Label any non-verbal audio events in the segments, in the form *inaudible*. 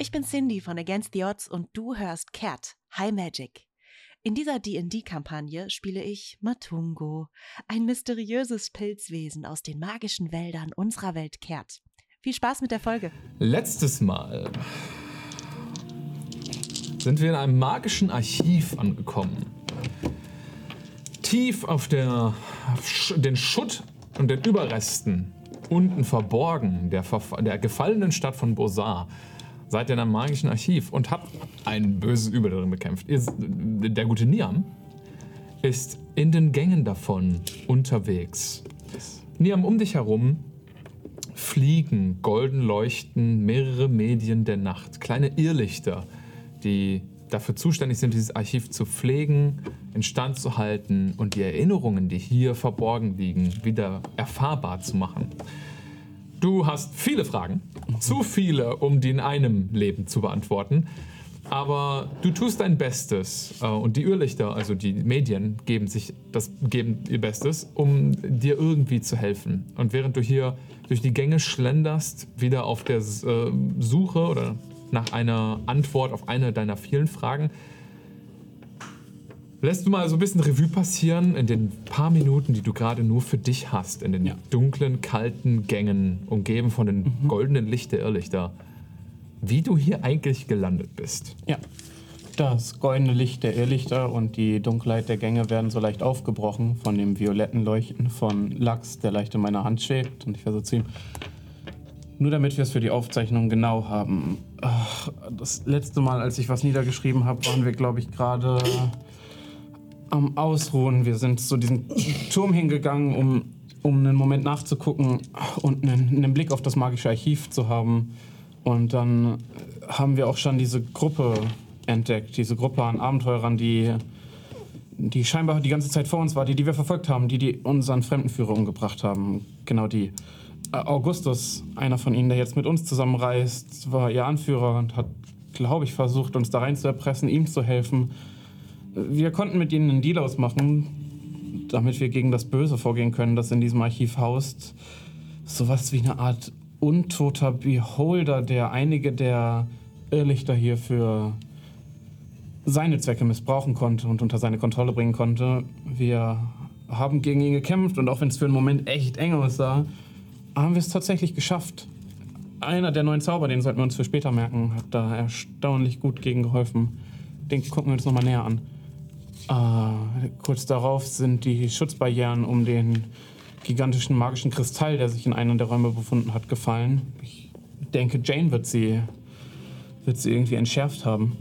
Ich bin Cindy von Against the Odds und du hörst Cat, High Magic. In dieser D&D-Kampagne spiele ich Matungo, ein mysteriöses Pilzwesen aus den magischen Wäldern unserer Welt Kehrt. Viel Spaß mit der Folge. Letztes Mal sind wir in einem magischen Archiv angekommen. Tief auf der, Sch den Schutt und den Überresten, unten verborgen, der, der gefallenen Stadt von Bosar, seid ihr in einem magischen Archiv und habt ein böses Übel darin bekämpft. Ihr, der gute Niam ist in den Gängen davon unterwegs. Niam, um dich herum fliegen, golden leuchten mehrere Medien der Nacht, kleine Irrlichter, die dafür zuständig sind, dieses Archiv zu pflegen, instand zu halten und die Erinnerungen, die hier verborgen liegen, wieder erfahrbar zu machen. Du hast viele Fragen, zu viele, um die in einem Leben zu beantworten. Aber du tust dein Bestes äh, und die Irrlichter, also die Medien, geben sich das geben ihr Bestes, um dir irgendwie zu helfen. Und während du hier durch die Gänge schlenderst, wieder auf der äh, Suche oder nach einer Antwort auf eine deiner vielen Fragen, lässt du mal so ein bisschen Revue passieren in den paar Minuten, die du gerade nur für dich hast, in den Ja. dunklen, kalten Gängen, umgeben von den goldenen Licht der Irrlichter, wie du hier eigentlich gelandet bist. Ja. Das goldene Licht der Irrlichter und die Dunkelheit der Gänge werden so leicht aufgebrochen von dem violetten Leuchten von Lachs, der leicht in meiner Hand schwebt. Und ich versuche zu ihm. Nur damit wir es für die Aufzeichnung genau haben. Ach, das letzte Mal, als ich was niedergeschrieben habe, waren wir, glaube ich, gerade am Ausruhen. Wir sind zu diesem Turm hingegangen, um, um einen Moment nachzugucken und einen, einen Blick auf das magische Archiv zu haben. Und dann haben wir auch schon diese Gruppe entdeckt, diese Gruppe an Abenteurern, die, die scheinbar die ganze Zeit vor uns war, die, die wir verfolgt haben, die, die unseren Fremdenführer umgebracht haben. Genau die. Äh, Augustus, einer von ihnen, der jetzt mit uns zusammenreist, war ihr Anführer und hat, glaube ich, versucht, uns da rein zu erpressen, ihm zu helfen. Wir konnten mit ihnen einen Deal ausmachen, damit wir gegen das Böse vorgehen können, das in diesem Archiv haust. Sowas wie eine Art untoter Beholder, der einige der Irrlichter hier für seine Zwecke missbrauchen konnte und unter seine Kontrolle bringen konnte. Wir haben gegen ihn gekämpft und auch wenn es für einen Moment echt eng aussah, haben wir es tatsächlich geschafft. Einer der neuen Zauber, den sollten wir uns für später merken, hat da erstaunlich gut gegen geholfen. Den gucken wir uns nochmal näher an. Äh, kurz darauf sind die Schutzbarrieren um den gigantischen magischen Kristall, der sich in einem der Räume befunden hat, gefallen. Ich denke, Jane wird sie, wird sie irgendwie entschärft haben.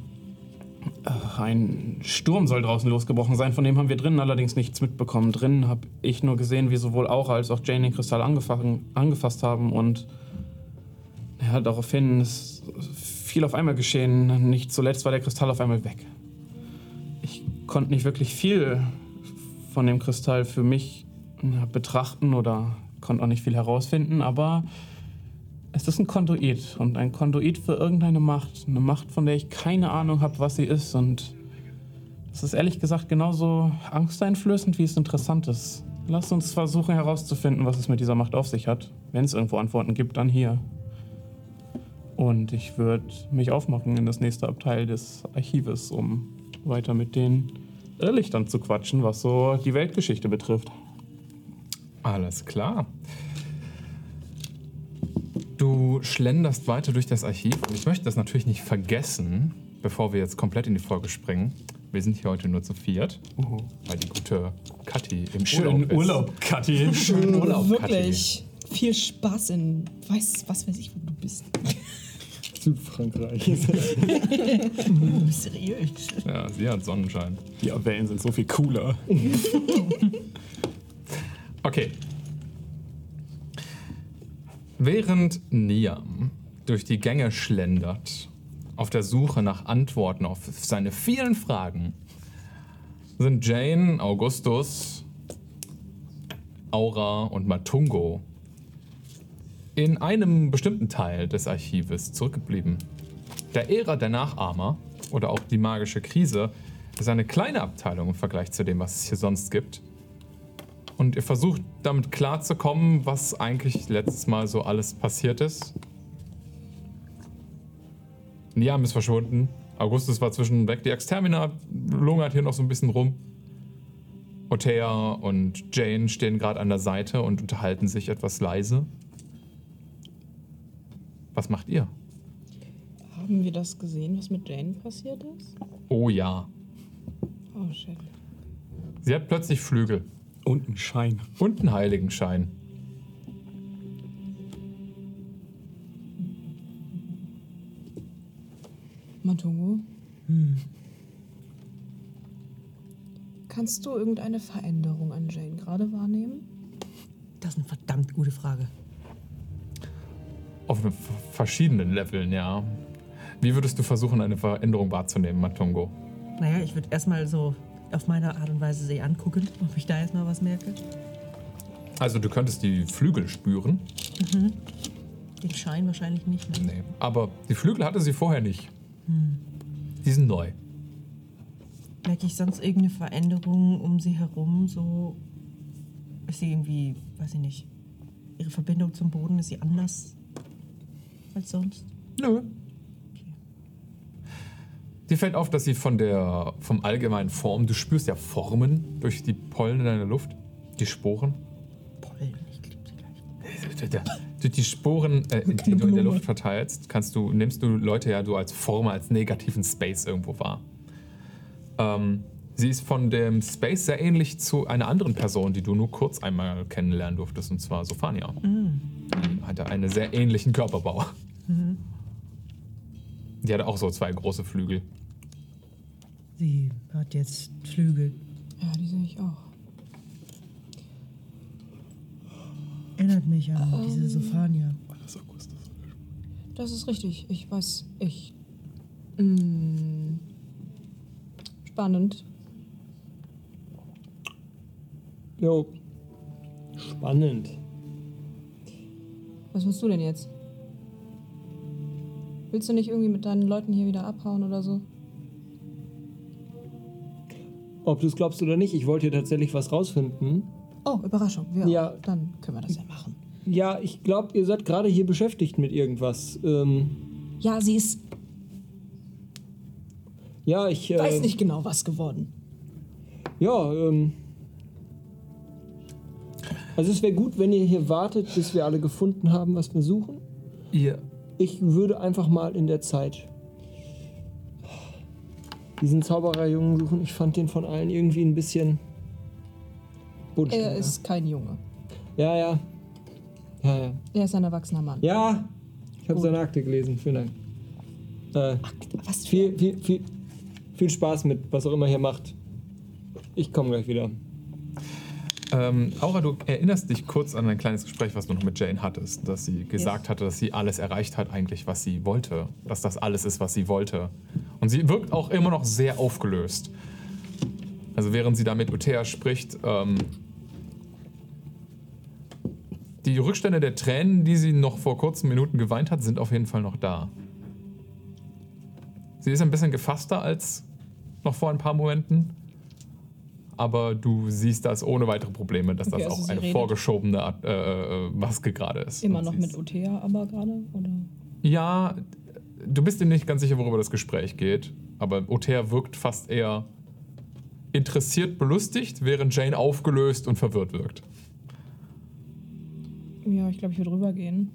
Äh, Ein Sturm soll draußen losgebrochen sein, von dem haben wir drinnen allerdings nichts mitbekommen. Drinnen habe ich nur gesehen, wie sowohl Aura als auch Jane den Kristall angefasst haben und ja, daraufhin ist viel auf einmal geschehen. Nicht zuletzt war der Kristall auf einmal weg. Konnte nicht wirklich viel von dem Kristall für mich betrachten oder konnte auch nicht viel herausfinden, aber es ist ein Konduit und ein Konduit für irgendeine Macht. Eine Macht, von der ich keine Ahnung habe, was sie ist und es ist ehrlich gesagt genauso angsteinflößend, wie es interessant ist. Lasst uns versuchen herauszufinden, was es mit dieser Macht auf sich hat. Wenn es irgendwo Antworten gibt, dann hier. Und ich würde mich aufmachen in das nächste Abteil des Archives, um weiter mit den Irrlichtern zu quatschen, was so die Weltgeschichte betrifft. Alles klar. Du schlenderst weiter durch das Archiv und ich möchte das natürlich nicht vergessen, bevor wir jetzt komplett in die Folge springen. Wir sind hier heute nur zu viert, weil die gute Kathi im Schönen Urlaub ist. Urlaub, Kathi. Schönen Urlaub, Wirklich. Viel Spaß in weiß, was weiß ich, wo du bist. Südfrankreich. *laughs* Mysteriös. Ja, sie hat Sonnenschein. Ja, Wellen sind so viel cooler. *laughs* Okay. Während Niam durch die Gänge schlendert, auf der Suche nach Antworten auf seine vielen Fragen, sind Jane, Augustus, Aura und Matungo in einem bestimmten Teil des Archives zurückgeblieben. Der Ära der Nachahmer oder auch die magische Krise ist eine kleine Abteilung im Vergleich zu dem, was es hier sonst gibt. Und ihr versucht damit klarzukommen, was eigentlich letztes Mal so alles passiert ist. Niam ist verschwunden. Augustus war zwischenweg. Die Extermina lungert hier noch so ein bisschen rum. Othea und Jane stehen gerade an der Seite und unterhalten sich etwas leise. Was macht ihr? Haben wir das gesehen, was mit Jane passiert ist? Oh ja. Oh shit. Sie hat plötzlich Flügel Und ein Schein. und einen Heiligenschein. Matungo? Kannst du irgendeine Veränderung an Jane gerade wahrnehmen? Das ist eine verdammt gute Frage. Auf verschiedenen Leveln, ja. Wie würdest du versuchen, eine Veränderung wahrzunehmen, Matungo? Naja, ich würde erstmal so auf meine Art und Weise sie angucken, *laughs* ob ich da erstmal was merke. Also du könntest die Flügel spüren. Den Schein wahrscheinlich nicht. Ne? Nee. Aber die Flügel hatte sie vorher nicht. Die sind neu. Merke ich sonst irgendeine Veränderung um sie herum? So ist sie irgendwie, weiß ich nicht, ihre Verbindung zum Boden, ist sie anders als sonst? Nö. Dir fällt auf, dass sie von der vom allgemeinen Form, du spürst ja Formen durch die Pollen in deiner Luft, die Sporen. Pollen, ich liebe sie gleich. Durch die Sporen, äh, die du in der Luft verteilst, kannst du, nimmst du Leute ja so als Form, als negativen Space irgendwo wahr. Ähm, sie ist von dem Space sehr ähnlich zu einer anderen Person, die du nur kurz einmal kennenlernen durftest, und zwar Sophania. Die hatte einen sehr ähnlichen Körperbau. Die hatte auch so zwei große Flügel. Sie hat jetzt Flügel. Ja, die sehe ich auch. Erinnert mich an diese Sophania. Das ist richtig. Ich weiß, ich. Mm, spannend. Jo. Spannend. Was willst du denn jetzt? Willst du nicht irgendwie mit deinen Leuten hier wieder abhauen oder so? Ob du es glaubst oder nicht, ich wollte hier tatsächlich was rausfinden. Oh, Überraschung. Wir Ja. auch. Dann können wir das ja machen. Ja, ich glaube, ihr seid gerade hier beschäftigt mit irgendwas. Ähm, Ja, sie ist. ja, ich. Äh, Weiß nicht genau, was geworden. Ja, ähm. Also es wäre gut, wenn ihr hier wartet, bis wir alle gefunden haben, was wir suchen. Ihr Ich würde einfach mal in der Zeit diesen Zaubererjungen suchen. Ich fand den von allen irgendwie ein bisschen bunt. Er ist kein Junge. Ja, ja. Ja, ja. Er ist ein erwachsener Mann. Ja, ich habe seine Akte gelesen. Vielen Dank. Äh, Was für. viel, viel, viel, viel Spaß mit, was auch immer ihr macht. Ich komme gleich wieder. Ähm, Aura, du erinnerst dich kurz an ein kleines Gespräch, was du noch mit Jane hattest, dass sie gesagt hatte, dass sie alles erreicht hat, eigentlich, was sie wollte. Dass das alles ist, was sie wollte. Und sie wirkt auch immer noch sehr aufgelöst. Also während sie da mit Utea spricht, ähm, die Rückstände der Tränen, die sie noch vor kurzen Minuten geweint hat, sind auf jeden Fall noch da. Sie ist ein bisschen gefasster als noch vor ein paar Momenten. Aber du siehst das ohne weitere Probleme, dass Okay, das also auch eine vorgeschobene Art, äh, äh, Maske gerade ist. Immer noch mit Othea, aber gerade? Oder? Ja, du bist dir nicht ganz sicher, worüber das Gespräch geht. Aber Othea wirkt fast eher interessiert, belustigt, während Jane aufgelöst und verwirrt wirkt. Ja, ich glaube, ich würde rübergehen.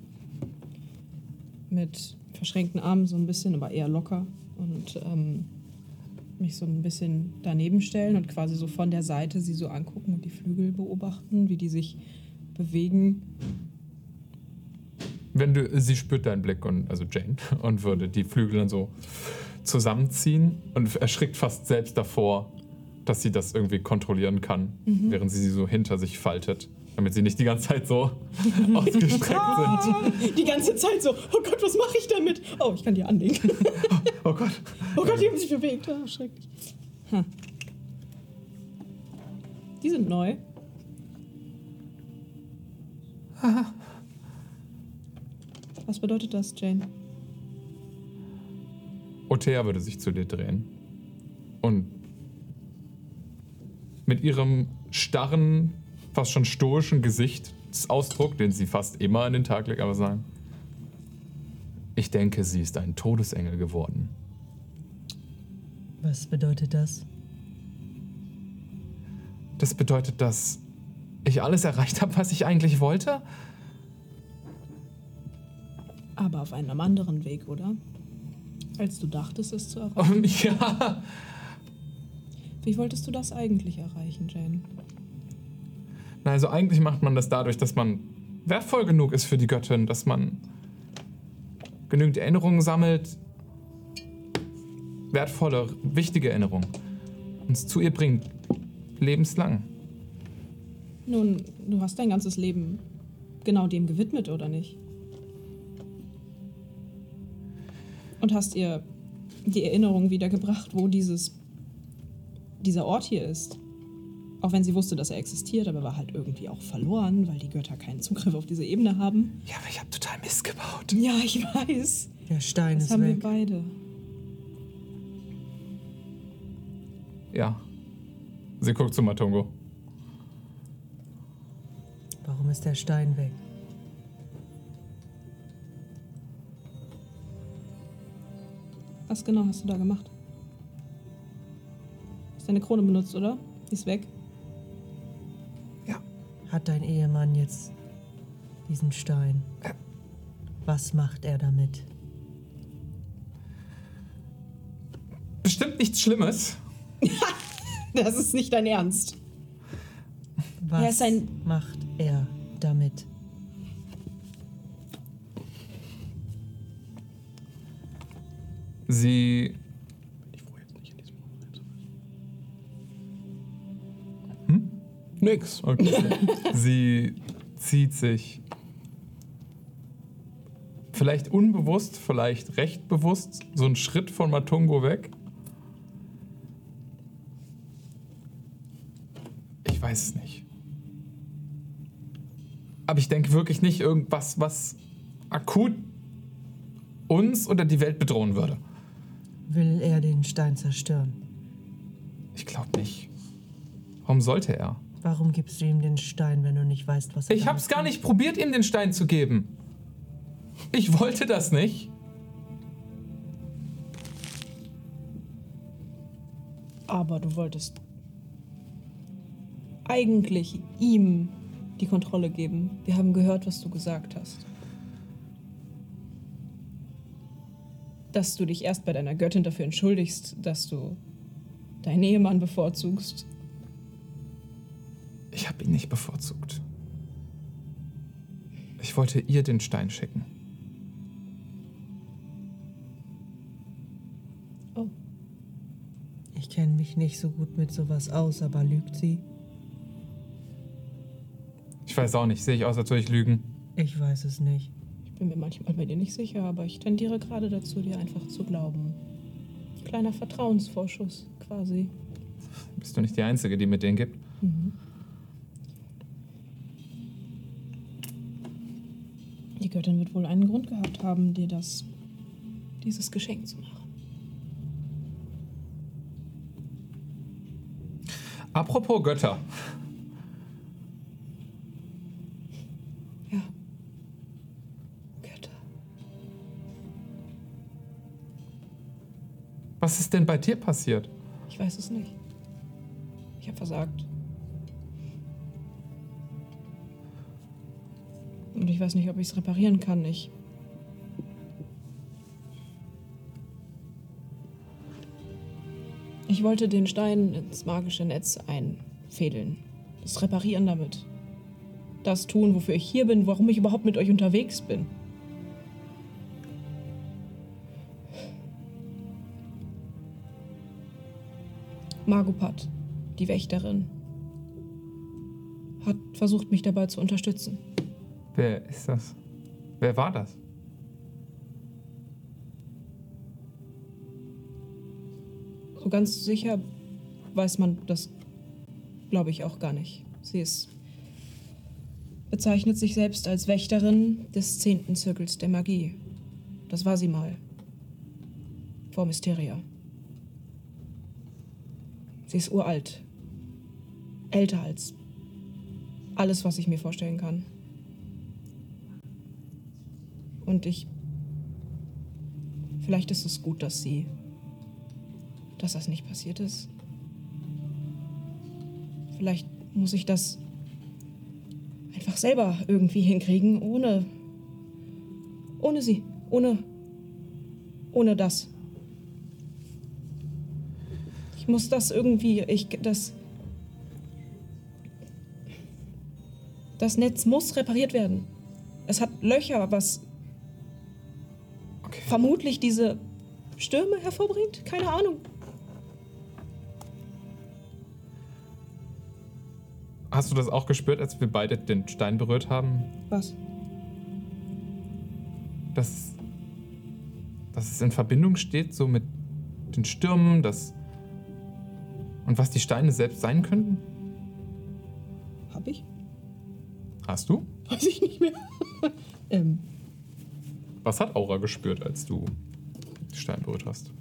Mit verschränkten Armen so ein bisschen, aber eher locker. Und ähm, mich so ein bisschen daneben stellen und quasi so von der Seite sie so angucken und die Flügel beobachten, wie die sich bewegen. Wenn du, sie spürt deinen Blick und, also Jane, *laughs* und würde die Flügel dann so zusammenziehen und erschrickt fast selbst davor, dass sie das irgendwie kontrollieren kann, während sie sie so hinter sich faltet, damit sie nicht die ganze Zeit so *laughs* ausgestreckt sind. Die ganze Zeit so, oh Gott, was mache ich damit? Oh, ich kann die anlegen. *laughs* Oh Gott. Oh Gott, die haben sich bewegt. Oh, schrecklich. Hm. Die sind neu. *laughs* Was bedeutet das, Jane? Othea würde sich zu dir drehen und mit ihrem starren, fast schon stoischen Gesichtsausdruck, den sie fast immer an den Tag legt, aber sagen: Ich denke, sie ist ein Todesengel geworden. Was bedeutet das? Das bedeutet, dass ich alles erreicht habe, was ich eigentlich wollte? Aber auf einem anderen Weg, oder? Als du dachtest, es zu erreichen. Und *laughs* ja, Wie wolltest du das eigentlich erreichen, Jane? Also eigentlich macht man das dadurch, dass man wertvoll genug ist für die Göttin, dass man genügend Erinnerungen sammelt, wertvolle, wichtige Erinnerungen, uns zu ihr bringt, lebenslang. Nun, du hast dein ganzes Leben genau dem gewidmet, oder nicht? Und hast ihr die Erinnerung wiedergebracht, wo dieses, dieser Ort hier ist. Auch wenn sie wusste, dass er existiert, aber war halt irgendwie auch verloren, weil die Götter keinen Zugriff auf diese Ebene haben. Ja, aber ich habe total Mist gebaut. Ja, ich weiß. Der Stein Das ist haben wir weg. beide. Ja. Sie guckt zu Matungo. Warum ist der Stein weg? Was genau hast du da gemacht? Hast deine Krone benutzt, oder? Die ist weg. Hat dein Ehemann jetzt diesen Stein? Was macht er damit? Bestimmt nichts Schlimmes. *laughs* Das ist nicht dein Ernst. Was Er ist ein- macht er damit? Sie. Nix. Okay. *laughs* Sie zieht sich. Vielleicht unbewusst, vielleicht recht bewusst, so einen Schritt von Matungo weg. Ich weiß es nicht. Aber ich denke wirklich nicht irgendwas, was akut uns oder die Welt bedrohen würde. Will er den Stein zerstören? Ich glaube nicht. Warum sollte er? Warum gibst du ihm den Stein, wenn du nicht weißt, was er Ich hab's gar nicht probiert, ihm den Stein zu geben. Ich wollte das nicht. Aber du wolltest eigentlich ihm die Kontrolle geben. Wir haben gehört, was du gesagt hast. Dass du dich erst bei deiner Göttin dafür entschuldigst, dass du deinen Ehemann bevorzugst. Ich habe ihn nicht bevorzugt. Ich wollte ihr den Stein schicken. Oh, Ich kenne mich nicht so gut mit sowas aus, aber lügt sie? Ich weiß auch nicht, sehe ich aus, als würde ich lügen. Ich weiß es nicht. ich bin mir manchmal bei dir nicht sicher, aber ich tendiere gerade dazu, dir einfach zu glauben. Kleiner Vertrauensvorschuss quasi. Bist du nicht die Einzige, die mir den gibt? Die Göttin wird wohl einen Grund gehabt haben, dir das, dieses Geschenk zu machen. Apropos Götter. Ja. Götter. Was ist denn bei dir passiert? Ich weiß es nicht. Ich habe versagt. Ich weiß nicht, ob ich es reparieren kann. Ich. Ich wollte den Stein ins magische Netz einfädeln. Das reparieren damit. Das tun, wofür ich hier bin, warum ich überhaupt mit euch unterwegs bin. Magopat, die Wächterin, hat versucht, mich dabei zu unterstützen. Wer ist das? Wer war das? So ganz sicher weiß man das, glaube ich, auch gar nicht. Sie ist bezeichnet sich selbst als Wächterin des zehnten Zirkels der Magie. Das war sie mal. Vor Mysteria. Sie ist uralt. Älter als alles, was ich mir vorstellen kann. Und ich Vielleicht ist es gut, dass sie. dass das nicht passiert ist. Vielleicht muss ich das einfach selber irgendwie hinkriegen, ohne. ohne sie. Ohne. ohne das. Ich muss das irgendwie. Ich. das. Das Netz muss repariert werden. Es hat Löcher, was. Vermutlich diese Stürme hervorbringt. Keine Ahnung. Hast du das auch gespürt, als wir beide den Stein berührt haben? Was? Dass, dass es in Verbindung steht, so mit den Stürmen, das. Und was die Steine selbst sein könnten? Hab ich? Hast du? Weiß ich nicht mehr. *laughs* ähm, Was hat Aura gespürt, als du die Steine berührt hast?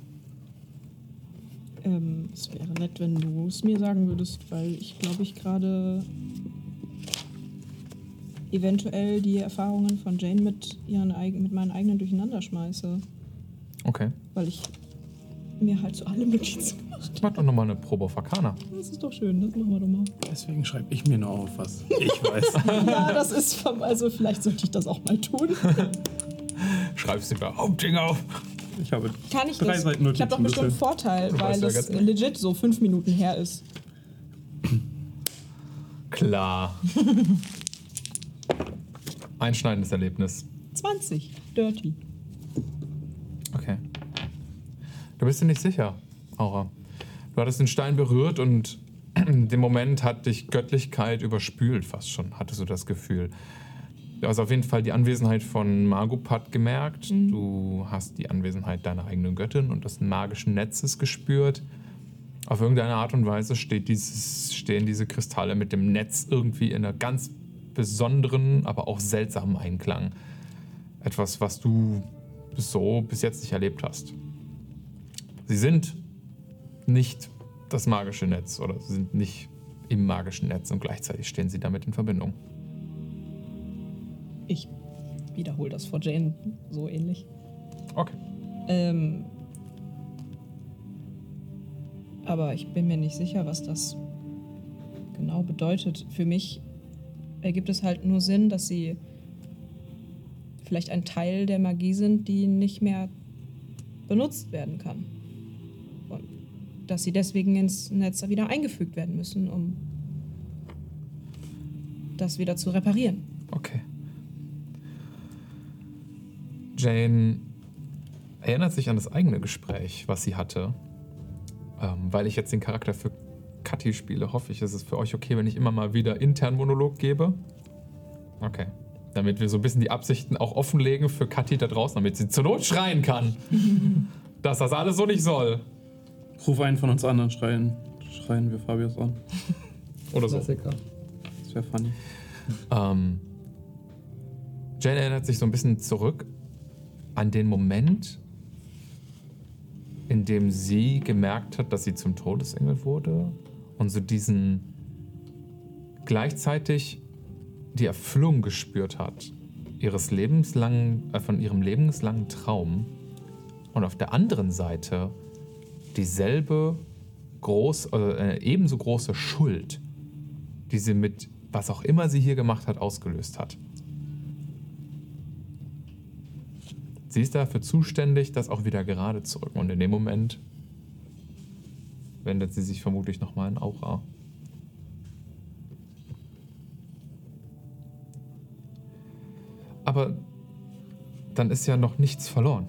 ähm, es wäre nett, wenn du es mir sagen würdest, weil ich glaube, ich gerade eventuell die Erfahrungen von Jane mit, ihren, mit meinen eigenen durcheinander schmeiße. Okay. Weil ich mir halt so alle Notizen gemacht Mach doch nochmal eine Probe auf Arcana. habe. Das ist doch schön, das machen wir doch mal. Deswegen schreibe ich mir nur auf, was ich weiß. *laughs* Ja, das ist vom, also vielleicht sollte ich das auch mal tun. *laughs* Schreibst du Behauptung auf. Ich habe Kann ich drei das? Seiten Ich habe doch Notizen bestimmt bisher. Vorteil, Du weil weißt ja das ganz- legit so fünf Minuten her ist. Klar. *laughs* Einschneidendes Erlebnis. 20. Dirty. Okay. Du bist dir nicht sicher, Aura. Du hattest den Stein berührt und *clears throat* in dem Moment hat dich Göttlichkeit überspült, fast schon, hattest du das Gefühl. Du hast auf jeden Fall die Anwesenheit von Magupat gemerkt. Du hast die Anwesenheit deiner eigenen Göttin und des magischen Netzes gespürt. Auf irgendeine Art und Weise dieses, stehen diese Kristalle mit dem Netz irgendwie in einer ganz besonderen, aber auch seltsamen Einklang. Etwas, was du so bis jetzt nicht erlebt hast. Sie sind nicht das magische Netz oder sie sind nicht im magischen Netz und gleichzeitig stehen sie damit in Verbindung. Ich wiederhole das vor Jane so ähnlich. Okay. Ähm, aber ich bin mir nicht sicher, was das genau bedeutet. Für mich ergibt es halt nur Sinn, dass sie vielleicht ein Teil der Magie sind, die nicht mehr benutzt werden kann. Und dass sie deswegen ins Netz wieder eingefügt werden müssen, um das wieder zu reparieren. Okay. Jane erinnert sich an das eigene Gespräch, was sie hatte. Ähm, weil ich jetzt den Charakter für Kathi spiele, hoffe ich, ist es für euch okay, wenn ich immer mal wieder intern Monolog gebe. Okay. Damit wir so ein bisschen die Absichten auch offenlegen für Kathi da draußen, damit sie zur Not schreien kann. *laughs* dass das alles so nicht soll. Ruf einen von uns an und schreien, schreien wir Fabius an. *laughs* Oder so. Klassiker. Das wäre funny. Ähm, Jane erinnert sich so ein bisschen zurück an den Moment, in dem sie gemerkt hat, dass sie zum Todesengel wurde und so diesen gleichzeitig die Erfüllung gespürt hat ihres lebenslangen, äh, von ihrem lebenslangen Traum und auf der anderen Seite dieselbe groß, äh, ebenso große Schuld, die sie mit was auch immer sie hier gemacht hat, ausgelöst hat. Sie ist dafür zuständig, das auch wieder gerade zu rücken. Und in dem Moment wendet sie sich vermutlich nochmal in Aura. Aber dann ist ja noch nichts verloren.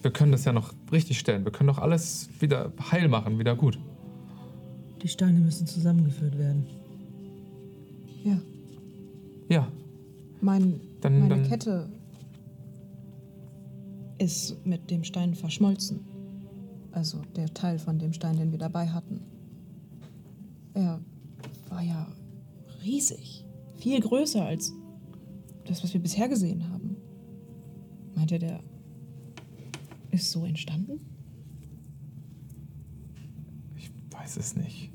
Wir können das ja noch richtig stellen. Wir können doch alles wieder heil machen, wieder gut. Die Steine müssen zusammengeführt werden. Ja, Ja, mein, Dann- meine dann- Kette ist mit dem Stein verschmolzen. Also der Teil von dem Stein, den wir dabei hatten. Er war ja riesig. Viel größer als das, was wir bisher gesehen haben. Meint ihr, der ist so entstanden? Ich weiß es nicht.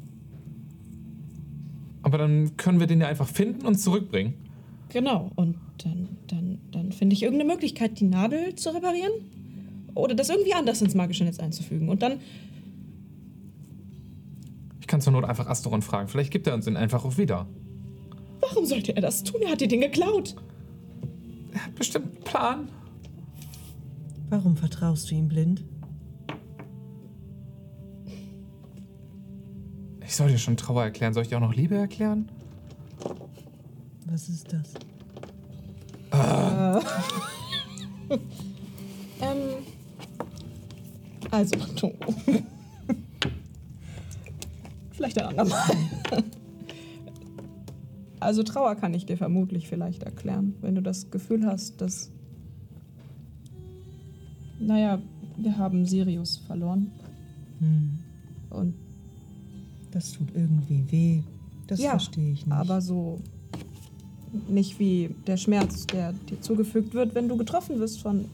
Aber dann können wir den ja einfach finden und zurückbringen. Genau, und dann, dann, dann finde ich irgendeine Möglichkeit, die Nadel zu reparieren. Oder das irgendwie anders ins magische Netz einzufügen. Und dann, Ich kann zur Not einfach Asteron fragen. Vielleicht gibt er uns den einfach auch wieder. warum sollte er das tun? Er hat dir den geklaut. Er hat bestimmt einen Plan. Warum vertraust du ihm blind? Ich soll dir schon Trauer erklären. Soll ich dir auch noch Liebe erklären? Was ist das? Ähm, also, Togo. vielleicht ein andermal. Also Trauer kann ich dir vermutlich vielleicht erklären, wenn du das Gefühl hast, dass... Naja, wir haben Sirius verloren. Hm, Und das tut irgendwie weh. Das Ja, verstehe ich nicht. aber so nicht wie der Schmerz, der dir zugefügt wird, wenn du getroffen wirst von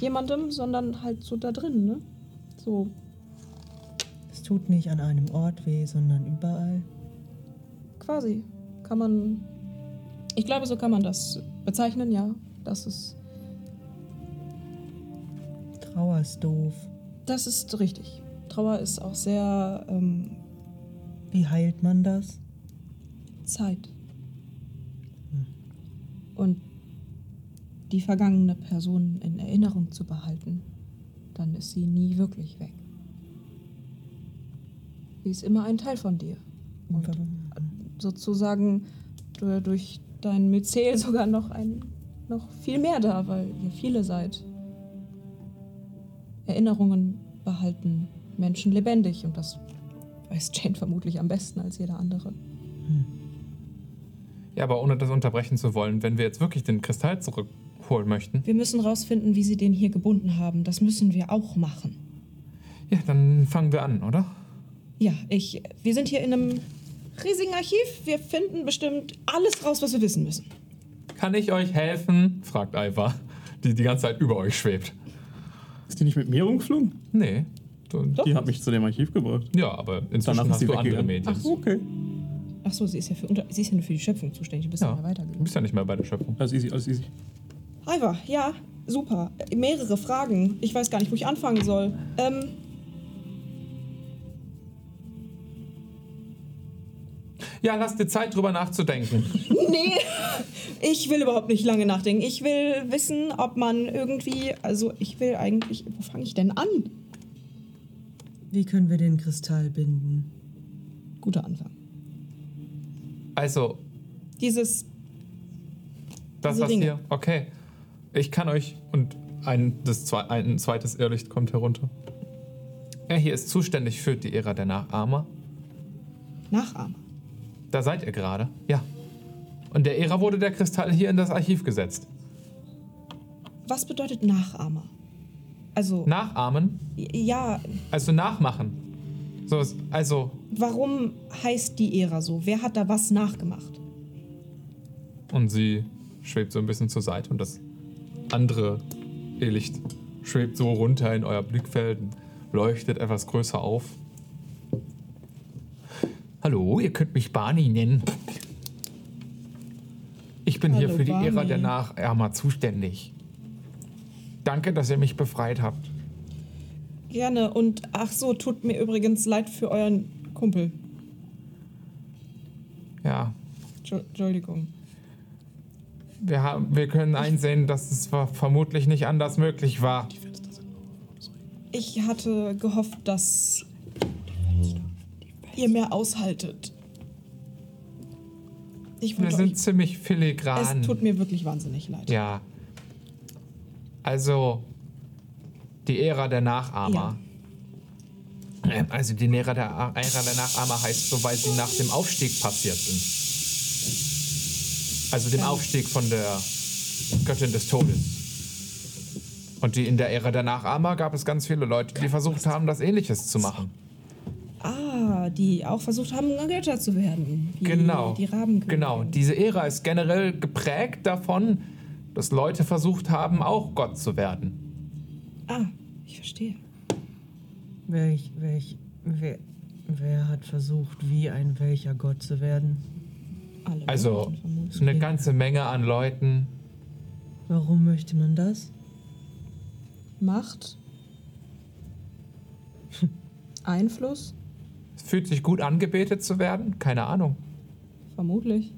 jemandem, sondern halt so da drin, ne? So, es tut nicht an einem Ort weh, sondern überall. quasi. Kann man. Ich glaube, so kann man das bezeichnen, ja. Das ist. Trauer ist doof. Das ist richtig. Trauer ist auch sehr ähm, Wie heilt man das? Zeit. Und die vergangene Person in Erinnerung zu behalten, dann ist sie nie wirklich weg. Sie ist immer ein Teil von dir. Und sozusagen du- durch dein Myzel sogar noch ein noch viel mehr da, weil ihr viele seid. Erinnerungen behalten Menschen lebendig und das weiß Jane vermutlich am besten als jeder andere. Ja, aber ohne das unterbrechen zu wollen, wenn wir jetzt wirklich den Kristall zurückholen möchten, Wir müssen rausfinden, wie sie den hier gebunden haben. Das müssen wir auch machen. ja, dann fangen wir an, oder? Ja, ich. Wir sind hier in einem riesigen Archiv. Wir finden bestimmt alles raus, was wir wissen müssen. Kann ich euch helfen? fragt Iva, die die ganze Zeit über euch schwebt. Ist die nicht mit mir rumgeflogen? Nee. Du, Die hat mich zu dem Archiv gebracht. ja, aber inzwischen Danach hast sie du andere weggegangen. Medien. Ach, okay. Ach so, sie ist ja für, unter, sie ist ja nur für die Schöpfung zuständig. Du bist ja, Ja, ja du weitergegangen. bist ja nicht mehr bei der Schöpfung. Alles easy, alles easy. Iva, ja, super. Mehrere Fragen. Ich weiß gar nicht, wo ich anfangen soll. Ähm, Ja, lass dir Zeit, drüber nachzudenken. *laughs* nee, ich will überhaupt nicht lange nachdenken. Ich will wissen, ob man irgendwie. Also, ich will eigentlich. Wo fange ich denn an? Wie können wir den Kristall binden? Guter Anfang. Also, Dieses. das was Ringe. hier. Okay. Ich kann euch. Und ein, das zwe ein zweites Irrlicht kommt herunter. Er hier ist zuständig für die Ära der Nachahmer. Nachahmer. Da seid ihr gerade. Ja. Und der Ära wurde der Kristall hier in das Archiv gesetzt. Was bedeutet Nachahmer? Also, Nachahmen, ja, also nachmachen. So, also, warum heißt die Ära so? Wer hat da was nachgemacht? und sie schwebt so ein bisschen zur Seite und das andere Irrlicht schwebt so runter in euer Blickfeld, und leuchtet etwas größer auf. Hallo, ihr könnt mich Barney nennen. Ich bin hier Hallo, für die Ära Barney. der Nachahmer zuständig. Danke, dass ihr mich befreit habt. Gerne. Und ach so, tut mir übrigens leid für euren Kumpel. Ja, Entschu- Entschuldigung. wir, haben, wir können einsehen, dass es ver- vermutlich nicht anders möglich war. Ich hatte gehofft, dass ihr mehr aushaltet. Ich Wir sind euch, ziemlich filigran. es tut mir wirklich wahnsinnig leid. Ja. Also, die Ära der Nachahmer. Ähm, Also, die Ära der, Ära der Nachahmer heißt so, weil sie nach dem Aufstieg passiert sind. Also dem Aufstieg von der Göttin des Todes. Und die in der Ära der Nachahmer gab es ganz viele Leute, die versucht haben, das Ähnliches zu machen. Ah, die auch versucht haben, Götter zu werden. Genau. Die Raben. Genau. Diese Ära ist generell geprägt davon, dass Leute versucht haben, auch Gott zu werden. Ah, ich verstehe. Welch, welch, wer, wer hat versucht, wie ein welcher Gott zu werden? Alle Also eine ganze Menge an Leuten. Warum möchte man das? Macht. Einfluss? Es fühlt sich gut angebetet zu werden? Keine Ahnung. Vermutlich.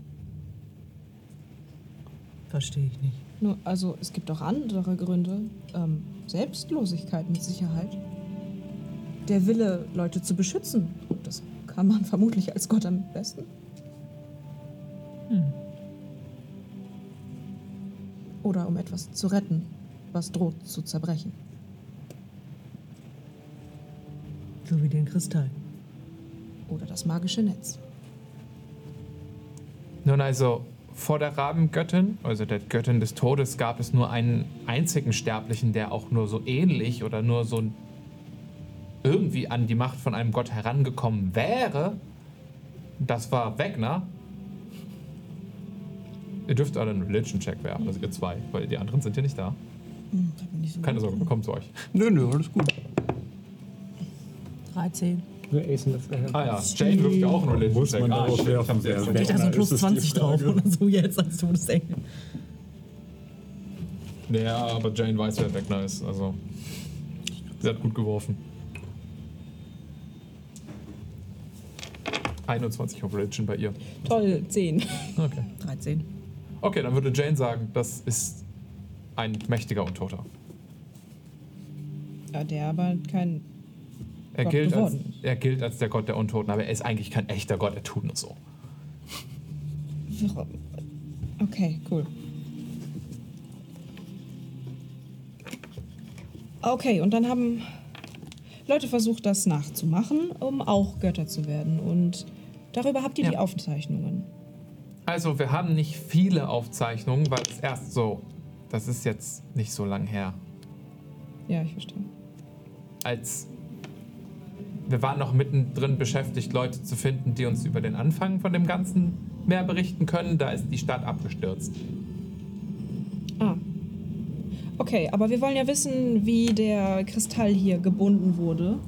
Verstehe ich nicht. Nur, also es gibt auch andere Gründe. Ähm, Selbstlosigkeit mit Sicherheit. Der Wille, Leute zu beschützen. Das kann man vermutlich als Gott am besten. Oder um etwas zu retten, was droht zu zerbrechen. So wie den Kristall. Oder das magische Netz. Nun also, vor der Rabengöttin, also der Göttin des Todes, gab es nur einen einzigen Sterblichen, der auch nur so ähnlich oder nur so irgendwie an die Macht von einem Gott herangekommen wäre. Das war Wegner. Ihr dürft alle einen Religion-Check werfen, also ihr zwei, weil die anderen sind ja nicht da. Da bin ich so Keine Sorge, wir kommen zu euch. Nö, nö, alles gut. 13. Wir acen das daher. Ah ja, Jane wirft ja auch einen Muss Religion-Check. man Ah, darauf werfen. Steht da so plus ist es die 20 drauf oder so jetzt als Todesengel. Ja, aber Jane weiß, wer Wegner ist. Also, sie hat gut geworfen. 21 auf Religion bei ihr. Toll, 10. Okay. *laughs* 13. Okay, dann würde Jane sagen, das ist ein mächtiger Untoter. Ja, der aber kein. Er gilt, als, er gilt als der Gott der Untoten, aber er ist eigentlich kein echter Gott, er tut nur so. Okay, cool. Okay, und dann haben Leute versucht, das nachzumachen, um auch Götter zu werden. Und darüber habt ihr die Ja. Aufzeichnungen. Also, wir haben nicht viele Aufzeichnungen, weil es erst so, das ist jetzt nicht so lang her. Ja, ich verstehe. als wir waren noch mittendrin beschäftigt, Leute zu finden, die uns über den Anfang von dem Ganzen mehr berichten können. Da ist die Stadt abgestürzt. Ah. Okay, aber wir wollen ja wissen, wie der Kristall hier gebunden wurde.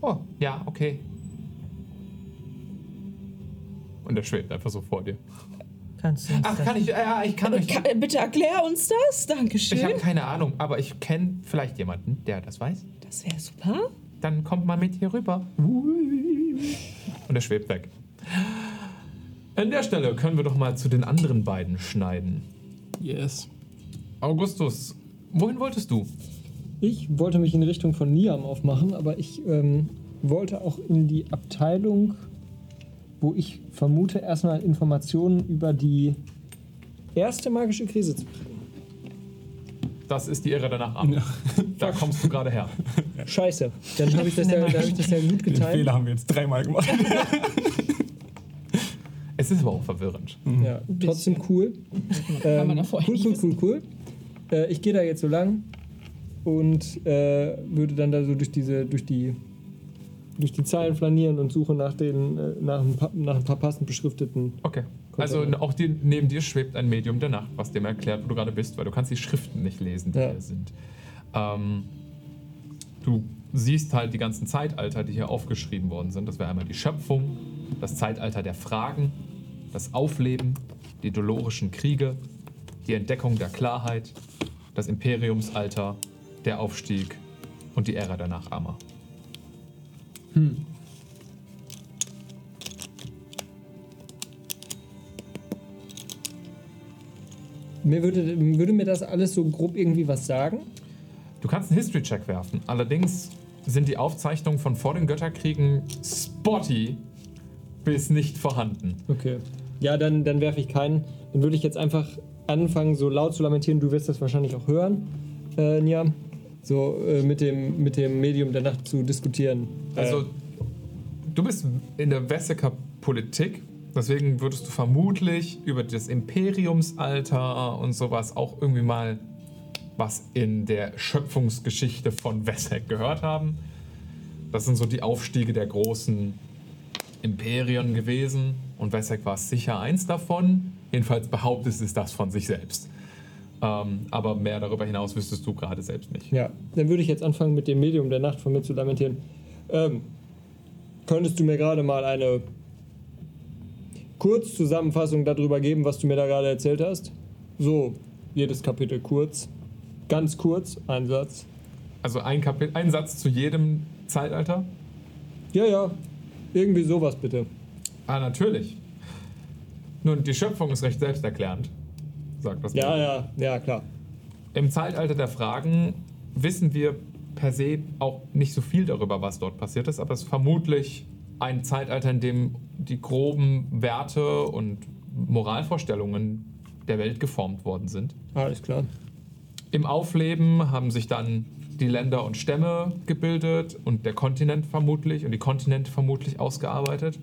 Oh, ja, okay. Und er schwebt einfach so vor dir. Kannst du uns Ach, kann ich, ja, ich kann euch. Ka bitte erklär uns das. Dankeschön. Ich habe keine Ahnung, aber ich kenne vielleicht jemanden, der das weiß. das wäre super. Dann kommt mal mit hier rüber. Und er schwebt weg. An der Stelle können wir doch mal zu den anderen beiden schneiden. Yes. Augustus, wohin wolltest du? Ich wollte mich in Richtung von Niam aufmachen, aber ich ähm, wollte auch in die Abteilung, wo ich vermute, erstmal Informationen über die erste magische Krise zu kriegen. Das ist die Irre danach ab. Da kommst du gerade her. Scheiße, dann habe ich, das ja- dann hab ich das ja gut Den geteilt. Fehler haben wir jetzt dreimal gemacht. *laughs* Es ist aber auch verwirrend. Ja, trotzdem cool. Ähm, ja cool, cool, cool, cool. Äh, ich gehe da jetzt so lang und äh, würde dann da so durch diese, durch die, durch die Zeilen flanieren und suche nach den, äh, nach, ein paar, nach ein paar passend beschrifteten. Okay. Also auch die, neben dir schwebt ein Medium der Nacht, was dem erklärt, wo du gerade bist, weil du kannst die Schriften nicht lesen, die Ja. hier sind. Ähm, du siehst halt die ganzen Zeitalter, die hier aufgeschrieben worden sind. Das wäre einmal die Schöpfung, das Zeitalter der Fragen, das Aufleben, die dolorischen Kriege, die Entdeckung der Klarheit, das Imperiumsalter, der Aufstieg und die Ära der Nachahmer. Mir würde, würde mir das alles so grob irgendwie was sagen? Du kannst einen History-Check werfen. Allerdings sind die Aufzeichnungen von vor den Götterkriegen spotty bis nicht vorhanden. Okay. Ja, dann, dann werfe ich keinen. Dann würde ich jetzt einfach anfangen, so laut zu lamentieren. Du wirst das wahrscheinlich auch hören, äh, Niam. So äh, mit, dem, mit dem Medium der Nacht zu diskutieren. Also, äh, du bist in der Wesseker Politik, deswegen würdest du vermutlich über das Imperiumsalter und sowas auch irgendwie mal was in der Schöpfungsgeschichte von Wesseck gehört haben. Das sind so die Aufstiege der großen Imperien gewesen und Wesseck war sicher eins davon. Jedenfalls behauptet es das von sich selbst. Ähm, aber mehr darüber hinaus wüsstest du gerade selbst nicht. Ja, dann würde ich jetzt anfangen, mit dem Medium der Nacht von mir zu lamentieren. Ähm, könntest du mir gerade mal eine kurz Zusammenfassung darüber geben, was du mir da gerade erzählt hast? So, jedes Kapitel kurz. Ganz kurz, ein Satz. Also ein, Kapit ein Satz zu jedem Zeitalter? Ja, ja. Irgendwie sowas bitte. Ah, natürlich. Nun, die Schöpfung ist recht selbsterklärend, sagt das. Ja, ja, ja, klar. Im Zeitalter der Fragen wissen wir per se auch nicht so viel darüber, was dort passiert ist, aber es ist vermutlich ein Zeitalter, in dem die groben Werte und Moralvorstellungen der Welt geformt worden sind. Alles klar. Im Aufleben haben sich dann die Länder und Stämme gebildet und der Kontinent vermutlich und die Kontinente vermutlich ausgearbeitet.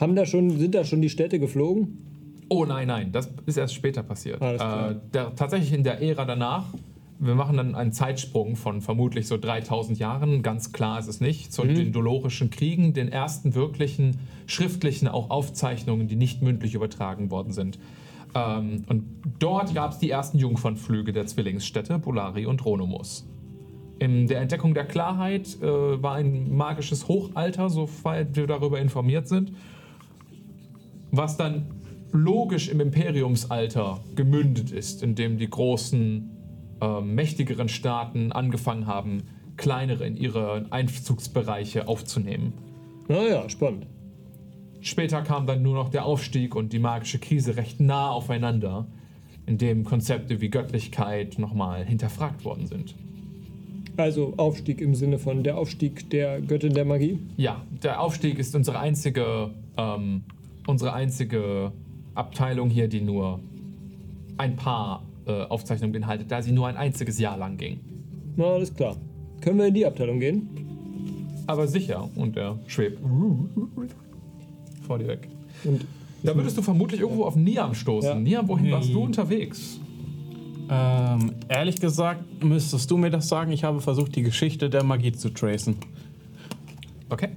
Haben da schon, sind da schon die Städte geflogen? Oh nein, nein, das ist erst später passiert. Äh, der, tatsächlich in der Ära danach, wir machen dann einen Zeitsprung von vermutlich so 3000 Jahren, ganz klar ist es nicht, zu Mhm. den Dolorischen Kriegen, den ersten wirklichen schriftlichen auch Aufzeichnungen, die nicht mündlich übertragen worden sind. Ähm, und dort gab es die ersten Jungfernflüge der Zwillingsstädte Bolari und Ronomus. In der Entdeckung der Klarheit äh, war ein magisches Hochalter, soweit wir darüber informiert sind was dann logisch im Imperiumsalter gemündet ist, in dem die großen, äh, mächtigeren Staaten angefangen haben, kleinere in ihre Einzugsbereiche aufzunehmen. Naja, spannend. Später kam dann nur noch der Aufstieg und die magische Krise recht nah aufeinander, in dem Konzepte wie Göttlichkeit nochmal hinterfragt worden sind. Also Aufstieg im Sinne von der Aufstieg der Göttin der Magie. Ja, der Aufstieg ist unsere einzige, ähm, unsere einzige Abteilung hier, die nur ein paar äh, Aufzeichnungen beinhaltet, da sie nur ein einziges Jahr lang ging. Na, alles klar. Können wir in die Abteilung gehen? Aber sicher, und er schwebt vor dir weg. Und Da würdest du vermutlich irgendwo auf Niam stoßen. Ja. Niam, wohin warst du Nee. unterwegs? Ähm, ehrlich gesagt, müsstest du mir das sagen. Ich habe versucht, die Geschichte der Magie zu tracen. Okay.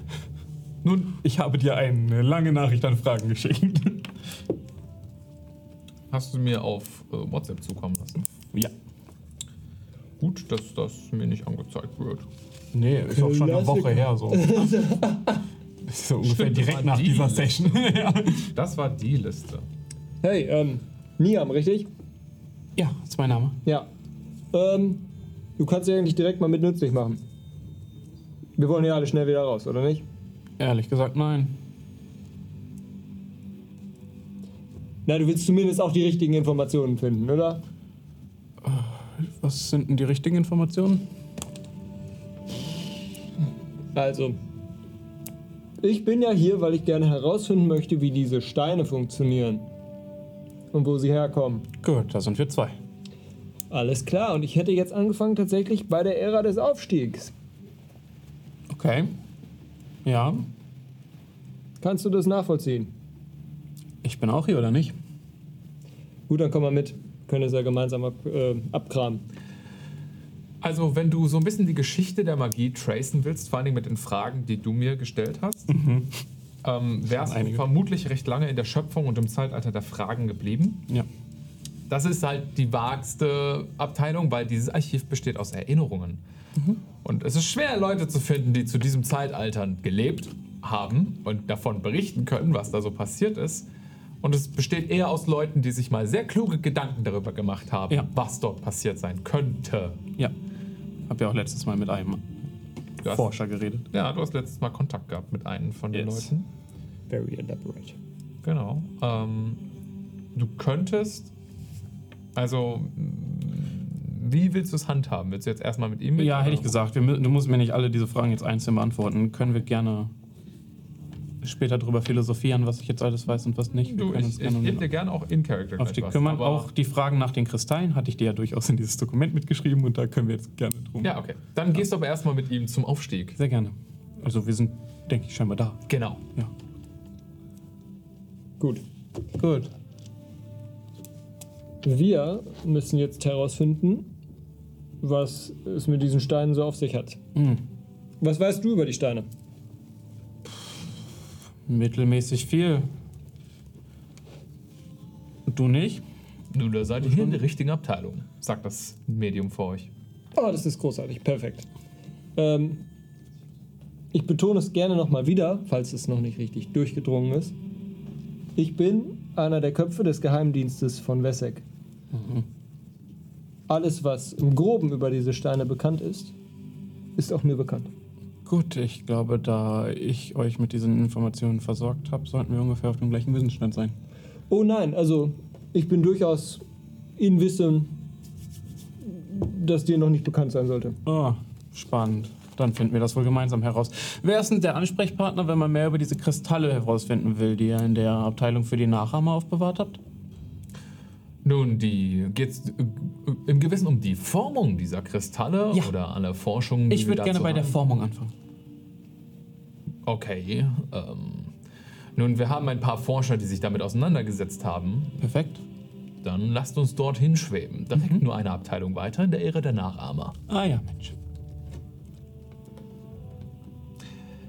*laughs* Nun, Ich habe dir eine lange Nachricht an Fragen geschickt. Hast du mir auf äh, WhatsApp zukommen lassen. ja. Gut, dass das mir nicht angezeigt wird. Nee, ist auch schon eine Woche her so. *laughs* so ungefähr Stimmt, das direkt nach die dieser Liste. Session. *laughs* ja. Das war die Liste. hey, ähm, Niam, richtig? ja, ist mein Name. Ja. Ähm, du kannst dich eigentlich direkt mal mit nützlich machen. Wir wollen hier alle schnell wieder raus, oder nicht? Ehrlich gesagt, nein. Na, du willst zumindest auch die richtigen Informationen finden, oder? Was sind denn die richtigen Informationen? Also, ich bin ja hier, weil ich gerne herausfinden möchte, wie diese Steine funktionieren. Und wo sie herkommen. Gut, da sind wir zwei. Alles klar, und ich hätte jetzt angefangen tatsächlich bei der Ära des Aufstiegs. Okay. Ja, Kannst du das nachvollziehen? Ich bin auch hier, oder nicht? Gut, dann komm mal mit. Können es ja gemeinsam ab, äh, abkramen. Also, wenn du so ein bisschen die Geschichte der Magie tracen willst, vor allem mit den Fragen, die du mir gestellt hast, ähm, wärst du vermutlich recht lange in der Schöpfung und im Zeitalter der Fragen geblieben. Ja. Das ist halt die vagste Abteilung, weil dieses Archiv besteht aus Erinnerungen. Und es ist schwer, Leute zu finden, die zu diesem Zeitalter gelebt haben und davon berichten können, was da so passiert ist. Und es besteht eher aus Leuten, die sich mal sehr kluge Gedanken darüber gemacht haben, Ja. was dort passiert sein könnte. Ja. Hab ja auch letztes Mal mit einem hast, Forscher geredet. ja, du hast letztes Mal Kontakt gehabt mit einem von den Yes. Leuten. Very elaborate. Genau. Ähm, du könntest, also, wie willst du es handhaben? Willst du jetzt erstmal mit ihm mit? Ja, hätte ich gesagt. Wir, du musst mir nicht alle diese Fragen jetzt einzeln beantworten. Können wir gerne später darüber philosophieren, was ich jetzt alles weiß und was nicht. Du, können ich, ich gebe dir gerne auch in Character auf die was, kümmern. Auch die Fragen nach den Kristallen hatte ich dir ja durchaus in dieses Dokument mitgeschrieben und da können wir jetzt gerne drum. Ja, okay. Dann gehst du aber erstmal mit ihm zum Aufstieg. Sehr gerne. Also wir sind, denke ich, scheinbar da. Genau. Ja. Gut. Gut. Wir müssen jetzt herausfinden, was es mit diesen Steinen so auf sich hat. Hm. Was weißt du über die Steine? Mittelmäßig viel. Du nicht? Nun, da seid ihr hier in der richtigen Abteilung, sagt das Medium vor euch. Oh, das ist großartig. Perfekt. Ähm, ich betone es gerne nochmal wieder, falls es noch nicht richtig durchgedrungen ist. Ich bin einer der Köpfe des Geheimdienstes von Wessex. Alles, was im Groben über diese Steine bekannt ist, ist auch mir bekannt. Gut, ich glaube, da ich euch mit diesen Informationen versorgt habe, sollten wir ungefähr auf dem gleichen Wissensstand sein. Oh nein, also ich bin durchaus in Wissen, das dir noch nicht bekannt sein sollte. Oh, spannend. Dann finden wir das wohl gemeinsam heraus. Wer ist denn der Ansprechpartner, wenn man mehr über diese Kristalle herausfinden will, die ihr in der Abteilung für die Nachahmer aufbewahrt habt? Nun, die geht's äh, im Gewissen um die Formung dieser Kristalle Ja. oder alle Forschungen. die Ich würde gerne bei der haben? Formung anfangen. Okay. Ähm, nun, wir haben ein paar Forscher, die sich damit auseinandergesetzt haben. Perfekt. Dann lasst uns dorthin schweben. Direkt Mhm. nur eine Abteilung weiter in der Ehre der Nachahmer. Ah ja, Mensch.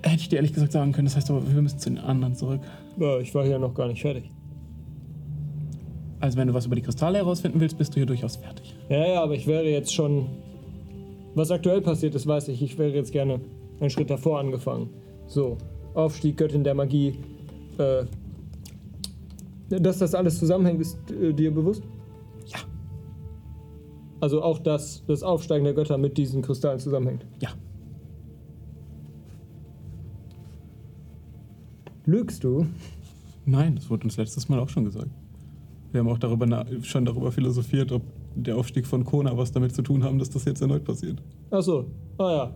Hätte ich dir ehrlich gesagt sagen können, das heißt aber, wir müssen zu den anderen zurück. Ja, ich war hier noch gar nicht fertig. Also wenn du was über die Kristalle herausfinden willst, bist du hier durchaus fertig. Ja, ja, aber ich wäre jetzt schon. Was aktuell passiert ist, weiß ich. Ich wäre jetzt gerne einen Schritt davor angefangen. So, Aufstieg, Göttin der Magie. Äh, dass das alles zusammenhängt, ist äh, dir bewusst? Ja. Also auch, dass das Aufsteigen der Götter mit diesen Kristallen zusammenhängt. Ja. Lügst du? Nein, das wurde uns letztes Mal auch schon gesagt. Wir haben auch darüber schon darüber philosophiert, ob der Aufstieg von Kona was damit zu tun haben, dass das jetzt erneut passiert. Ach so. Ah ja.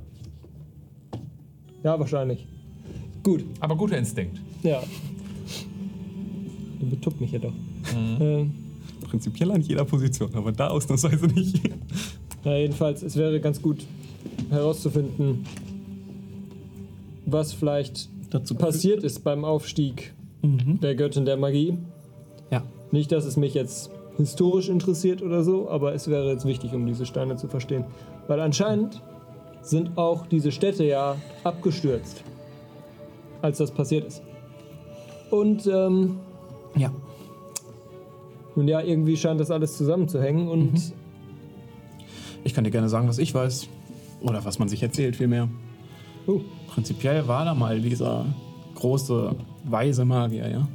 Ja, wahrscheinlich. Gut. Aber guter Instinkt. Ja. Du betuppt mich ja doch. Ähm, Prinzipiell an jeder Position, aber da ausnahmsweise nicht. *laughs* Na, jedenfalls, es wäre ganz gut herauszufinden, was vielleicht Dazu passiert ist beim Aufstieg Mhm. der Göttin der Magie. Nicht, dass es mich jetzt historisch interessiert oder so, aber es wäre jetzt wichtig, um diese Steine zu verstehen. Weil anscheinend sind auch diese Städte ja abgestürzt, als das passiert ist. Und ähm, Ja. nun ja, irgendwie scheint das alles zusammenzuhängen und Mhm. Ich kann dir gerne sagen, was ich weiß. Oder was man sich erzählt, vielmehr. uh, Prinzipiell war da mal dieser große, weise Magier, ja.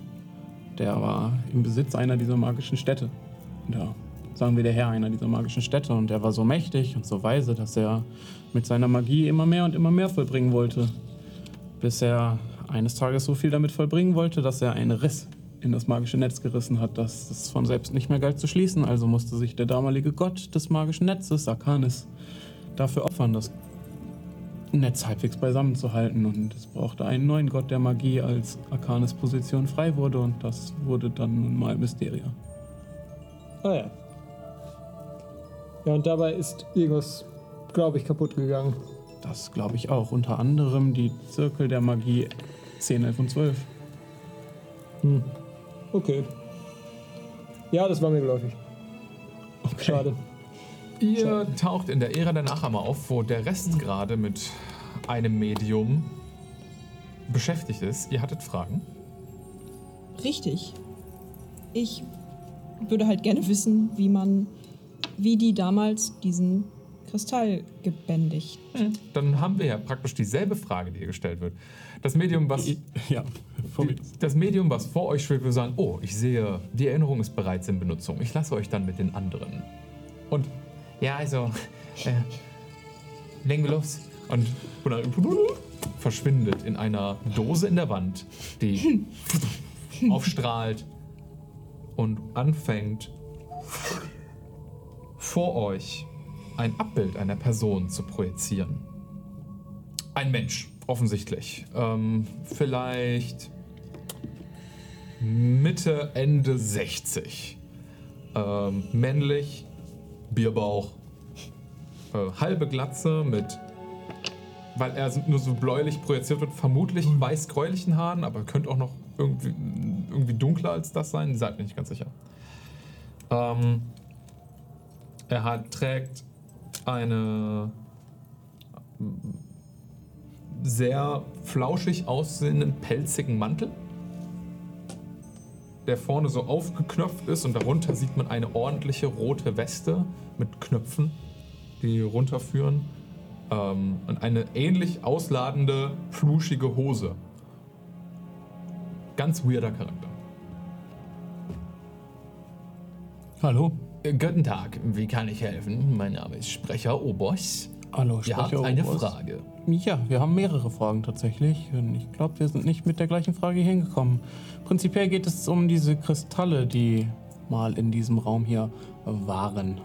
Der war im Besitz einer dieser magischen Städte. Ja, sagen wir der Herr einer dieser magischen Städte. Und er war so mächtig und so weise, dass er mit seiner Magie immer mehr und immer mehr vollbringen wollte. Bis er eines Tages so viel damit vollbringen wollte, dass er einen Riss in das magische Netz gerissen hat, dass es von selbst nicht mehr galt zu schließen. Also musste sich der damalige Gott des magischen Netzes, Arcanis, dafür opfern, das Netz halbwegs beisammen zu halten. Und es brauchte einen neuen Gott der Magie, als Arcanis Position frei wurde. Und das wurde dann nun mal Mysteria. ah ja. Ja, und dabei ist irgendwas, glaube ich, kaputt gegangen. Das glaube ich auch. Unter anderem die Zirkel der Magie 10, 11 und 12. Hm. Okay. Ja, das war mir geläufig. Schade. Ihr taucht in der Ära der Nachahmer auf, wo der Rest gerade mit einem Medium beschäftigt ist. Ihr hattet Fragen? Richtig. Ich würde halt gerne wissen, wie man, wie die damals diesen Kristall gebändigt. Dann haben wir ja praktisch dieselbe Frage, die hier gestellt wird. Das Medium, was, Ja, die, das Medium, was vor euch schwebt, will sagen, oh, ich sehe, die Erinnerung ist bereits in Benutzung. Ich lasse euch dann mit den anderen. Und ja, also, äh, legen wir los. Und verschwindet in einer Dose in der Wand, die *laughs* aufstrahlt und anfängt vor euch ein Abbild einer Person zu projizieren. Ein Mensch, offensichtlich. Ähm, vielleicht Mitte, Ende 60. Ähm, männlich, Bierbauch, äh, halbe Glatze mit, weil er nur so bläulich projiziert wird, vermutlich weiß-gräulichen Haaren, aber könnte auch noch irgendwie, irgendwie dunkler als das sein. Seid mir nicht ganz sicher. Ähm, er hat, trägt eine sehr flauschig aussehenden, pelzigen Mantel, der vorne so aufgeknöpft ist und darunter sieht man eine ordentliche rote Weste mit Knöpfen, die runterführen. ähm, und eine ähnlich ausladende, fluschige Hose. Ganz weirder Charakter. Hallo. Äh, Guten Tag, wie kann ich helfen? Mein Name ist Sprecher Obos. Hallo, Ihr habt eine Oberst. Frage. Ja, wir haben mehrere Fragen tatsächlich. Und ich glaube, wir sind nicht mit der gleichen Frage hier hingekommen. Prinzipiell geht es um diese Kristalle, die mal in diesem Raum hier waren.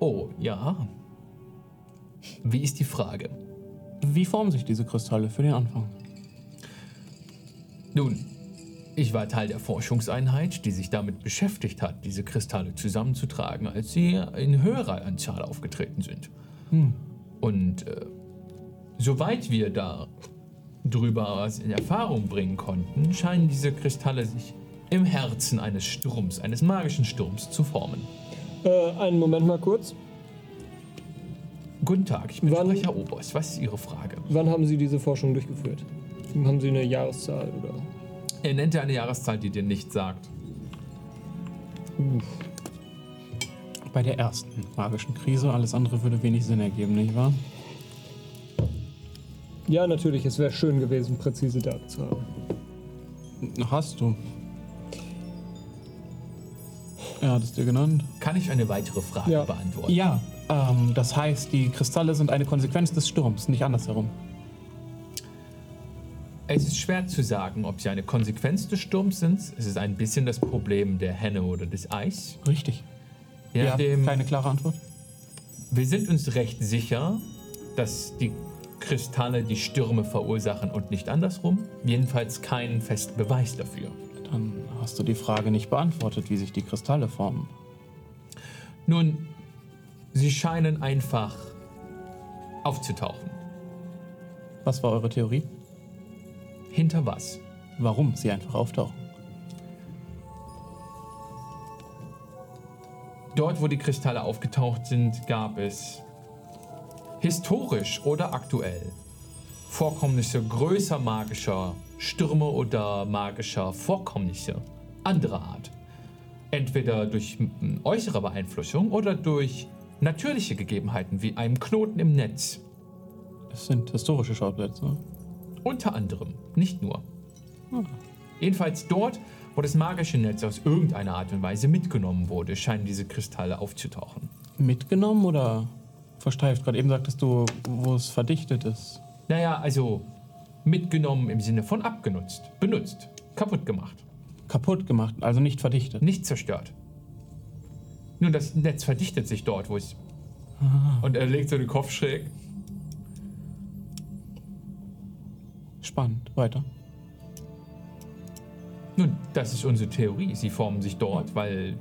Oh, ja. Wie ist die Frage? Wie formen sich diese Kristalle für den Anfang? Nun, ich war Teil der Forschungseinheit, die sich damit beschäftigt hat, diese Kristalle zusammenzutragen, als sie in höherer Anzahl aufgetreten sind. Und äh, soweit wir da drüber was in Erfahrung bringen konnten, scheinen diese Kristalle sich im Herzen eines Sturms, eines magischen Sturms zu formen. Äh, einen Moment mal kurz. Guten Tag, ich bin Wann- Sprecher Oberst. Was ist Ihre Frage? Wann haben Sie diese Forschung durchgeführt? Haben Sie eine Jahreszahl oder? Er nennt ja eine Jahreszahl, die dir nichts sagt. Bei der ersten magischen Krise, alles andere würde wenig Sinn ergeben, nicht wahr? Ja, natürlich. Es wäre schön gewesen, präzise Daten zu haben. Hast du. Er hat es dir genannt. Kann ich eine weitere Frage Ja. beantworten? Ja, ähm, das heißt, die Kristalle sind eine Konsequenz des Sturms, nicht andersherum. Es ist schwer zu sagen, ob sie eine Konsequenz des Sturms sind. Es ist ein bisschen das Problem der Henne oder des Eis. Richtig. Ja, nachdem, keine klare Antwort. wir sind uns recht sicher, dass die Kristalle die Stürme verursachen und nicht andersrum. Jedenfalls keinen festen Beweis dafür. Dann hast du die Frage nicht beantwortet, wie sich die Kristalle formen. Nun, sie scheinen einfach aufzutauchen. Was war eure Theorie? Hinter was? Warum sie einfach auftauchen? Dort, wo die Kristalle aufgetaucht sind, gab es historisch oder aktuell Vorkommnisse größer magischer Stürme oder magischer Vorkommnisse anderer Art. Entweder durch äußere Beeinflussung oder durch natürliche Gegebenheiten wie einem Knoten im Netz. Es sind historische Schauplätze. Unter anderem, nicht nur. Jedenfalls dort, wo das magische Netz aus irgendeiner Art und Weise mitgenommen wurde, scheinen diese Kristalle aufzutauchen. Mitgenommen oder versteift? Gerade eben sagtest du, wo es verdichtet ist. Naja, also mitgenommen im Sinne von abgenutzt, benutzt, kaputt gemacht, Kaputt gemacht, also nicht verdichtet. nicht zerstört. Nun, das Netz verdichtet sich dort, wo es. Und er legt so den Kopf schräg. Spannend. Weiter. Nun, das ist unsere Theorie. Sie formen sich dort, weil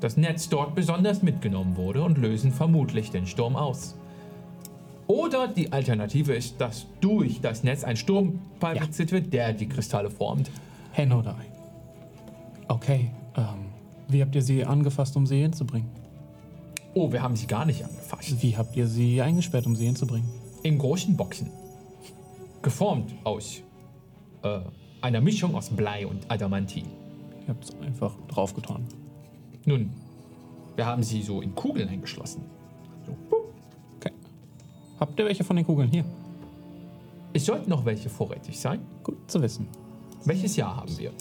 das Netz dort besonders mitgenommen wurde und lösen vermutlich den Sturm aus. Oder die Alternative ist, dass durch das Netz ein Sturm fabriziert wird, der die Kristalle formt. Henne oder Ei? Okay. Ähm, wie habt ihr sie angefasst, um sie hinzubringen? Oh, wir haben sie gar nicht angefasst. Wie habt ihr sie eingesperrt, um sie hinzubringen? In großen Boxen. Geformt aus äh, einer Mischung aus Blei und Adamantin. Ihr habt es einfach draufgetan. Nun, wir haben sie so in Kugeln eingeschlossen. Okay. Habt ihr welche von den Kugeln hier? Es sollten noch welche vorrätig sein. Gut zu wissen. Welches Jahr haben wir?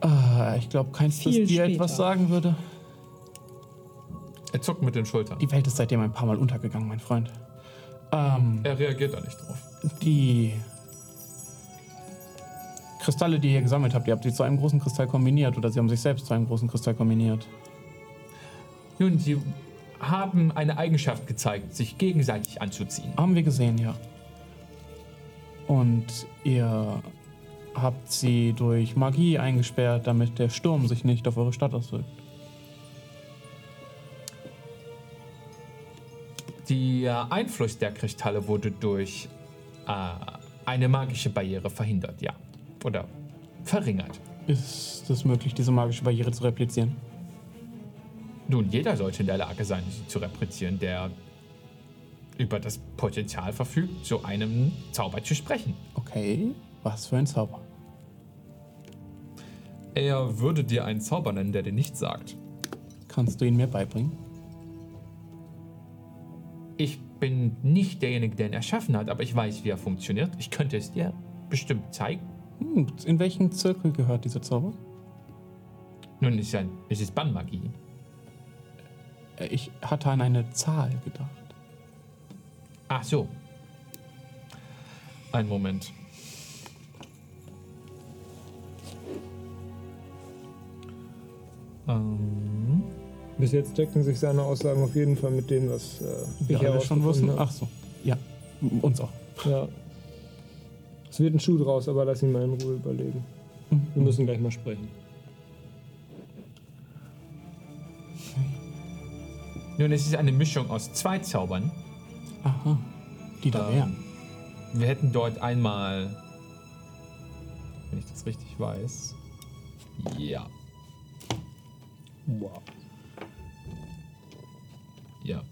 Ah, ich glaube, keins, das Viel dir später. etwas sagen würde. Er zuckt mit den Schultern. Die Welt ist seitdem ein paar Mal untergegangen, mein Freund. Ähm, Er reagiert da nicht drauf. die Kristalle, die ihr gesammelt habt, ihr habt sie zu einem großen Kristall kombiniert oder sie haben sich selbst zu einem großen Kristall kombiniert. Nun, sie haben eine Eigenschaft gezeigt, sich gegenseitig anzuziehen. Haben wir gesehen, ja. Und ihr habt sie durch Magie eingesperrt, damit der Sturm sich nicht auf eure Stadt auswirkt. Der Einfluss der Kristalle wurde durch äh, eine magische Barriere verhindert, ja. Oder verringert. Ist es möglich, diese magische Barriere zu replizieren? Nun, jeder sollte in der Lage sein, sie zu replizieren, der über das Potenzial verfügt, zu einem Zauber zu sprechen. Okay, was für ein Zauber. Er würde dir einen Zauber nennen, der dir nichts sagt. Kannst du ihn mir beibringen? Ich bin nicht derjenige, der ihn erschaffen hat, aber ich weiß, wie er funktioniert. Ich könnte es dir bestimmt zeigen. Hm, in welchen Zirkel gehört dieser Zauber? Nun, es ist, ein, es ist Bannmagie. Äh, Ich hatte an eine Zahl gedacht. Ach so. Ein Moment. Ähm, Bis jetzt decken sich seine Aussagen auf jeden Fall mit dem, was äh, Wir ich alle schon wussten. Ach so. Ja, uns auch. Ja. Es wird ein Schuh draus, aber lass ihn mal in Ruhe überlegen. Mhm. Wir müssen gleich mal sprechen. nun, es ist eine Mischung aus zwei Zaubern. Aha. Die da Ähm, wären. Wir hätten dort einmal, wenn ich das richtig weiß, ja, Wow. ja.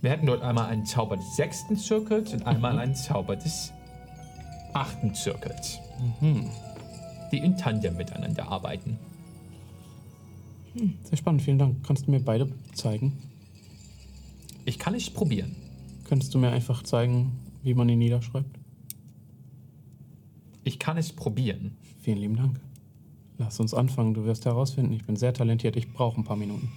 Wir hätten dort einmal einen Zauber des sechsten Zirkels und einmal einen Zauber des achten Zirkels, die in Tandem miteinander arbeiten. Sehr spannend, vielen Dank. Kannst du mir beide zeigen? Ich kann es probieren. Könntest du mir einfach zeigen, wie man ihn niederschreibt? Ich kann es probieren. Vielen lieben Dank. Lass uns anfangen. Du wirst herausfinden, ich bin sehr talentiert. Ich brauche ein paar Minuten.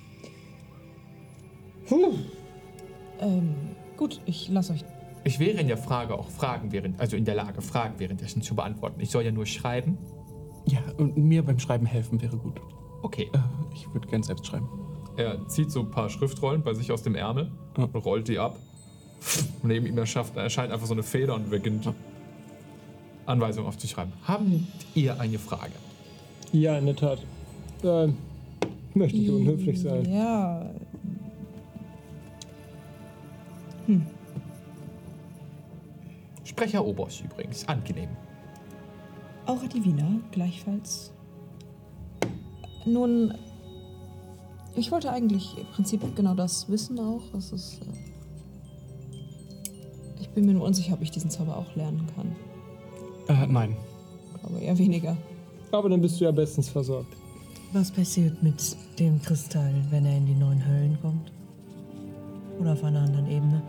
Ähm, gut, ich lasse euch. Ich wäre in der Frage auch Fragen während, also in der Lage, Fragen währenddessen zu beantworten. Ich soll ja nur schreiben. Ja, und mir beim Schreiben helfen wäre gut. Okay. Äh, ich würde gern selbst schreiben. Er zieht so ein paar Schriftrollen bei sich aus dem Ärmel, Ja. rollt die ab. Neben ihm erschafft, erscheint einfach so eine Feder und beginnt Ja. Anweisungen aufzuschreiben. Haben ihr eine Frage? Ja, in der Tat. Äh, möchte ich unhöflich sein. Ja. Sprecher Obers übrigens, angenehm. Auch Adivina, gleichfalls. Nun, ich wollte eigentlich im Prinzip genau das wissen auch. Das ist. Äh ich bin mir nur unsicher, ob ich diesen Zauber auch lernen kann. Äh, nein. Aber eher weniger. Aber dann bist du ja bestens versorgt. Was passiert mit dem Kristall, wenn er in die neuen Höllen kommt? Oder auf einer anderen Ebene?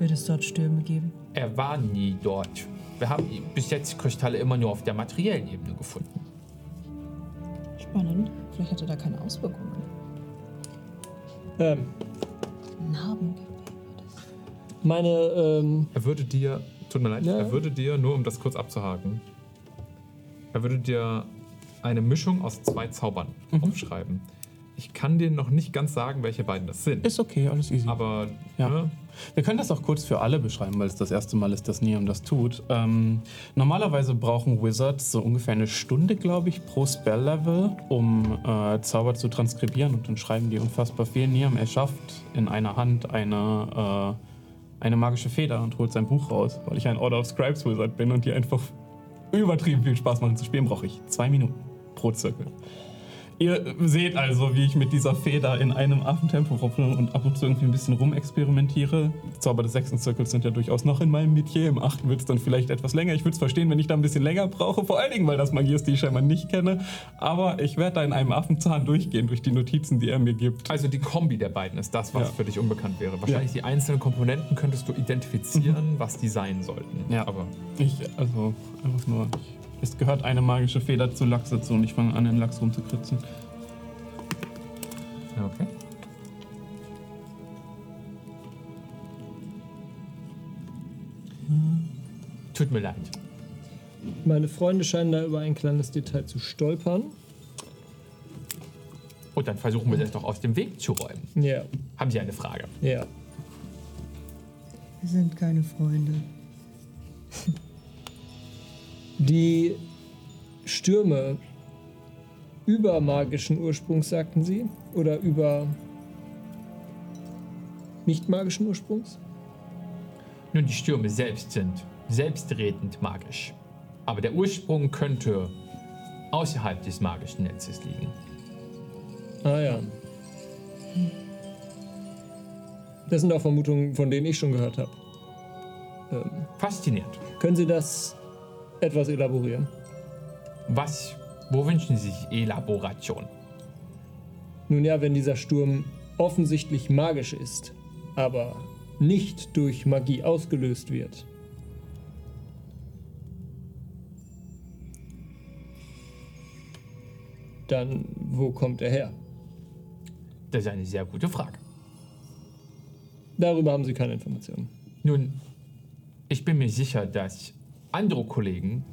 Wird es dort Stürme geben? Er war nie dort. Wir haben bis jetzt Kristalle immer nur auf der materiellen Ebene gefunden. Spannend. Vielleicht hat er da keine Auswirkungen. Ähm, Narben. meine, ähm, Er würde dir, tut mir leid, Ja. er würde dir, nur um das kurz abzuhaken, er würde dir eine Mischung aus zwei Zaubern aufschreiben. Ich kann dir noch nicht ganz sagen, welche beiden das sind. Ist okay, alles easy. Aber Ja. ne, Wir können das auch kurz für alle beschreiben, weil es das erste Mal ist, dass Niam das tut. Ähm, normalerweise brauchen Wizards so ungefähr eine Stunde, glaube ich, pro Spell-Level, um äh, Zauber zu transkribieren und dann schreiben die unfassbar viel. Niam erschafft in einer Hand eine, äh, eine magische Feder und holt sein Buch raus, weil ich ein Order of Scribes Wizard bin und die einfach übertrieben viel Spaß machen zu spielen, brauche ich zwei Minuten pro Zirkel. Ihr seht also, wie ich mit dieser Feder in einem Affentempo ruffle und ab und zu irgendwie ein bisschen rumexperimentiere. Zauber des sechsten Zirkels sind ja durchaus noch in meinem Metier. Im achten wird es dann vielleicht etwas länger. Ich würde es verstehen, wenn ich da ein bisschen länger brauche. Vor allen Dingen, weil das Magie ist, die ich scheinbar nicht kenne. Aber ich werde da in einem Affenzahn durchgehen, durch die Notizen, die er mir gibt. also die Kombi der beiden ist das, was Ja. für dich unbekannt wäre. Wahrscheinlich die einzelnen Komponenten könntest du identifizieren, was die sein sollten. Ja. Aber Ich, also, einfach nur. Ich, es gehört eine magische Feder zu Lachs dazu und ich fange an, den Lachs rumzukritzen. okay. Tut mir leid. meine Freunde scheinen da über ein kleines Detail zu stolpern. Und dann versuchen wir das doch aus dem Weg zu räumen. Ja, Haben Sie eine Frage? ja. Wir sind keine Freunde. *laughs* Die Stürme über magischen Ursprungs, sagten sie? Oder über nicht magischen Ursprungs? Nun, die Stürme selbst sind selbstredend magisch. Aber der Ursprung könnte außerhalb des magischen Netzes liegen. Ah ja. Das sind auch Vermutungen, von denen ich schon gehört habe. Ähm, Faszinierend. können Sie das etwas elaborieren? Was, wo wünschen Sie sich Elaboration? Nun ja, wenn dieser Sturm offensichtlich magisch ist, aber nicht durch Magie ausgelöst wird, dann wo kommt er her? Das ist eine sehr gute Frage. Darüber haben Sie keine Informationen. Nun, ich bin mir sicher, dass andere Kollegen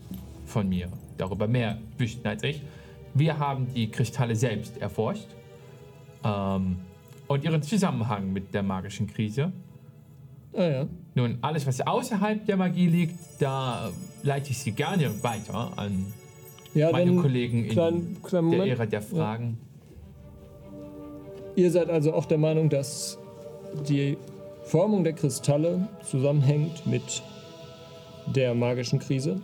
von mir darüber mehr wüssten als ich. Wir haben die Kristalle selbst erforscht ähm, und ihren Zusammenhang mit der magischen Krise. Ah ja. Nun, alles, was außerhalb der Magie liegt, da leite ich Sie gerne weiter an Ja, meine Kollegen in kleinen, kleinen der Moment. Ära der Fragen. Ihr seid also auch der Meinung, dass die Formung der Kristalle zusammenhängt mit der magischen Krise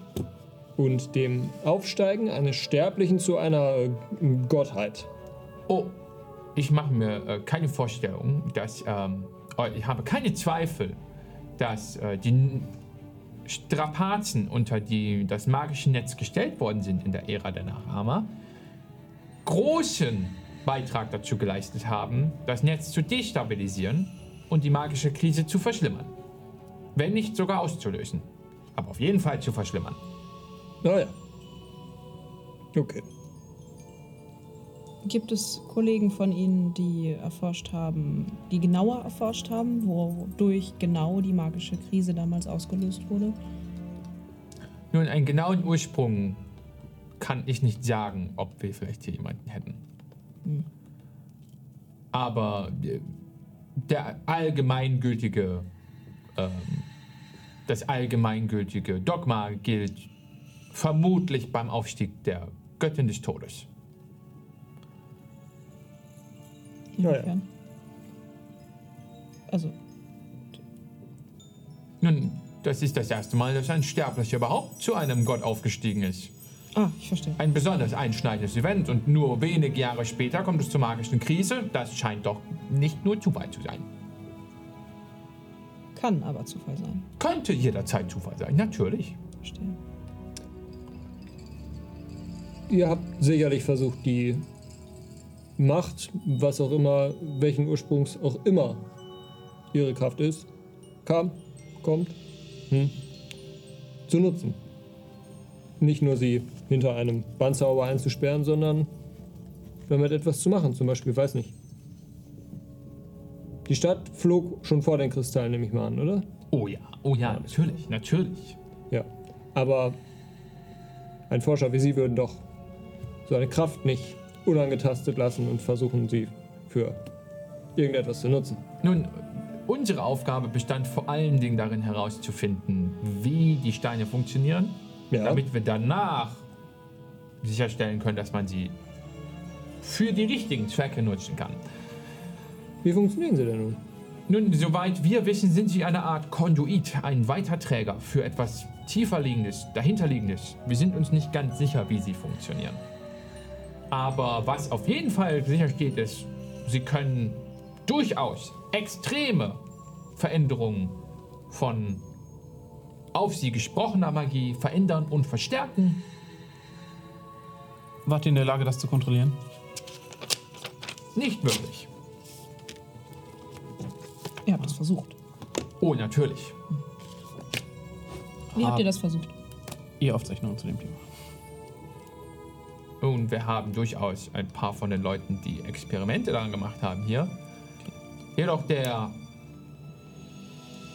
und dem Aufsteigen eines Sterblichen zu einer äh, Gottheit. Oh, ich mache mir äh, keine Vorstellung, dass ähm, äh, ich habe keine Zweifel, dass äh, die Strapazen, unter die das magische Netz gestellt worden sind in der Ära der Nachahmer, großen Beitrag dazu geleistet haben, das Netz zu destabilisieren und die magische Krise zu verschlimmern. Wenn nicht sogar auszulösen. Aber auf jeden Fall zu verschlimmern. Naja. Okay. Gibt es Kollegen von Ihnen, die erforscht haben, die genauer erforscht haben, wodurch genau die magische Krise damals ausgelöst wurde? Nun, einen genauen Ursprung kann ich nicht sagen, ob wir vielleicht hier jemanden hätten. Aber äh, der allgemeingültige, ähm, das allgemeingültige Dogma gilt vermutlich beim Aufstieg der Göttin des Todes. Inwiefern? Also, Nun, das ist das erste Mal, dass ein Sterblicher überhaupt zu einem Gott aufgestiegen ist. ah, ich verstehe. Ein besonders einschneidendes Event und nur wenige Jahre später kommt es zur magischen Krise. Das scheint doch nicht nur Zufall zu sein. Kann aber Zufall sein. Könnte jederzeit Zufall sein, natürlich. Verstehe. Ihr habt sicherlich versucht, die Macht, was auch immer, welchen Ursprungs auch immer ihre Kraft ist, kam, kommt, hm, zu nutzen. Nicht nur sie hinter einem Bandzauber einzusperren, sondern damit etwas zu machen. Zum Beispiel, weiß nicht. Die Stadt flog schon vor den Kristallen, nehme ich mal an, oder? Oh ja, oh ja, natürlich, natürlich. Ja. Aber ein Forscher wie Sie würden doch so eine Kraft nicht unangetastet lassen und versuchen, sie für irgendetwas zu nutzen. Nun, unsere Aufgabe bestand vor allen Dingen darin herauszufinden, wie die Steine funktionieren, Ja. damit wir danach sicherstellen können, dass man sie für die richtigen Zwecke nutzen kann. Wie funktionieren sie denn nun? Nun, soweit wir wissen, sind sie eine Art Konduit, ein Weiterträger für etwas tieferliegendes, dahinterliegendes. Wir sind uns nicht ganz sicher, wie sie funktionieren. Aber was auf jeden Fall sicher steht, ist, sie können durchaus extreme Veränderungen von auf sie gesprochener Magie verändern und verstärken. Wart ihr in der Lage, das zu kontrollieren? Nicht wirklich. Ihr habt es versucht. Oh, natürlich. Wie habt ihr das versucht? Ihr Aufzeichnungen zu dem Thema. Und wir haben durchaus ein paar von den Leuten, die Experimente daran gemacht haben hier. Jedoch der,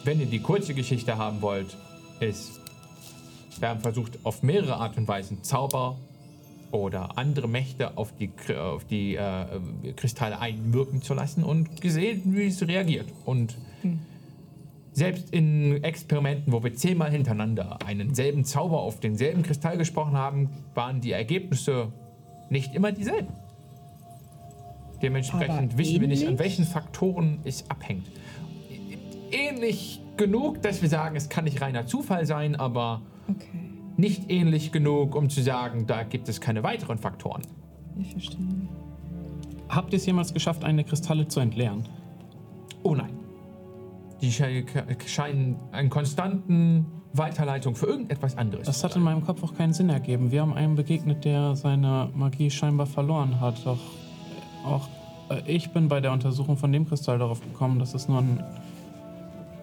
wenn ihr die kurze Geschichte haben wollt, ist, wir haben versucht, auf mehrere Art und Weisen Zauber oder andere Mächte auf die, auf die äh, Kristalle einwirken zu lassen und gesehen, wie es reagiert. Und selbst in Experimenten, wo wir zehnmal hintereinander einen selben Zauber auf denselben Kristall gesprochen haben, waren die Ergebnisse nicht immer dieselben. Dementsprechend Aber wissen wir nicht, an welchen Faktoren es abhängt. Ähnlich genug, dass wir sagen, es kann nicht reiner Zufall sein, aber Okay, nicht ähnlich genug, um zu sagen, da gibt es keine weiteren Faktoren. ich verstehe. Habt ihr es jemals geschafft, eine Kristalle zu entleeren? Oh nein. Die sche- scheinen einen konstanten Weiterleitung für irgendetwas anderes Das hat in meinem Kopf auch keinen Sinn ergeben. Wir haben einen begegnet, der seine Magie scheinbar verloren hat. Doch auch äh, ich bin bei der Untersuchung von dem Kristall darauf gekommen, dass es nur ein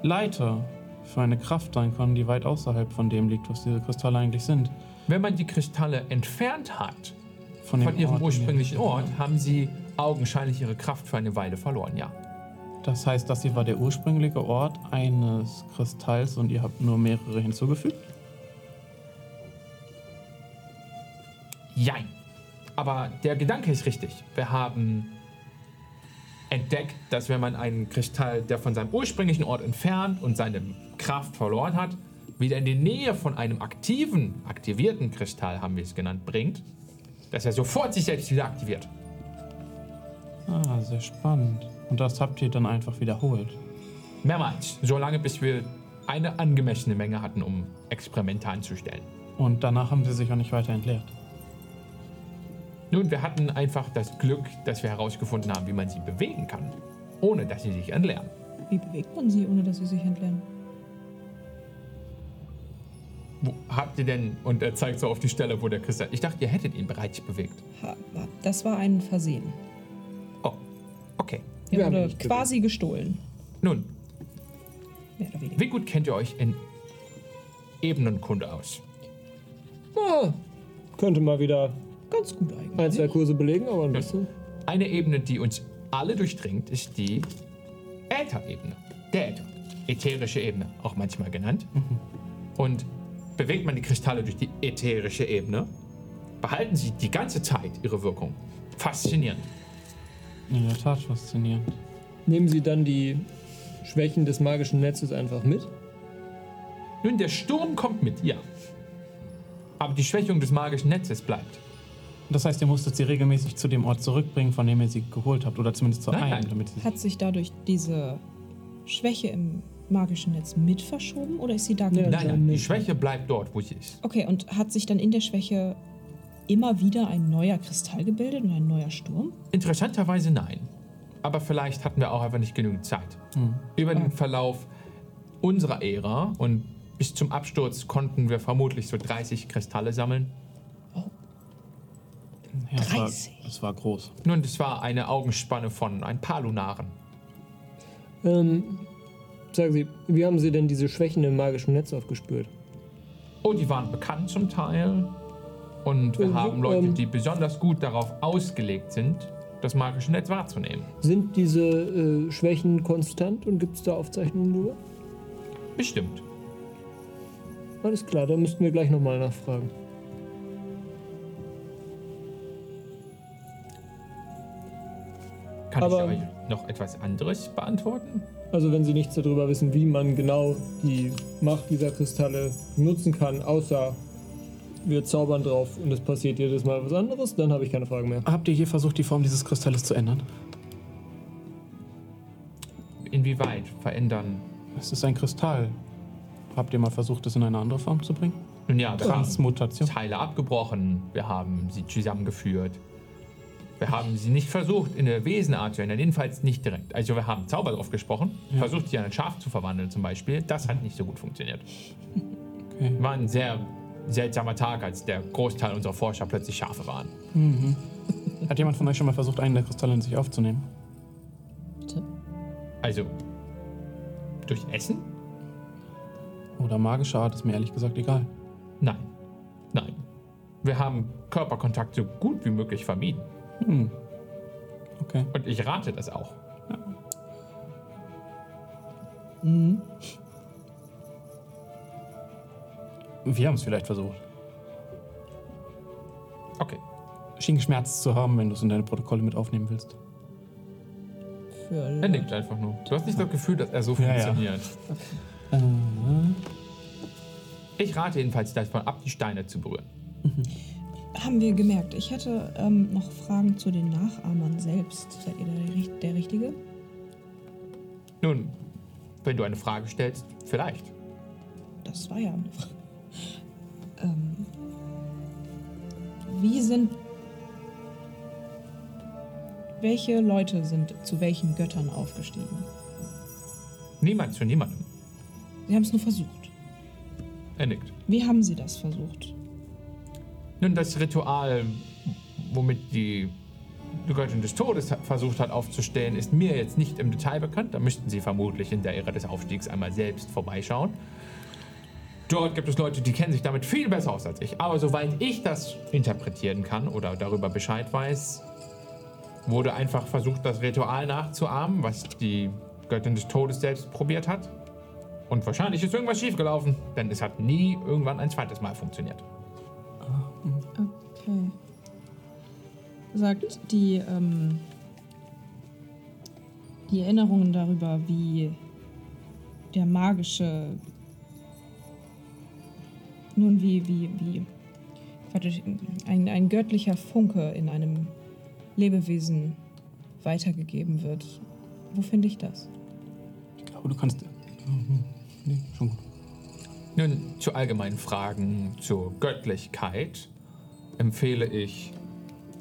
Leiter für eine Kraft sein können, die weit außerhalb von dem liegt, was diese Kristalle eigentlich sind. Wenn man die Kristalle entfernt hat Von, von ihrem Ort, ursprünglichen Ort, haben sie augenscheinlich ihre Kraft für eine Weile verloren, ja. Das heißt, das hier war der ursprüngliche Ort eines Kristalls und ihr habt nur mehrere hinzugefügt? Jein. Aber der Gedanke ist richtig. Wir haben entdeckt, dass wenn man einen Kristall, der von seinem ursprünglichen Ort entfernt und seine Kraft verloren hat, wieder in die Nähe von einem aktiven, aktivierten Kristall, haben wir es genannt, bringt, dass er sofort sich selbst wieder aktiviert. Ah, sehr spannend. Und das habt ihr dann einfach wiederholt. Mehrmals, solange bis wir eine angemessene Menge hatten, um Experimente anzustellen. Und danach haben sie sich auch nicht weiter entleert. Nun, wir hatten einfach das Glück, dass wir herausgefunden haben, wie man sie bewegen kann, ohne dass sie sich entleeren. Wie bewegt man sie, ohne dass sie sich entleeren? Wo habt ihr denn, und er zeigt so auf die Stelle, wo der Kristall, ich dachte, ihr hättet ihn bereits bewegt. Das war ein Versehen. Oh, okay. Er wurde quasi gestohlen. Nun, Mehr oder weniger. wie gut kennt ihr euch in Ebenenkunde aus? Ah, könnte mal wieder Ganz gut eigentlich. ein, zwei Kurse belegen, aber ein bisschen. Eine Ebene, die uns alle durchdringt, ist die Ätherebene. Der Äther. Ätherische Ebene, auch manchmal genannt. Und bewegt man die Kristalle durch die ätherische Ebene, behalten sie die ganze Zeit ihre Wirkung. Faszinierend. In der Tat faszinierend. Nehmen Sie dann die Schwächen des magischen Netzes einfach mit? Nun, der Sturm kommt mit, ja. Aber die Schwächung des magischen Netzes bleibt. Das heißt, ihr musstet sie regelmäßig zu dem Ort zurückbringen, von dem ihr sie geholt habt. Oder zumindest zu Nein, einem, nein. damit sie Hat sich dadurch diese Schwäche im magischen Netz mit verschoben oder ist sie da geblieben? Nein, nein, die. Schwäche bleibt dort, wo sie ist. Okay, und hat sich dann in der Schwäche immer wieder ein neuer Kristall gebildet und ein neuer Sturm? Interessanterweise nein. Aber vielleicht hatten wir auch einfach nicht genügend Zeit. Über den Verlauf unserer Ära und bis zum Absturz konnten wir vermutlich so 30 Kristalle sammeln. Ja, es war, 30. es war groß. Nun, das war eine Augenspanne von ein paar Lunaren. Ähm, sagen Sie, wie haben Sie denn diese Schwächen im magischen Netz aufgespürt? Oh, die waren bekannt zum Teil. Und wir Ähm, haben Leute, ähm, die besonders gut darauf ausgelegt sind, das magische Netz wahrzunehmen. Sind diese äh, Schwächen konstant und gibt es da Aufzeichnungen drüber? Bestimmt. Alles klar, dann müssten wir gleich nochmal nachfragen. Kann Aber- ich euch noch etwas anderes beantworten? Also wenn Sie nichts darüber wissen, wie man genau die Macht dieser Kristalle nutzen kann, außer wir zaubern drauf und es passiert jedes Mal was anderes, dann habe ich keine Fragen mehr. Habt ihr je versucht, die Form dieses Kristalles zu ändern? Inwieweit verändern? Es ist ein Kristall. Habt ihr mal versucht, es in eine andere Form zu bringen? Nun ja, wir haben Transmutation. Teile abgebrochen, wir haben sie zusammengeführt. Wir haben sie nicht versucht, in eine Wesenart zu ändern, jedenfalls nicht direkt. Also wir haben Zauber drauf gesprochen, versucht, sie in ein Schaf zu verwandeln zum Beispiel. Das hat nicht so gut funktioniert. Okay. War ein sehr seltsamer Tag, als der Großteil unserer Forscher plötzlich Schafe waren. Hat jemand von euch schon mal versucht, einen der Kristalle in sich aufzunehmen? Also, durch Essen? Oder magische Art ist mir ehrlich gesagt egal. Nein. Nein. Wir haben Körperkontakt so gut wie möglich vermieden. Hm. Okay. Und ich rate das auch. Wir haben es vielleicht versucht. Okay. Schien geschmerzt zu haben, wenn du es in deine Protokolle mit aufnehmen willst. Für Er nickt einfach nur. Du hast nicht das Gefühl, dass er so Ja, ja. funktioniert. Ich rate jedenfalls davon ab, die Steine zu berühren. *laughs* Haben wir gemerkt. Ich hätte ähm, noch Fragen zu den Nachahmern selbst. Seid ihr der, der Richtige? Nun, wenn du eine Frage stellst, vielleicht. Das war ja eine Frage. Ähm, wie sind. Welche Leute sind zu welchen Göttern aufgestiegen? Niemand zu niemandem. Sie haben es nur versucht. Er nickt. Wie haben Sie das versucht? Nun, das Ritual, womit die Göttin des Todes versucht hat aufzustellen, ist mir jetzt nicht im Detail bekannt. Da müssten Sie vermutlich in der Ära des Aufstiegs einmal selbst vorbeischauen. Dort gibt es Leute, die kennen sich damit viel besser aus als ich. Aber soweit ich das interpretieren kann oder darüber Bescheid weiß, wurde einfach versucht, das Ritual nachzuahmen, was die Göttin des Todes selbst probiert hat. Und wahrscheinlich ist irgendwas schiefgelaufen, denn es hat nie irgendwann ein zweites Mal funktioniert. Sagt die, ähm, die Erinnerungen darüber, wie der magische, nun wie, wie, wie, ein, ein göttlicher Funke in einem Lebewesen weitergegeben wird. Wo finde ich das? Ich glaube, du kannst. Mhm. Nee, schon gut. Nun, zu allgemeinen Fragen zur Göttlichkeit empfehle ich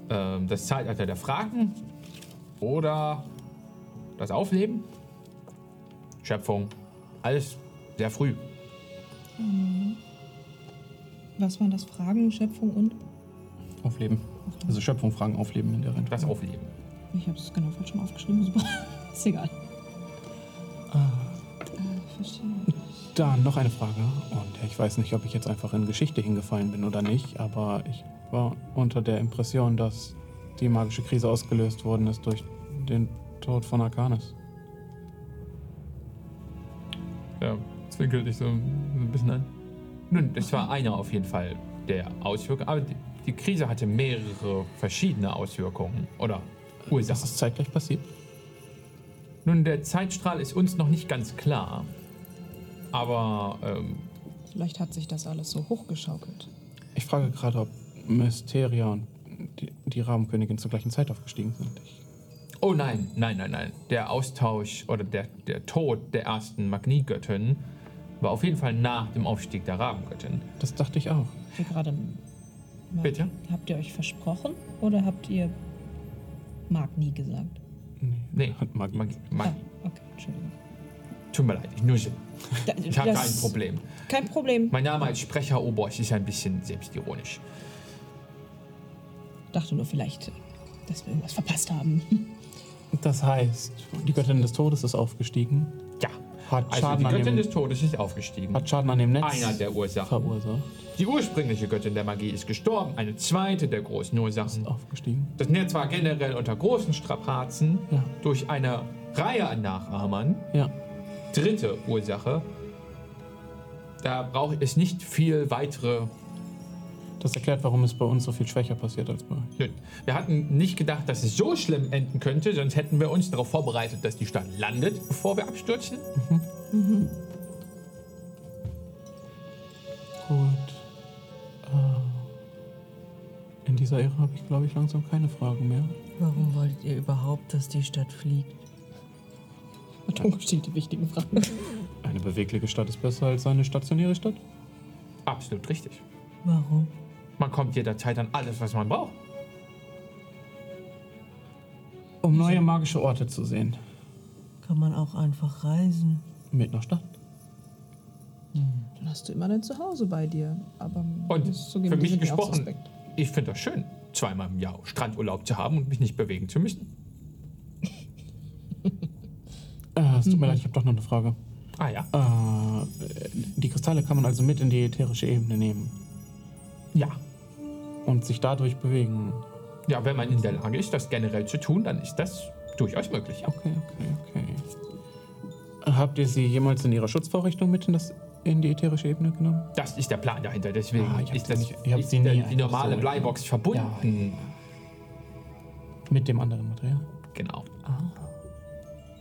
ähm, das Zeitalter der Fragen oder das Aufleben, Schöpfung, alles sehr früh. Was waren das? Fragen, Schöpfung und? Aufleben. Also Schöpfung, Fragen, Aufleben in der Rente. Das Aufleben. Ich habe es genau falsch schon aufgeschrieben. Super. *laughs* Ist egal. Äh, verstehe. Dann noch eine Frage. Und ich weiß nicht, ob ich jetzt einfach in Geschichte hingefallen bin oder nicht, aber ich war unter der Impression, dass die magische Krise ausgelöst worden ist durch den Tod von Arcanis. Ja, zwinkelt dich so ein bisschen an. Nun, das war einer auf jeden Fall der Auswirkungen, aber die, die Krise hatte mehrere verschiedene Auswirkungen oder Das Ursachen. ist zeitgleich passiert. Nun, der Zeitstrahl ist uns noch nicht ganz klar, aber ähm, Vielleicht hat sich das alles so hochgeschaukelt. Ich frage gerade, ob Mysteria und die, die Rabenkönigin zur gleichen Zeit aufgestiegen sind. Ich, Oh nein, nein, nein, nein. Der Austausch oder der, der Tod der ersten Magniegöttin war auf jeden Fall nach dem Aufstieg der Rabengöttin. das dachte ich auch. Ihr gerade. Bitte? Habt ihr euch versprochen oder habt ihr Mag nie gesagt? Nee, Hat Magie. Magie. Magie. Ah, okay, Entschuldigung. Tut mir leid, ich nuschel. Da- Ich habe das- kein Problem. Kein Problem. Mein Name als Sprecher Oberst ist ein bisschen selbstironisch. Dachte nur vielleicht, dass wir irgendwas verpasst haben. *laughs* Das heißt, die Göttin des Todes ist aufgestiegen, Ja, hat also Schaden, die an Göttin dem, des Todes ist aufgestiegen. hat Schaden an dem Netz Einer der Ursachen. verursacht. Die ursprüngliche Göttin der Magie ist gestorben. Eine zweite der großen Ursachen. Aufgestiegen. Das Netz war generell unter großen Strapazen Ja. durch eine Reihe an Nachahmern. Ja. Dritte Ursache. Da braucht es nicht viel weitere. Das erklärt, warum es bei uns so viel schwächer passiert als bei euch. Wir hatten nicht gedacht, dass es so schlimm enden könnte, sonst hätten wir uns darauf vorbereitet, dass die Stadt landet, bevor wir abstürzen. Gut. Äh, In dieser Ära habe ich, glaube ich, langsam keine Fragen mehr. Warum wolltet ihr überhaupt, dass die Stadt fliegt? Matongo stellt die wichtigen Fragen. Eine bewegliche Stadt ist besser als eine stationäre Stadt? Absolut richtig. Warum? Man kommt jederzeit an alles, was man braucht. Um neue magische Orte zu sehen. Kann man auch einfach reisen? Mit einer Stadt. Dann hast du immer dein Zuhause bei dir. Aber Und für mich gesprochen, ich finde das schön, zweimal im Jahr Strandurlaub zu haben und mich nicht bewegen zu müssen. Äh, es tut mir leid, ich habe doch noch eine Frage. Ah ja. Äh, die Kristalle kann man also mit in die ätherische Ebene nehmen Ja. und sich dadurch bewegen. Ja, wenn man in der Lage ist, das generell zu tun, dann ist das durchaus möglich. Ja. Okay, okay, okay. Habt ihr sie jemals in ihrer Schutzvorrichtung mit in, das, in die ätherische Ebene genommen? Das ist der Plan dahinter. Deswegen Ah, ich ist, sie das, nicht- ich ist sie nie die normale so- Bleibox verbunden. Mit dem anderen Material? Genau. Ah.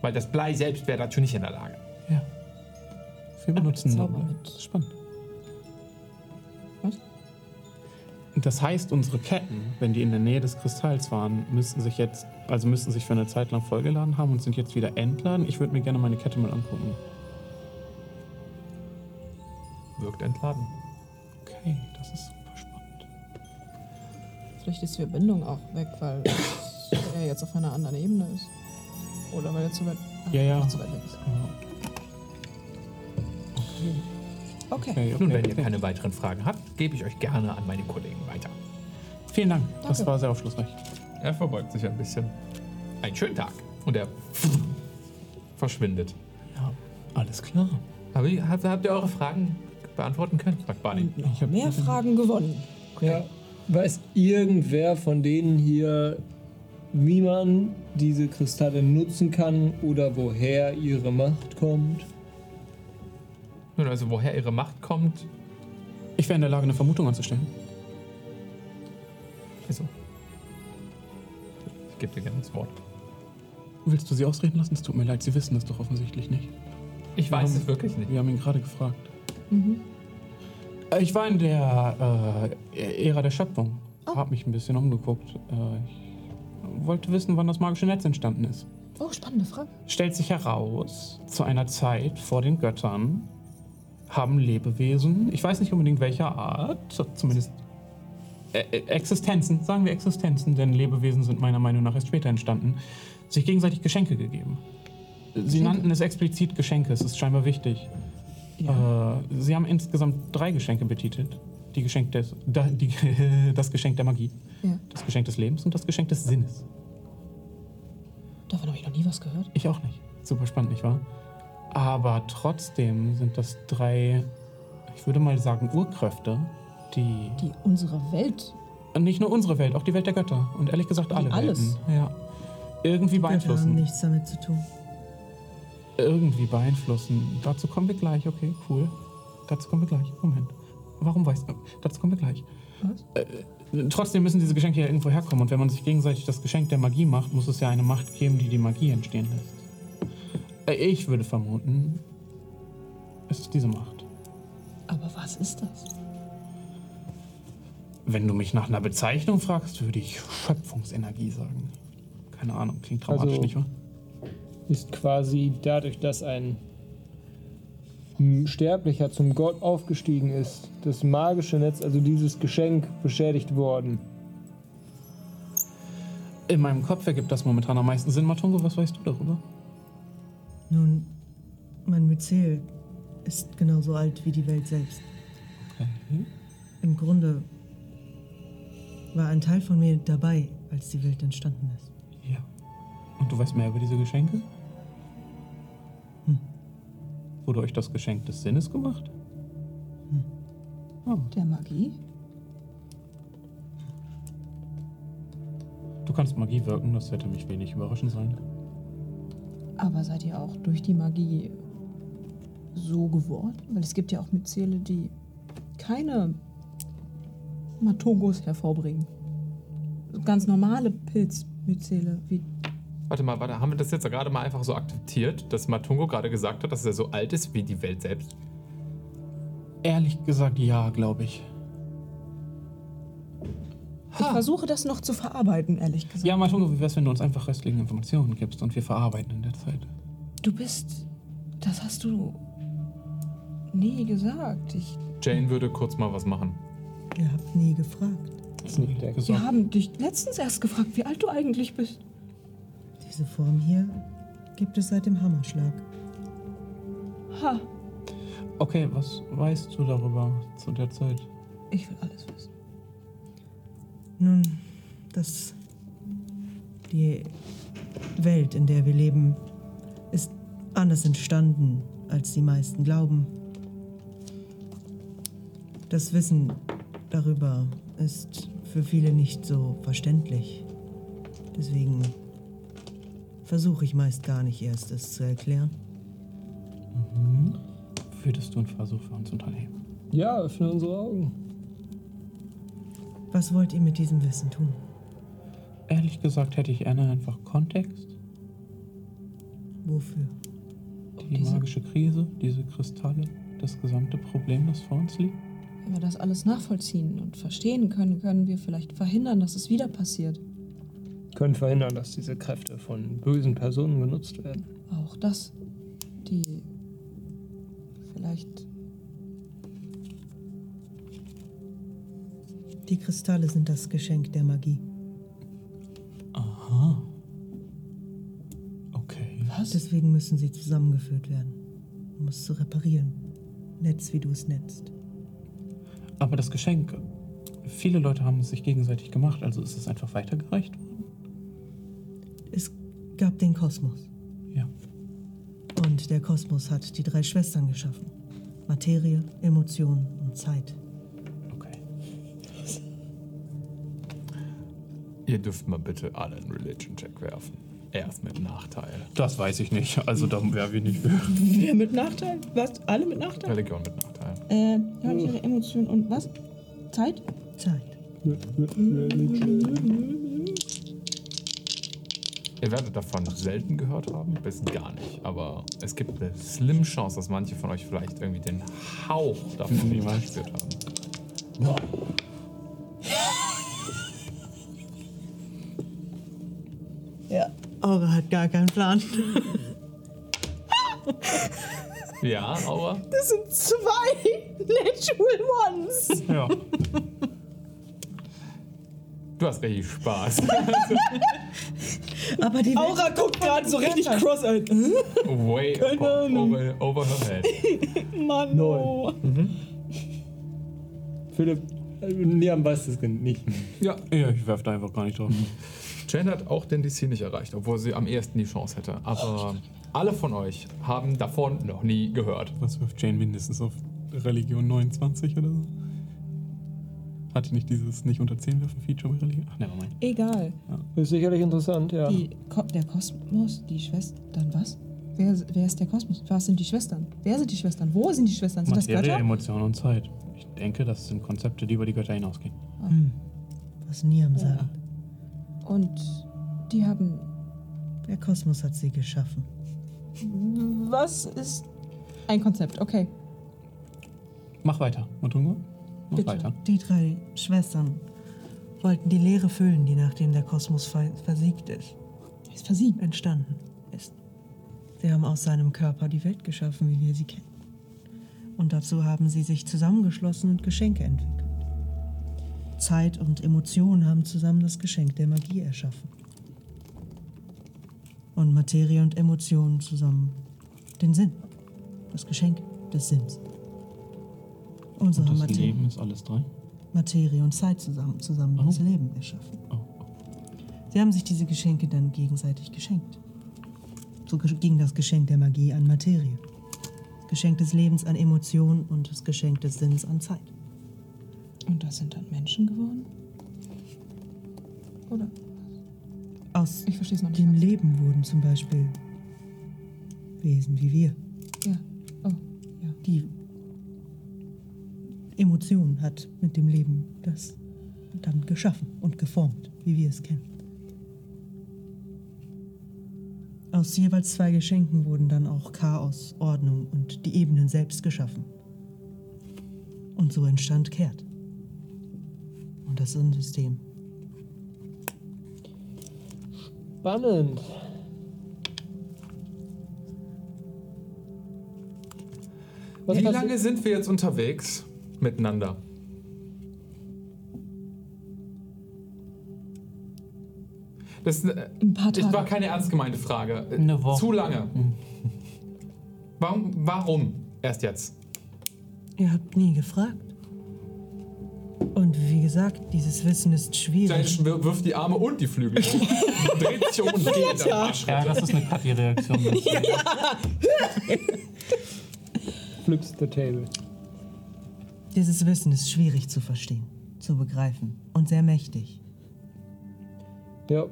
Weil das Blei selbst wäre dazu nicht in der Lage. Ja. Wir benutzen Zauber Noble. mit. Das ist spannend. Was? Das heißt, unsere Ketten, wenn die in der Nähe des Kristalls waren, müssten sich jetzt, also müssten sich für eine Zeit lang vollgeladen haben und sind jetzt wieder entladen. Ich würde mir gerne meine Kette mal angucken. Wirkt entladen. Okay, das ist super spannend. Vielleicht ist die Verbindung auch weg, weil er jetzt auf einer anderen Ebene ist. Oder weil er zu weit, Ja, ja. zu weit weg. Okay. Okay, okay, Nun, wenn ihr okay. keine weiteren Fragen habt, gebe ich euch gerne an meine Kollegen weiter. Vielen Dank, das Danke. war sehr aufschlussreich. Er verbeugt sich ein bisschen. Einen schönen Tag. Und er verschwindet. Ja, alles klar. Aber habt, habt ihr eure Fragen beantworten können? Fragt Barney. Noch mehr Fragen gewonnen. Ja. Weiß irgendwer von denen hier, wie man diese Kristalle nutzen kann oder woher ihre Macht kommt? Nun, also woher ihre Macht kommt, Ich wäre in der Lage, eine Vermutung anzustellen. also. Ich gebe dir gerne das Wort. Willst du sie ausreden lassen? Es tut mir leid, sie wissen es doch offensichtlich nicht. Ich Wir weiß haben- es wirklich nicht. Wir haben ihn gerade gefragt. Äh, Ich war in der äh, Ära der Schöpfung. Hab mich ein bisschen umgeguckt. Äh, ich wollte wissen, wann das magische Netz entstanden ist. Oh, spannende Frage. Stellt sich heraus, zu einer Zeit vor den Göttern haben Lebewesen, ich weiß nicht unbedingt welcher Art, zumindest äh, äh, Existenzen, sagen wir Existenzen, denn Lebewesen sind meiner Meinung nach erst später entstanden, sich gegenseitig Geschenke gegeben. Sie nannten es explizit Geschenke, es ist scheinbar wichtig. Ja. Äh, sie haben insgesamt drei Geschenke betitelt. Die Geschenk des, da, die, *laughs* das Geschenk der Magie, ja. das Geschenk des Lebens und das Geschenk des Sinnes. Davon habe ich noch nie was gehört. Ich auch nicht. Super spannend, nicht wahr? Aber trotzdem sind das drei, ich würde mal sagen, Urkräfte, die Die unsere Welt. nicht nur unsere Welt, auch die Welt der Götter und ehrlich gesagt alle alles. Welten, ja, irgendwie Götter haben beeinflussen. nichts damit zu tun. Irgendwie beeinflussen. Dazu kommen wir gleich, okay, cool. Dazu kommen wir gleich. Moment. Warum weißt du? Dazu kommen wir gleich. Was? Äh, trotzdem müssen diese Geschenke ja irgendwo herkommen. Und wenn man sich gegenseitig das Geschenk der Magie macht, muss es ja eine Macht geben, die die Magie entstehen lässt. Äh, ich würde vermuten, es ist diese Macht. Aber was ist das? Wenn du mich nach einer Bezeichnung fragst, würde ich Schöpfungsenergie sagen. Keine Ahnung, klingt traumatisch, Also- nicht wahr? Ist quasi dadurch, dass ein Sterblicher zum Gott aufgestiegen ist, das magische Netz, also dieses Geschenk, beschädigt worden. In meinem Kopf ergibt das momentan am meisten Sinn. Matungo, was weißt du darüber? Nun, mein Myzel ist genauso alt wie die Welt selbst. Okay. Im Grunde war ein Teil von mir dabei, als die Welt entstanden ist. Ja. Und du weißt mehr über diese Geschenke? Hm. Wurde euch das Geschenk des Sinnes gemacht? Oh. Der Magie? Du kannst Magie wirken, das hätte mich wenig überraschen sollen. Aber seid ihr auch durch die Magie so geworden? Weil es gibt ja auch Myzele, die keine Matogos hervorbringen. Ganz normale Pilzmyzele, wie Warte mal, warte, haben wir das jetzt gerade mal einfach so akzeptiert, dass Matungo gerade gesagt hat, dass er so alt ist wie die Welt selbst? Ehrlich gesagt, ja, glaube ich. Ich versuche das noch zu verarbeiten, ehrlich gesagt. Ja, Matungo, wie wär's, wenn du uns einfach restlichen Informationen gibst und wir verarbeiten in der Zeit? Du bist. Das hast du nie gesagt. Ich, Jane würde kurz mal was machen. Ihr habt nie gefragt. Sneak Attack. wir haben dich letztens erst gefragt, wie alt du eigentlich bist. Diese Form hier gibt es seit dem Hammerschlag. Ha, Okay, was weißt du darüber zu der Zeit? ich will alles wissen. Nun, dass die Welt, in der wir leben, ist anders entstanden, als die meisten glauben. Das Wissen darüber ist für viele nicht so verständlich. Deswegen versuche ich meist gar nicht erst, es zu erklären. Würdest du einen Versuch für uns unternehmen? Ja, öffne unsere Augen. Was wollt ihr mit diesem Wissen tun? Ehrlich gesagt hätte ich gerne einfach Kontext. Wofür? Die diese- magische Krise, diese Kristalle, das gesamte Problem, das vor uns liegt. Wenn wir das alles nachvollziehen und verstehen können, können wir vielleicht verhindern, dass es wieder passiert. Können verhindern, dass diese Kräfte von bösen Personen genutzt werden. Auch das, die vielleicht Die Kristalle sind das Geschenk der Magie. Aha. Okay. was? Deswegen müssen sie zusammengeführt werden, um es zu reparieren. Netz, wie du es nennst. Aber das Geschenk, viele Leute haben es sich gegenseitig gemacht, also ist es einfach weitergereicht worden? Es gab den Kosmos. Ja. Und der Kosmos hat die drei Schwestern geschaffen. Materie, Emotion und Zeit. Okay. Ihr dürft mal bitte alle einen Religion-Check werfen. Erst mit Nachteil. Das weiß ich nicht. Also da wäre wir nicht für. Wer mit Nachteil? Was? Alle mit Nachteil? Religion mit Nachteil. Äh, habe ich ihre Emotionen und was? Zeit? Zeit. Ihr werdet davon selten gehört haben, bis gar nicht. Aber es gibt eine slim Chance, dass manche von euch vielleicht irgendwie den Hauch davon Niemals. gespürt haben. Ja. Aura hat gar keinen Plan. Ja, aber Das sind zwei Natural Ones. Ja. du hast richtig Spaß. *laughs* Aber die Aura guckt gerade so richtig cross-eyed. Way over, over, over her head. *laughs* Mann, oh. Philipp, äh, Niam weiß das nicht. Ja, Ja, ich werfe da einfach gar nicht drauf. Jane hat auch den DC nicht erreicht, obwohl sie am ehesten die Chance hätte. Aber alle von euch haben davon noch nie gehört. Was wirft Jane mindestens auf Religion 29 oder so? Hat die nicht dieses nicht unter 10 werfen Feature bei Religion? Ach, nevermind. Egal. Das ist sicherlich interessant, ja. Die, Ko der Kosmos, die Schwestern, was? Wer, wer ist der Kosmos? Was sind die Schwestern? Wer sind die Schwestern? Wo sind die Schwestern? Sind das Materie, Götter? Emotion und Zeit. Ich denke, das sind Konzepte, die über die Götter hinausgehen. was Niam sagt. Und die haben. Der Kosmos hat sie geschaffen. Was ist ein Konzept? Okay. Mach weiter. Matungo? Bitte. weiter. Die drei Schwestern wollten die Leere füllen, die nachdem der Kosmos ver versiegt ist, Ist versiegt. entstanden ist. Sie haben aus seinem Körper die Welt geschaffen, wie wir sie kennen. Und dazu haben sie sich zusammengeschlossen und Geschenke entwickelt. Zeit und Emotion haben zusammen das Geschenk der Magie erschaffen. Und Materie und Emotion zusammen den Sinn. Das Geschenk des Sinns. Unsere Und das Materie. Leben ist alles drei? Materie und Zeit zusammen, zusammen das Leben erschaffen. Oh. Sie haben sich diese Geschenke dann gegenseitig geschenkt. So ging das Geschenk der Magie an Materie. Das Geschenk des Lebens an Emotion und das Geschenk des Sinns an Zeit. Und das sind dann Menschen geworden? Oder? Aus Ich verstehe es noch nicht. dem ganz. Leben wurden zum Beispiel Wesen wie wir. Ja. Oh, ja. Die Emotion hat mit dem Leben das dann geschaffen und geformt, wie wir es kennen. Aus jeweils zwei Geschenken wurden dann auch Chaos, Ordnung und die Ebenen selbst geschaffen. Und so entstand Kehrt. Und das Sonnensystem. Spannend. Was Wie lange sind wir jetzt unterwegs miteinander? Das ist eine, Ein paar das war keine ernst gemeinte Frage. Eine Woche. Zu lange. Warum, warum erst jetzt? Ihr habt nie gefragt. Und wie gesagt, dieses Wissen ist Jane schwierig. wir- wirft die Arme und die Flügel hoch, *laughs* dreht sich um und geht dann Arsch. Ja, das ist eine Kaffee-Reaktion. *laughs* Flips the table. Dieses Wissen ist schwierig zu verstehen, zu begreifen und sehr mächtig. Ja,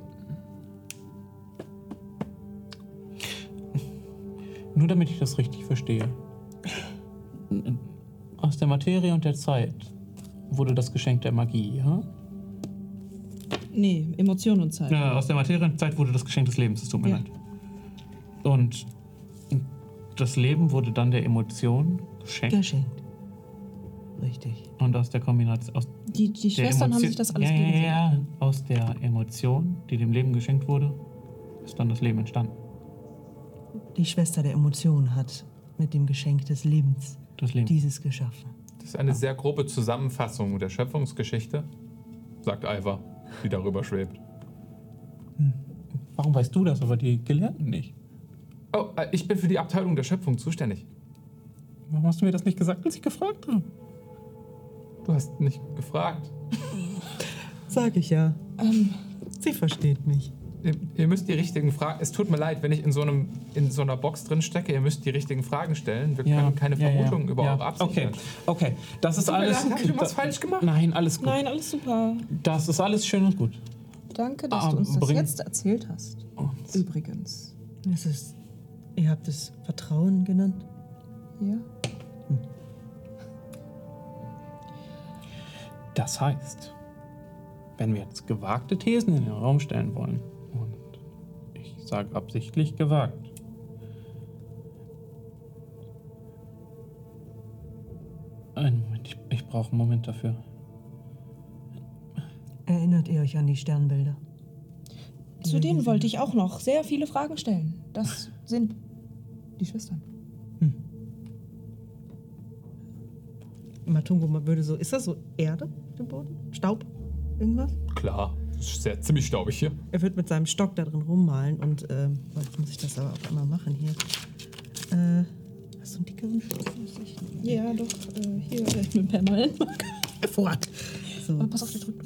Nur damit ich das richtig verstehe. Aus der Materie und der Zeit wurde das Geschenk der Magie, ja? Nee, Emotion und Zeit. Ja, aus der Materie und Zeit wurde das Geschenk des Lebens, es tut mir Ja. leid. Und das Leben wurde dann der Emotion geschenkt. Geschenkt. Richtig. Und aus der Kombination. Aus Die, die der Schwestern haben Emotio- sich das alles ja, ja, gegenseitig. ja, Aus der Emotion, die dem Leben geschenkt wurde, ist dann das Leben entstanden. Die Schwester der Emotion hat mit dem Geschenk des Lebens Das Leben. dieses geschaffen. Das ist eine sehr grobe Zusammenfassung der Schöpfungsgeschichte, sagt Ivar, die darüber schwebt. Warum weißt du das, aber die Gelehrten nicht? Oh, äh, ich bin für die Abteilung der Schöpfung zuständig. Warum hast du mir das nicht gesagt, als ich gefragt habe? Du hast nicht gefragt. Sag ich ja. Ähm, Sie versteht mich. Ihr, ihr müsst die richtigen Fragen. Es tut mir leid, wenn ich in so, einem, in so einer Box drin stecke. Ihr müsst die richtigen Fragen stellen. Wir können keine Vermutungen über eure Absicht Okay, okay. Das ist alles. leid, hab ich was falsch gemacht? Nein, alles gut. Nein, alles super. Das ist alles schön und gut. Danke, dass Ah, du uns das jetzt erzählt hast. Und Übrigens. Es ist. Ihr habt es Vertrauen genannt? Ja. Das heißt, wenn wir jetzt gewagte Thesen in den Raum stellen wollen, und ich sage absichtlich gewagt, einen Moment, ich, ich brauche einen Moment dafür. Erinnert ihr euch an die Sternbilder? Zu denen wollte ich auch noch sehr viele Fragen stellen. Das sind die Schwestern. Matungo man würde so. Ist das so Erde dem Boden? Staub? Irgendwas? Klar, ist sehr, ziemlich staubig hier. Er wird mit seinem Stock da drin rummalen und boah, jetzt muss ich das aber auch immer machen hier. Äh, hast du einen dickeren Stock? Ja, doch. Äh, hier mit dem Permanentmarker. Hervorragend. So. Aber pass auf, der drückt.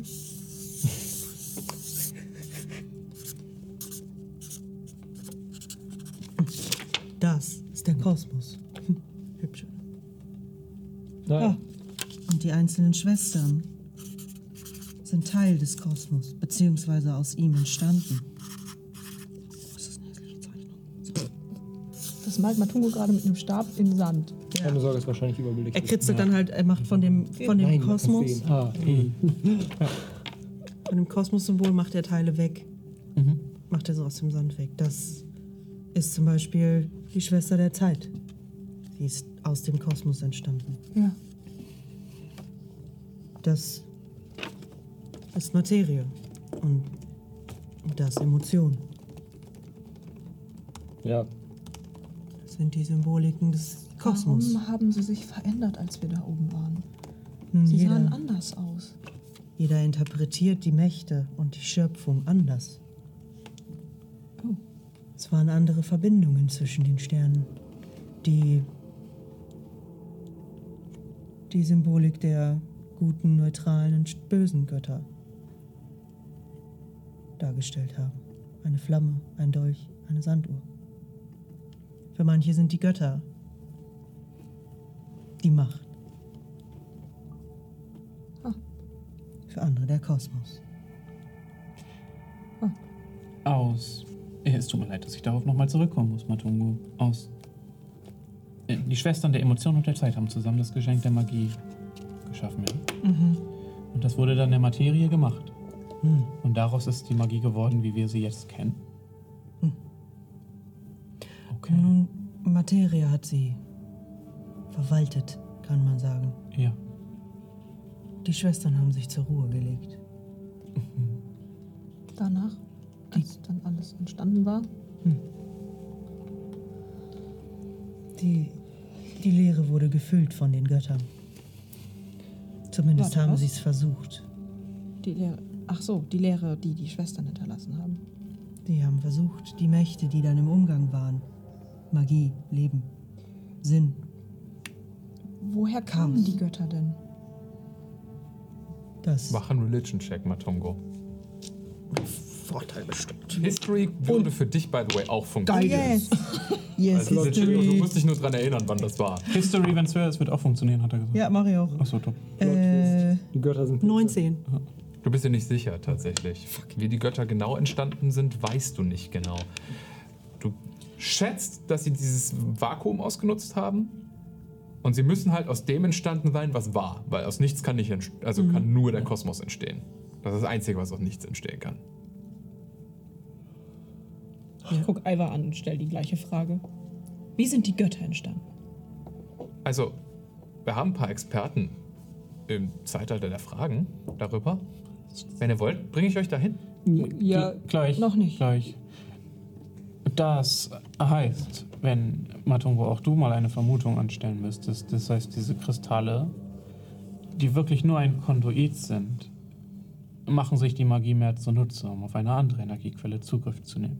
Das ist der Kosmos. Hm, Hübsch. Nein. Und die einzelnen Schwestern sind Teil des Kosmos, beziehungsweise aus ihm entstanden. Das ist eine hässliche Zeichnung. Das malt Matungo gerade mit einem Stab in Sand. Keine Sorge, ist wahrscheinlich überbelichtet. Er kritzelt dann halt, er macht von dem, von dem Nein, Kosmos. Ah, mhm. *laughs* von dem Kosmos-Symbol macht er Teile weg. Mhm. Macht er so aus dem Sand weg. Das ist zum Beispiel die Schwester der Zeit. Die ist aus dem Kosmos entstanden. Ja. Das ist Materie und das Emotion. Ja, Das sind die Symboliken des Kosmos. Warum haben sie sich verändert, als wir da oben waren? Nun, Sie sahen jeder, anders aus. jeder interpretiert die Mächte und die Schöpfung anders. Oh. Es waren andere Verbindungen zwischen den Sternen. Die, die Symbolik der guten, neutralen und bösen Götter dargestellt haben. Eine Flamme, ein Dolch, eine Sanduhr. Für manche sind die Götter die Macht. Für andere der Kosmos. Aus. Es tut mir leid, dass ich darauf nochmal zurückkommen muss, Matungo. Aus. äh, Die Schwestern der Emotion und der Zeit haben zusammen das Geschenk der Magie geschaffen, ja? Und das wurde dann der Materie gemacht. Hm. Und daraus ist die Magie geworden, wie wir sie jetzt kennen. Okay. Nun, Materie hat sie verwaltet, kann man sagen. Ja. Die Schwestern haben sich zur Ruhe gelegt. Danach, als dann alles entstanden war. Die, die Leere wurde gefüllt von den Göttern. Zumindest Warte, haben sie es versucht. Die Lehre. Ach so, die Lehre, die die Schwestern hinterlassen haben. Die haben versucht, die Mächte, die dann im Umgang waren. Magie, Leben, Sinn. Woher kamen Chaos. die Götter denn? Das Mach einen Religion-Check, Matongo. Vorteil bestimmt. History würde für dich, by the way, auch funktionieren. Yes! *laughs* Yes, Also legit, du History. musst dich nur dran erinnern, wann das war. History, wenn es wäre, es wird auch funktionieren, hat er gesagt. Ja, mach ich auch. Achso, top. Äh, die Götter sind. 19. Du bist dir nicht sicher, tatsächlich. Wie die Götter genau entstanden sind, weißt du nicht genau. Du schätzt, dass sie dieses Vakuum ausgenutzt haben. Und sie müssen halt aus dem entstanden sein, was war. Weil aus nichts kann nicht entstehen. Also kann nur der Kosmos entstehen. Das ist das Einzige, was aus nichts entstehen kann. Ich guck Iva an und stell die gleiche Frage. Wie sind die Götter entstanden? Also, wir haben ein paar Experten im Zeitalter der Fragen darüber. Wenn ihr wollt, bringe ich euch dahin. Ja, Gleich. Noch nicht. Gleich. Das heißt, wenn Matungo auch du mal eine Vermutung anstellen müsstest, das heißt, diese Kristalle, die wirklich nur ein Konduit sind, machen sich die Magie mehr zunutze, um auf eine andere Energiequelle Zugriff zu nehmen.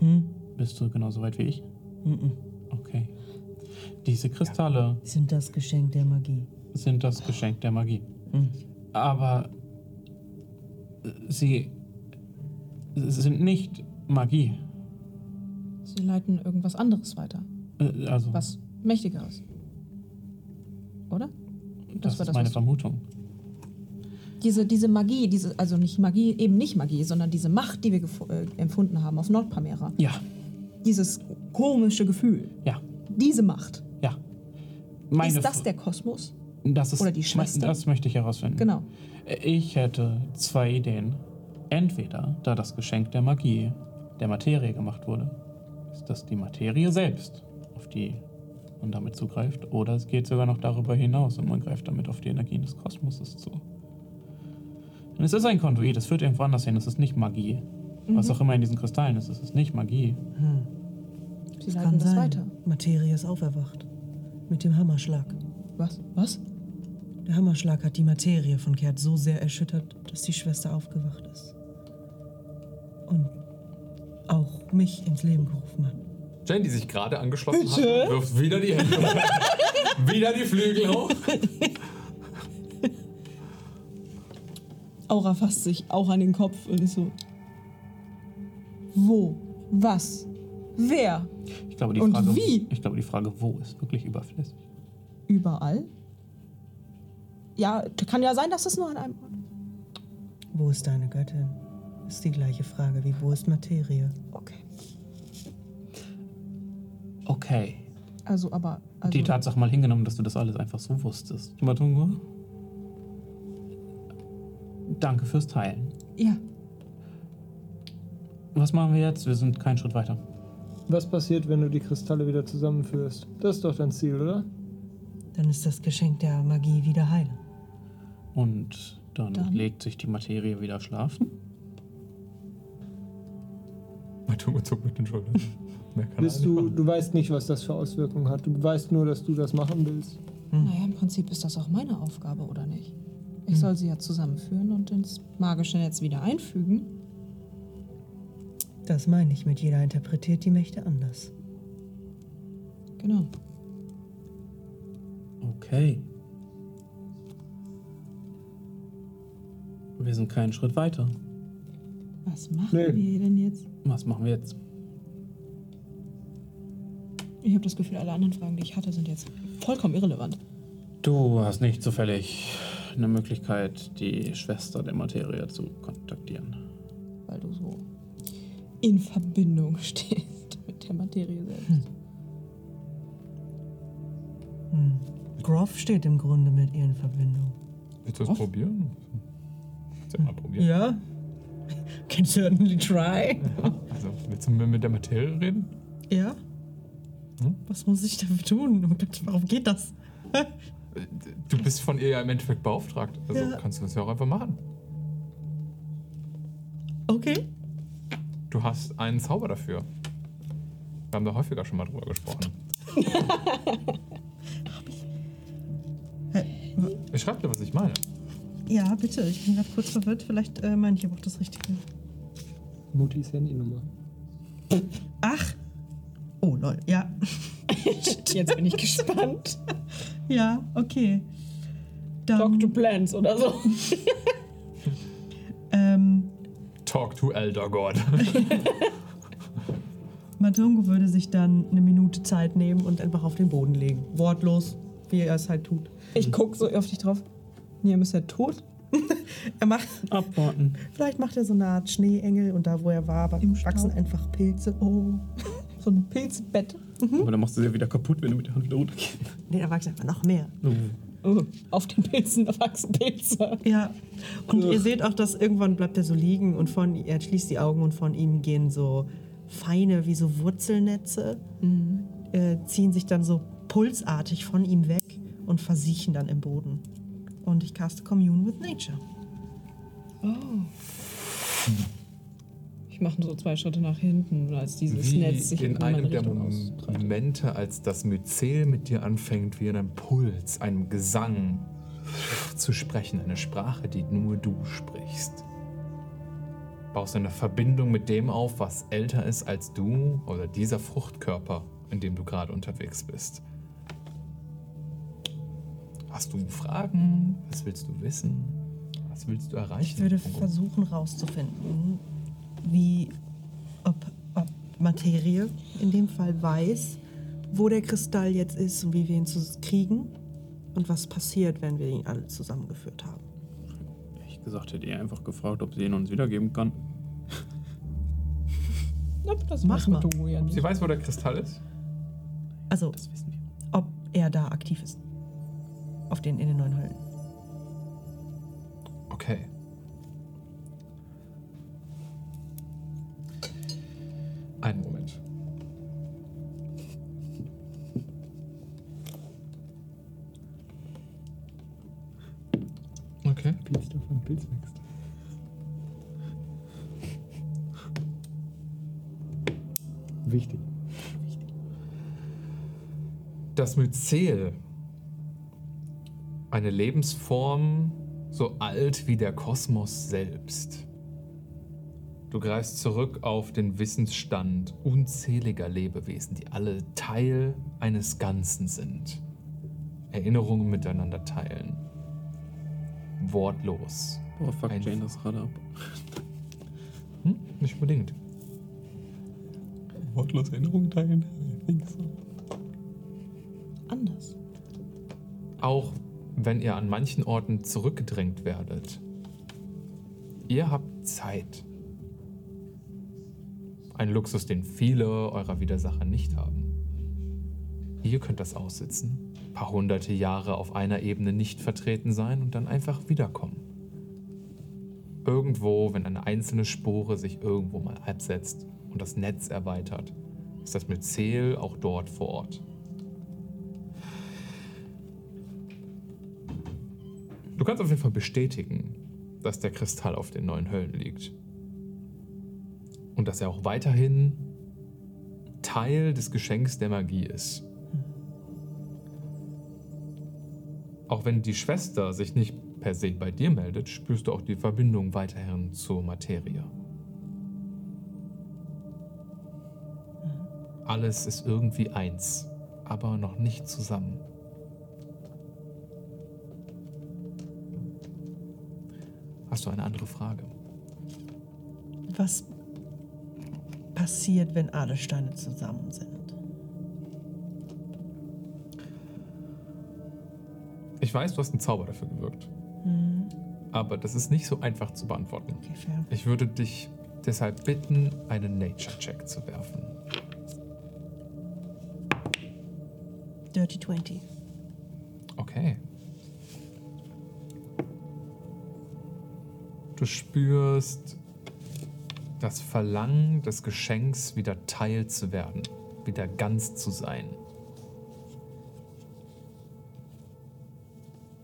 Hm? Bist du genauso weit wie ich? Mhm. Okay. Diese Kristalle Sind das Geschenk der Magie. sind das Geschenk der Magie. Mhm. Aber äh, sie Es sind nicht Magie. Sie leiten irgendwas anderes weiter. Äh, Also, Was Mächtigeres. Oder? das, war ist das, meine was- Vermutung. Diese, diese Magie, diese, also nicht Magie, eben nicht Magie, sondern diese Macht, die wir äh, empfunden haben auf Nordpamera. Ja, Dieses komische Gefühl. ja, Diese Macht. ja. Meine ist das der Kosmos? Das ist, oder die Schwester? Das möchte ich herausfinden. Genau. Ich hätte zwei Ideen. Entweder, da das Geschenk der Magie der Materie gemacht wurde, ist das die Materie selbst, auf die man damit zugreift, oder es geht sogar noch darüber hinaus und man greift damit auf die Energien des Kosmoses zu. Und es ist ein Konduit, es führt irgendwo anders hin, es ist nicht Magie. Was auch immer in diesen Kristallen ist, es ist nicht Magie. Sie Das leiten kann das sein. weiter. Materie ist auferwacht. Mit dem Hammerschlag. Was? Was? Der Hammerschlag hat die Materie von Kert so sehr erschüttert, dass die Schwester aufgewacht ist. Und auch mich ins Leben gerufen hat. Jane, die sich gerade angeschlossen hat, wirft wieder die Hände hoch. *laughs* wieder die Flügel hoch. Aura fasst sich auch an den Kopf und ist so. Wo? Was? Wer? Ich glaube, die Und Frage, wie? Ich glaube, die Frage, wo, ist wirklich überflüssig. Überall? Ja, kann ja sein, dass es nur an einem Ort. Wo ist deine Göttin? Ist die gleiche Frage wie wo ist Materie? Okay. Okay. Also, aber. Also, die Tatsache mal hingenommen, dass du das alles einfach so wusstest. Matungo? Danke fürs Teilen. Ja. Was machen wir jetzt? Wir sind keinen Schritt weiter. Was passiert, wenn du die Kristalle wieder zusammenführst? Das ist doch dein Ziel, oder? Dann ist das Geschenk der Magie wieder heil. Und dann, Dann? legt sich die Materie wieder schlafen. Matungo zuckt mit den Schultern. *laughs* Mehr kann Bist nicht du, machen. du weißt nicht, was das für Auswirkungen hat. Du weißt nur, dass du das machen willst. Naja, im Prinzip ist das auch meine Aufgabe, oder nicht? Ich soll sie ja zusammenführen und ins magische Netz wieder einfügen. Das meine ich mit jeder interpretiert die Mächte anders. Genau. Okay. Wir sind keinen Schritt weiter. Was machen Nee. wir denn jetzt? Was machen wir jetzt? Ich habe das Gefühl, alle anderen Fragen, die ich hatte, sind jetzt vollkommen irrelevant. Du hast nicht zufällig eine Möglichkeit, die Schwester der Materie zu kontaktieren. Weil du so in Verbindung *laughs* stehst mit der Materie selbst. Hm. Groff steht im Grunde mit ihr in Verbindung. Willst du das probieren? Willst du mal probieren? Ja? Can certainly try. Also, willst du mit der Materie reden? Ja? Hm? Was muss ich dafür tun? Oh Gott, Warum geht das? Du bist von ihr ja im Endeffekt beauftragt. Also Ja. kannst du das ja auch einfach machen. Okay. Du hast einen Zauber dafür. Wir haben da häufiger schon mal drüber gesprochen. *laughs* Ich schreibe dir, was ich meine. Ja, bitte. Ich bin gerade kurz verwirrt. Vielleicht äh, meine ich aber auch das Richtige. Mutis Handynummer. Ach. Oh, lol. Ja. *laughs* Jetzt bin ich *laughs* gespannt. Ja, okay. Dann, Talk to Plants oder so. *laughs* ähm, Talk to Elder God. Matungo würde sich dann eine Minute Zeit nehmen und einfach auf den Boden legen. Wortlos, wie er es halt tut. Ich guck so auf dich drauf. Niam ist ja tot. *laughs* Er macht, Abwarten. vielleicht macht er so eine Art Schneeengel und da, wo er war, wachsen einfach Pilze. Oh. *laughs* So ein Pilzbett. Aber dann machst du sie wieder kaputt, wenn du mit der Hand wieder runtergehst. *laughs* Nee, da wachsen einfach noch mehr. Oh, auf den Pilzen da wachsen Pilze. Ja. Und ihr seht auch, dass irgendwann bleibt er so liegen und von er schließt die Augen und von ihm gehen so feine, wie so Wurzelnetze, äh, ziehen sich dann so pulsartig von ihm weg und versiechen dann im Boden. Und ich caste Commune with Nature. Ich mache so zwei Schritte nach hinten, als dieses Wie Netz sich in meine einem der Richtung. Momente, als das Myzel mit dir anfängt, wie in einem Puls, einem Gesang zu sprechen, eine Sprache, die nur du sprichst. Baust eine Verbindung mit dem auf, was älter ist als du oder dieser Fruchtkörper, in dem du gerade unterwegs bist. Hast du Fragen? Was willst du wissen? Was willst du erreichen? Ich würde versuchen rauszufinden, wie, ob, ob Materie in dem Fall weiß, wo der Kristall jetzt ist und wie wir ihn zu kriegen und was passiert, wenn wir ihn alle zusammengeführt haben. Ehrlich gesagt hätte ihr einfach gefragt, ob sie ihn uns wiedergeben kann. *laughs* Das Mach mal. Ja nicht. Sie weiß, wo der Kristall ist? Also, Das wissen wir. ob er da aktiv ist. Auf den in den neuen Höllen. Okay. Einen Moment. Okay. Pilz davon, Pilz wächst. Wichtig. Das Myzel. Eine Lebensform so alt wie der Kosmos selbst. Du greifst zurück auf den Wissensstand unzähliger Lebewesen, die alle Teil eines Ganzen sind. Erinnerungen miteinander teilen. Wortlos. Boah, fuck Ein- Jane das Rad ab. Hm? Nicht unbedingt. Wortlos Erinnerung teilen? Ich think so. Anders. Auch wenn ihr an manchen Orten zurückgedrängt werdet. Ihr habt Zeit. Ein Luxus, den viele eurer Widersacher nicht haben. Ihr könnt das aussitzen, paar hunderte Jahre auf einer Ebene nicht vertreten sein und dann einfach wiederkommen. Irgendwo, wenn eine einzelne Spore sich irgendwo mal absetzt und das Netz erweitert, ist das Myzel auch dort vor Ort. Du kannst auf jeden Fall bestätigen, dass der Kristall auf den neuen Höllen liegt. Und dass er auch weiterhin Teil des Geschenks der Magie ist. Auch wenn die Schwester sich nicht per se bei dir meldet, spürst du auch die Verbindung weiterhin zur Materie. Alles ist irgendwie eins, aber noch nicht zusammen. Hast du eine andere Frage? Was passiert, wenn alle Steine zusammen sind? Ich weiß, du hast einen Zauber dafür gewirkt. Aber das ist nicht so einfach zu beantworten. Okay, fair. Ich würde dich deshalb bitten, einen Nature-Check zu werfen. Dirty 20. Okay. Du spürst das Verlangen des Geschenks, wieder Teil zu werden, wieder ganz zu sein.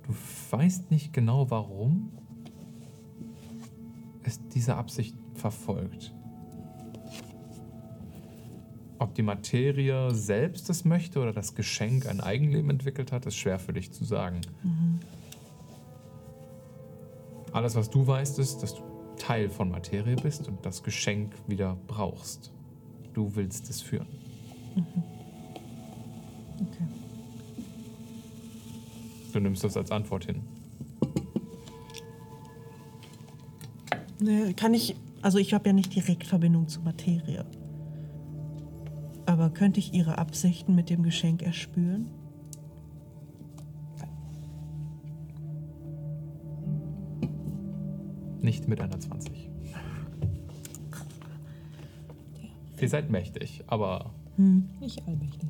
Du weißt nicht genau, warum es diese Absicht verfolgt. Ob die Materie selbst es möchte oder das Geschenk ein Eigenleben entwickelt hat, ist schwer für dich zu sagen. Alles, was du weißt, ist, dass du Teil von Materie bist und das Geschenk wieder brauchst. Du willst es führen. Okay. Du nimmst das als Antwort hin. Naja, kann ich. Also, ich habe ja nicht direkt Verbindung zur Materie. Aber könnte ich ihre Absichten mit dem Geschenk erspüren? Nicht mit einer 20. Ihr seid mächtig, aber Nicht allmächtig.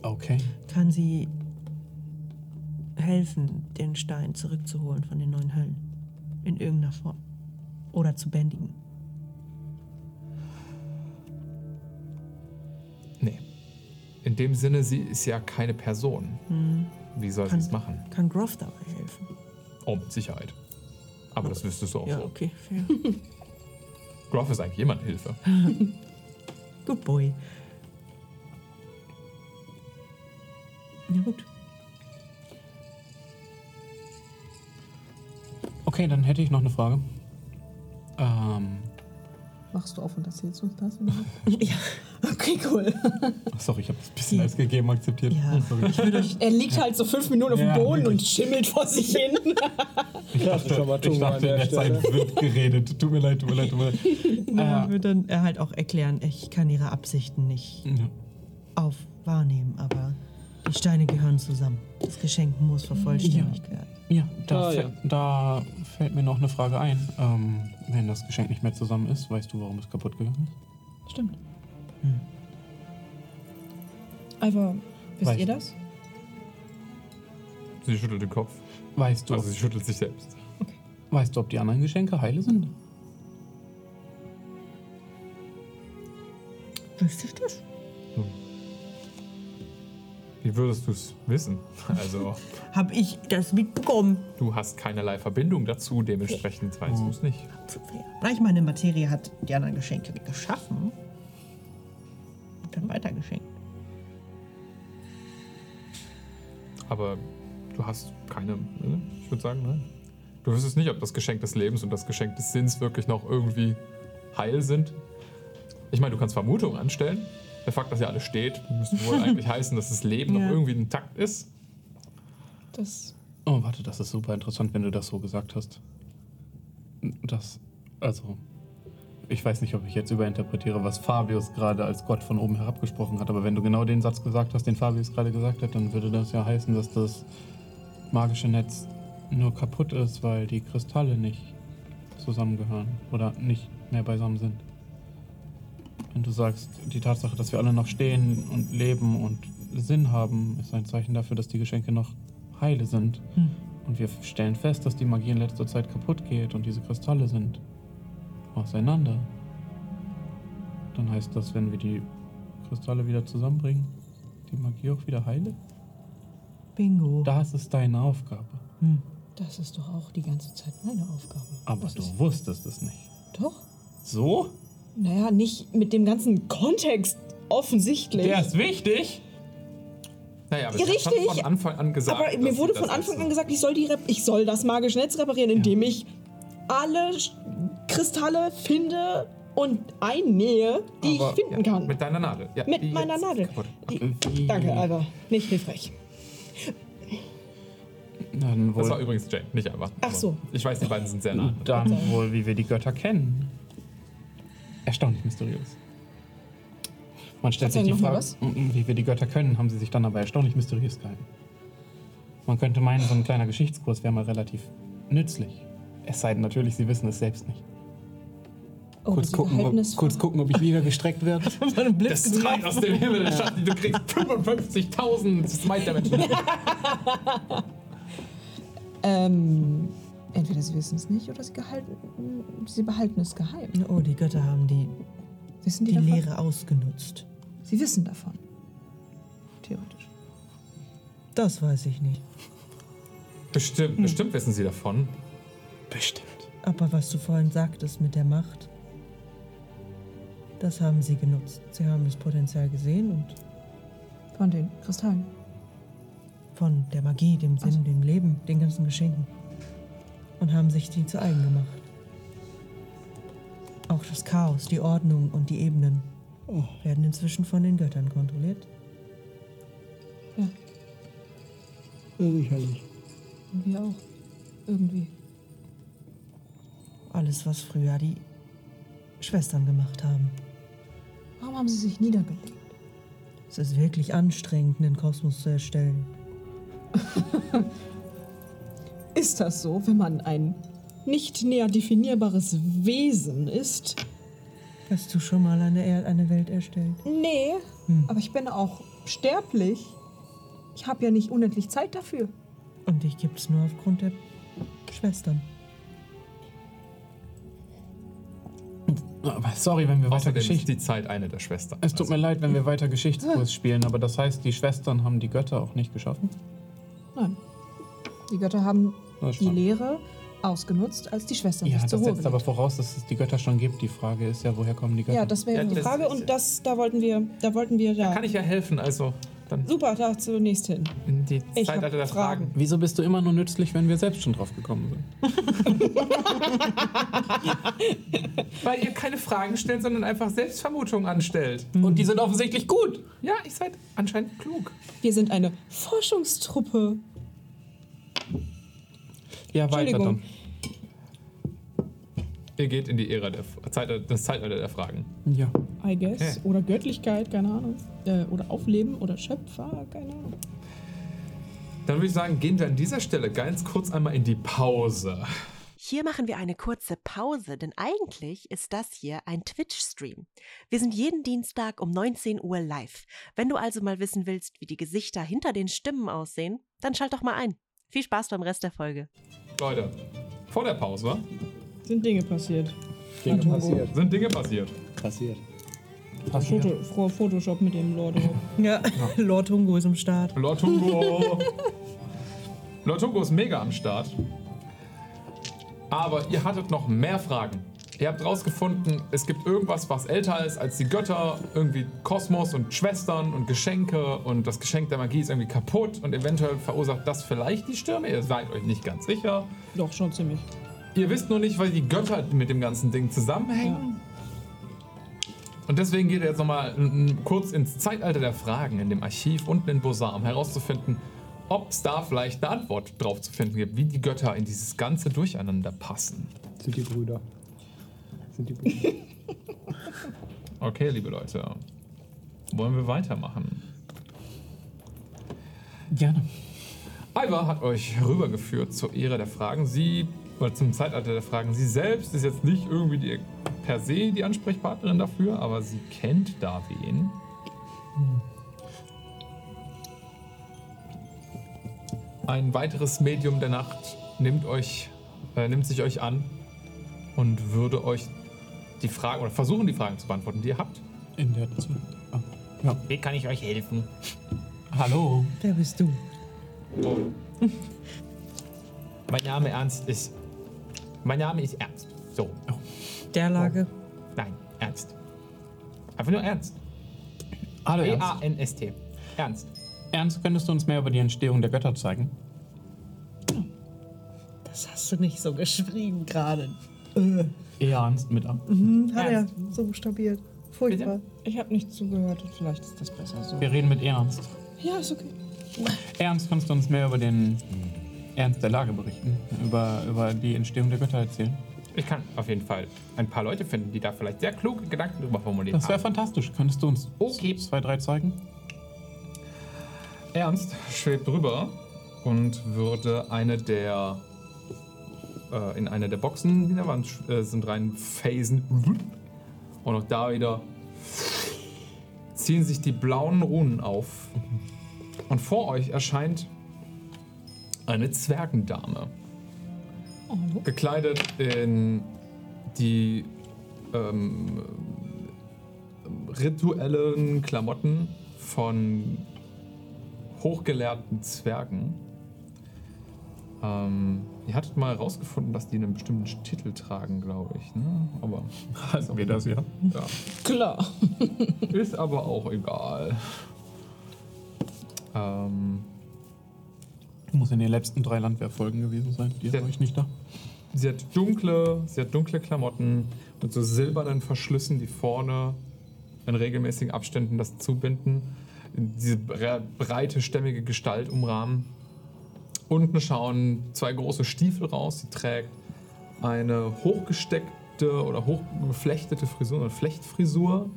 Okay. Kann sie helfen, den Stein zurückzuholen von den neuen Höllen? In irgendeiner Form. Oder zu bändigen? nee. In dem Sinne, sie ist ja keine Person. Wie soll sie es machen? Kann Groff dabei helfen? Oh, mit Sicherheit. Aber das wüsstest du auch Ja, so. okay, fair. *laughs* Groff ist eigentlich jemand Hilfe. *laughs* Good boy. Ja, gut. Okay, dann hätte ich noch eine Frage. Ähm, Machst du auf und erzählst uns das? oder? *laughs* Ja. Okay, cool. Ach, sorry, ich habe das ein bisschen als gegeben akzeptiert. Ja. Würde *laughs* Er liegt halt so fünf Minuten auf dem Ja, Boden wirklich. und schimmelt vor sich hin. *laughs* Ich dachte, schon mal ich dachte in der der Zeit wird geredet. Tut mir leid, tut mir leid, tut mir leid. *laughs* ja, Äh, würde dann er halt auch erklären, ich kann ihre Absichten nicht ja. auf wahrnehmen, aber die Steine gehören zusammen. Das Geschenk muss vervollständigt werden. Ja, da, Ah, ja. da fällt mir noch eine Frage ein. Ähm, wenn das Geschenk nicht mehr zusammen ist, weißt du, warum es kaputt gegangen ist? Stimmt. Alva, wisst Weiß. ihr das? Sie schüttelt den Kopf. Weißt du, Also sie schüttelt sich selbst. weißt du, ob die anderen Geschenke heile sind? Wüsste ich das? Wie würdest du es wissen? *laughs* Also, Hab ich das mitbekommen? du hast keinerlei Verbindung dazu, dementsprechend weißt du es nicht. Zu fair. Na, Ich meine, Materie hat die anderen Geschenke geschaffen dann weitergeschenkt. Aber du hast keine, ne? ich würde sagen, nein. Du wüsstest nicht, ob das Geschenk des Lebens und das Geschenk des Sinns wirklich noch irgendwie heil sind. Ich meine, du kannst Vermutungen anstellen. Der Fakt, dass hier alles steht, müsste wohl *laughs* eigentlich heißen, dass das Leben Ja. noch irgendwie intakt ist. Das. Oh, warte, das ist super interessant, wenn du das so gesagt hast. Das, also, ich weiß nicht, ob ich jetzt überinterpretiere, was Fabius gerade als Gott von oben herab gesprochen hat, aber wenn du genau den Satz gesagt hast, den Fabius gerade gesagt hat, dann würde das ja heißen, dass das magische Netz nur kaputt ist, weil die Kristalle nicht zusammengehören oder nicht mehr beisammen sind. Wenn du sagst, die Tatsache, dass wir alle noch stehen und leben und Sinn haben, ist ein Zeichen dafür, dass die Geschenke noch heile sind. Hm. Und wir stellen fest, dass die Magie in letzter Zeit kaputt geht und diese Kristalle sind auseinander. Dann heißt das, wenn wir die Kristalle wieder zusammenbringen, die Magie auch wieder heile? Bingo. Das ist deine Aufgabe. Hm. Das ist doch auch die ganze Zeit meine Aufgabe. Aber das du wusstest es nicht. Doch? So? Naja, nicht mit dem ganzen Kontext offensichtlich. Der ist wichtig. Naja, aber Ja, richtig. von Anfang an gesagt. Aber mir wurde von Anfang an gesagt, ich soll, die Rep ich soll das magische Netz reparieren, indem ich alle Kristalle finde und einnähe, die Aber- ich finden Ja, kann. mit deiner Nadel. Ja, Mit die meiner Nadel. Die, danke, Alba. Nicht hilfreich. Dann Das war wohl, übrigens Jane, nicht einfach. Ach so. Ich weiß, die beiden sind sehr nah. dann wohl, wie wir die Götter kennen. Erstaunlich mysteriös. Man stellt sich die Frage, mm, wie wir die Götter können, haben sie sich dann aber erstaunlich mysteriös gehalten. Man könnte meinen, so ein kleiner Geschichtskurs wäre mal relativ nützlich. Es sei denn natürlich, sie wissen es selbst nicht. Oh, kurz, gucken, ob, kurz gucken, ob ich wieder gestreckt werde. *laughs* Das Streit aus dem Himmel, Schatten, du kriegst 55.000 Smite Damage. Ähm, entweder sie wissen es nicht oder sie, gehalten, sie behalten es geheim. Oh, die Götter haben die, Wissen die, die davon? Lehre ausgenutzt. Sie wissen davon. Theoretisch. Das weiß ich nicht. Bestimmt, bestimmt wissen sie davon. Bestimmt. Aber was du vorhin sagtest mit der Macht, das haben sie genutzt. Sie haben das Potenzial gesehen und Von den Kristallen. von der Magie, dem Sinn, Also. dem Leben, den ganzen Geschenken. Und haben sich die zu eigen gemacht. Auch das Chaos, die Ordnung und die Ebenen werden inzwischen von den Göttern kontrolliert. Ja, sicherlich. Und wir auch. Irgendwie. Alles, was früher die Schwestern gemacht haben. Warum haben sie sich niedergelegt? Es ist wirklich anstrengend, einen Kosmos zu erstellen. *laughs* Ist das so, wenn man ein nicht näher definierbares Wesen ist? Hast du schon mal eine, er eine Welt erstellt? Nee, aber ich bin auch sterblich. Ich habe ja nicht unendlich Zeit dafür. Und dich gibt's nur aufgrund der Schwestern. Aber sorry, wenn wir weiter Außerdem ist Geschichte. die Zeit eine der Schwestern. Es tut mir leid, wenn wir weiter Geschichtskurs spielen, aber das heißt, die Schwestern haben die Götter auch nicht geschaffen? Nein. Die Götter haben Das ist die spannend. Lehre ausgenutzt, als die Schwestern Ja, sich das zur Ruhe setzt aber gelegt voraus, dass es die Götter schon gibt. Die Frage ist ja, woher kommen die Götter? Ja, das wäre Ja, die das Frage ist- und das, da wollten wir, da wollten wir ja. Kann ich ja helfen, also. Dann Super, da zunächst hin. in die Ich Zeitalter hab der Fragen. Fragen. Wieso bist du immer nur nützlich, wenn wir selbst schon drauf gekommen sind? *laughs* Weil ihr keine Fragen stellt, sondern einfach Selbstvermutungen anstellt. Und die sind offensichtlich gut. Ja, ihr seid anscheinend klug. Wir sind eine Forschungstruppe. Ja, weiter Entschuldigung. dann. Ihr geht in die Ära der Zeitalter, das Zeitalter der Fragen. Ja. I guess. Okay. Oder Göttlichkeit, keine Ahnung. Äh, oder Aufleben oder Schöpfer, keine Ahnung. Dann würde ich sagen, gehen wir an dieser Stelle ganz kurz einmal in die Pause. Hier machen wir eine kurze Pause, denn eigentlich ist das hier ein Twitch-Stream. Wir sind jeden Dienstag um 19 Uhr live. Wenn du also mal wissen willst, wie die Gesichter hinter den Stimmen aussehen, dann schalt doch mal ein. Viel Spaß beim Rest der Folge. Leute, vor der Pause Sind Dinge passiert. Dinge Antonio. passiert. sind Dinge passiert. Passiert. Foto, Frau Photoshop mit dem Lord. Ja, *laughs* Lord Hungo ist am Start. Lord Tungo. Lord Tungo ist mega am Start. Aber ihr hattet noch mehr Fragen. Ihr habt rausgefunden, es gibt irgendwas, was älter ist als die Götter. Irgendwie Kosmos und Schwestern und Geschenke. Und das Geschenk der Magie ist irgendwie kaputt. Und eventuell verursacht das vielleicht die Stürme. Ihr seid euch nicht ganz sicher. Doch, schon ziemlich. Ihr wisst nur nicht, weil die Götter mit dem ganzen Ding zusammenhängen. Und deswegen geht ihr jetzt nochmal kurz ins Zeitalter der Fragen in dem Archiv unten in Bosar, um herauszufinden, ob es da vielleicht eine Antwort drauf zu finden gibt, wie die Götter in dieses ganze Durcheinander passen. Sind die Brüder. Sind die Brüder. *laughs* Okay, liebe Leute, wollen wir weitermachen? Gerne. Ivar hat euch rübergeführt zur Ära der Fragen. Sie, oder zum Zeitalter der Fragen. Sie selbst ist jetzt nicht irgendwie die, per se die Ansprechpartnerin dafür, aber sie kennt da wen. Ein weiteres Medium der Nacht nimmt euch, äh, nimmt sich euch an und würde euch die Fragen oder versuchen die Fragen zu beantworten, die ihr habt. In der Zeit. Ah. Ja. Wie kann ich euch helfen? Hallo. Wer bist du? Mein Name Ernst ist. Mein Name ist Ernst. So. Der Lage. Nein, Ernst. Einfach nur Ernst. Hallo Ernst. E-A-N-S-T. Ernst. Ernst, könntest du uns mehr über die Entstehung der Götter zeigen? Das hast du nicht so geschrieben gerade. Äh, Eher Ernst mit A. hm, hat er so buchstabiert. Furchtbar. Ich habe nicht zugehört. Vielleicht ist das besser so. Wir reden mit Ernst. Ja, ist okay. Ernst, kannst du uns mehr über den Ernst der Lage berichten? Über, über die Entstehung der Götter erzählen? Ich kann auf jeden Fall ein paar Leute finden, die da vielleicht sehr kluge Gedanken drüber formuliert Das wäre fantastisch. Könntest du uns Okay. zwei, drei zeigen? Ernst schwebt drüber und würde eine der. Äh, in einer der Boxen, die in der Wand äh, sind, rein phasen. Und auch da wieder ziehen sich die blauen Runen auf. Und vor euch erscheint eine Zwergendame. Gekleidet in die ähm, rituellen Klamotten von hochgelehrten Zwergen. Ähm, ihr hattet mal herausgefunden, dass die einen bestimmten Titel tragen, glaube ich. Ne? Aber Also wir das, ja. ja, Klar. ist aber auch egal. Ähm, Muss in den letzten drei Landwehrfolgen gewesen sein. Die habe ich nicht da. sie hat dunkle, sie hat dunkle Klamotten mit so silbernen Verschlüssen, die vorne in regelmäßigen Abständen das zubinden. Diese bre- breite, stämmige Gestalt umrahmen. Unten schauen zwei große Stiefel raus. Sie trägt eine hochgesteckte oder hochgeflechtete Frisur, eine Flechtfrisur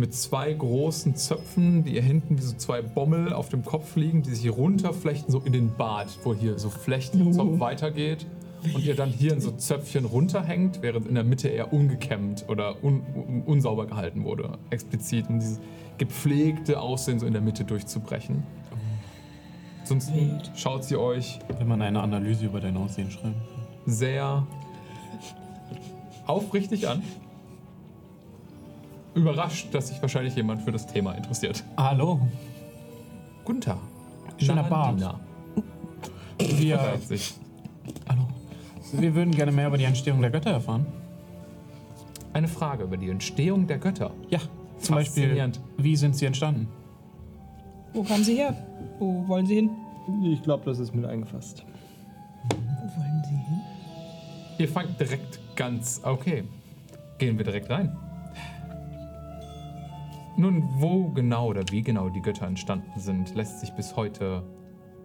mit zwei großen Zöpfen, die ihr hinten wie so zwei Bommel auf dem Kopf liegen, die sich runterflechten, so in den Bart, wo hier so Flechtzopf weitergeht. Und ihr dann hier in so Zöpfchen runterhängt, während in der Mitte eher ungekämmt oder un un unsauber gehalten wurde. Explizit, um dieses gepflegte Aussehen so in der Mitte durchzubrechen. Sonst schaut sie euch Wenn man eine Analyse über dein Aussehen schreiben kann. sehr aufrichtig an. Überrascht, dass sich wahrscheinlich jemand für das Thema interessiert. Hallo. Guten Tag. Schöner Bart. Wir, hallo. Wir würden gerne mehr über die Entstehung der Götter erfahren. Eine Frage über die Entstehung der Götter. Ja, zum Beispiel, Faszinierend. wie sind sie entstanden? Wo kamen Sie her? Wo wollen Sie hin? Ich glaube, das ist mit eingefasst. Wo wollen Sie hin? Ihr fangt direkt ganz. Okay. Gehen wir direkt rein. Nun, wo genau oder wie genau die Götter entstanden sind, lässt sich bis heute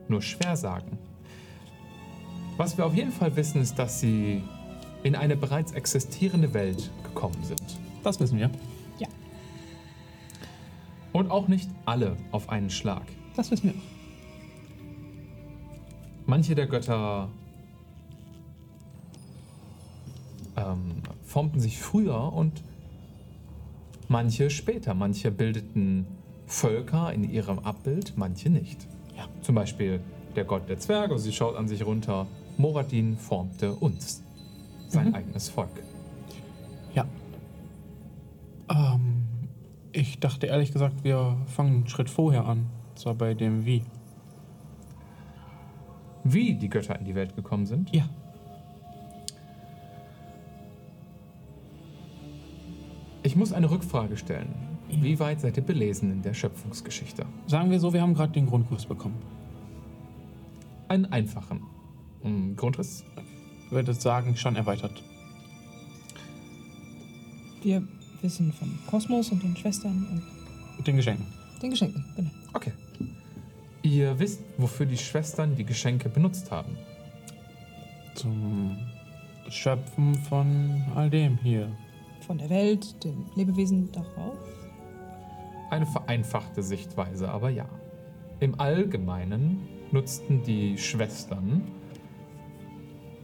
nur schwer sagen. Was wir auf jeden Fall wissen, ist, dass sie in eine bereits existierende Welt gekommen sind. Das wissen wir. Ja. Und auch nicht alle auf einen Schlag. Das wissen wir. Manche der Götter ähm, formten sich früher und manche später. Manche bildeten Völker in ihrem Abbild, manche nicht. Ja. Zum Beispiel der Gott der Zwerge, sie schaut an sich runter. Moradin formte uns, sein eigenes Volk. Ja. Ähm, ich dachte ehrlich gesagt, wir fangen einen Schritt vorher an. Und zwar bei dem Wie. Wie die Götter in die Welt gekommen sind, Ja. Ich muss eine Rückfrage stellen. Wie weit seid ihr belesen in der Schöpfungsgeschichte? Sagen wir so, wir haben gerade den Grundkurs bekommen. Einen einfachen ähm, Grundriss. Ich würde sagen, schon erweitert. Wir wissen vom Kosmos und den Schwestern und den Geschenken. den Geschenken. Genau. Okay. Ihr wisst, wofür die Schwestern die Geschenke benutzt haben. Zum Schöpfen von all dem hier. Von der Welt, den Lebewesen darauf. Eine vereinfachte Sichtweise, aber ja. Im Allgemeinen nutzten die Schwestern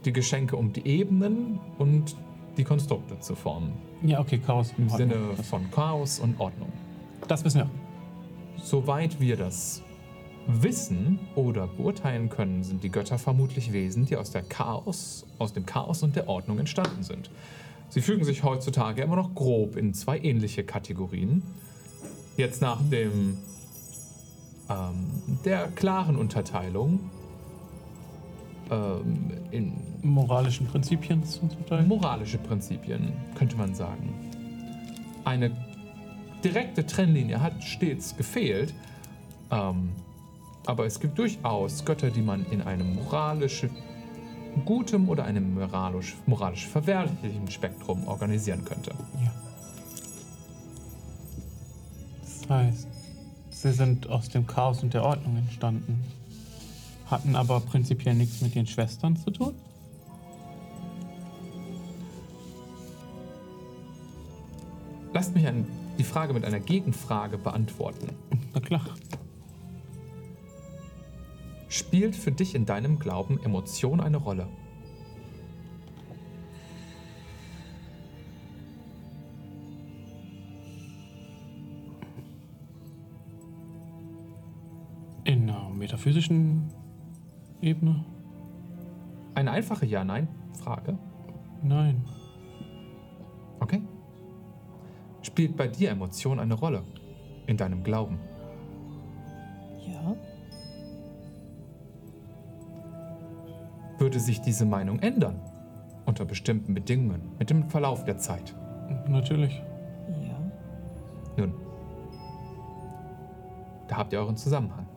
die Geschenke, um die Ebenen und die Konstrukte zu formen. Ja, okay, Chaos. Im Ordnung. Sinne von Chaos und Ordnung. Das wissen wir. Soweit wir das wissen oder beurteilen können, sind die Götter vermutlich Wesen, die aus, der Chaos, aus dem Chaos und der Ordnung entstanden sind. Sie fügen sich heutzutage immer noch grob in zwei ähnliche Kategorien. Jetzt nach dem ähm, der klaren Unterteilung ähm, in Moralischen Prinzipien zum Teil. moralische Prinzipien, könnte man sagen. Eine direkte Trennlinie hat stets gefehlt, ähm, aber es gibt durchaus Götter, die man in einem moralisch gutem oder einem moralisch, moralisch verwerflichen Spektrum organisieren könnte. Ja. Das heißt, sie sind aus dem Chaos und der Ordnung entstanden. Hatten aber prinzipiell nichts mit den Schwestern zu tun? Lasst mich ein, die Frage mit einer Gegenfrage beantworten. Na klar. Spielt für dich in deinem Glauben Emotion eine Rolle? In einer metaphysischen Ebene? Eine einfache Ja-Nein-Frage. Nein. Okay. Spielt bei dir Emotion eine Rolle? In deinem Glauben? Würde sich diese Meinung ändern? Unter bestimmten Bedingungen, mit dem Verlauf der Zeit. Natürlich. Ja. Nun, da habt ihr euren Zusammenhang.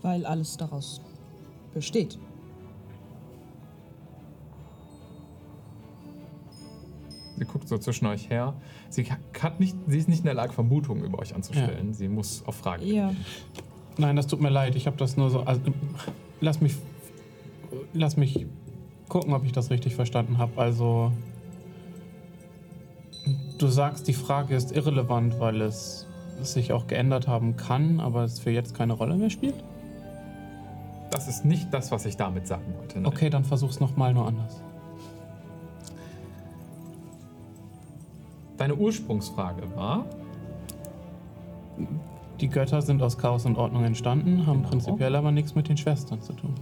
Weil alles daraus besteht. Sie guckt so zwischen euch her. Sie, hat nicht, sie ist nicht in der Lage, Vermutungen über euch anzustellen. Sie muss auf Fragen. Ja. Nein, das tut mir leid. Ich habe das nur so. Also, lass mich. Lass mich gucken, ob ich das richtig verstanden habe. Also. Du sagst, die Frage ist irrelevant, weil es sich auch geändert haben kann, aber es für jetzt keine Rolle mehr spielt? Das ist nicht das, was ich damit sagen wollte. Nein. Okay, dann versuch's nochmal nur anders. Deine Ursprungsfrage war, Die Götter sind aus Chaos und Ordnung entstanden, haben Genau. prinzipiell aber nichts mit den Schwestern zu tun.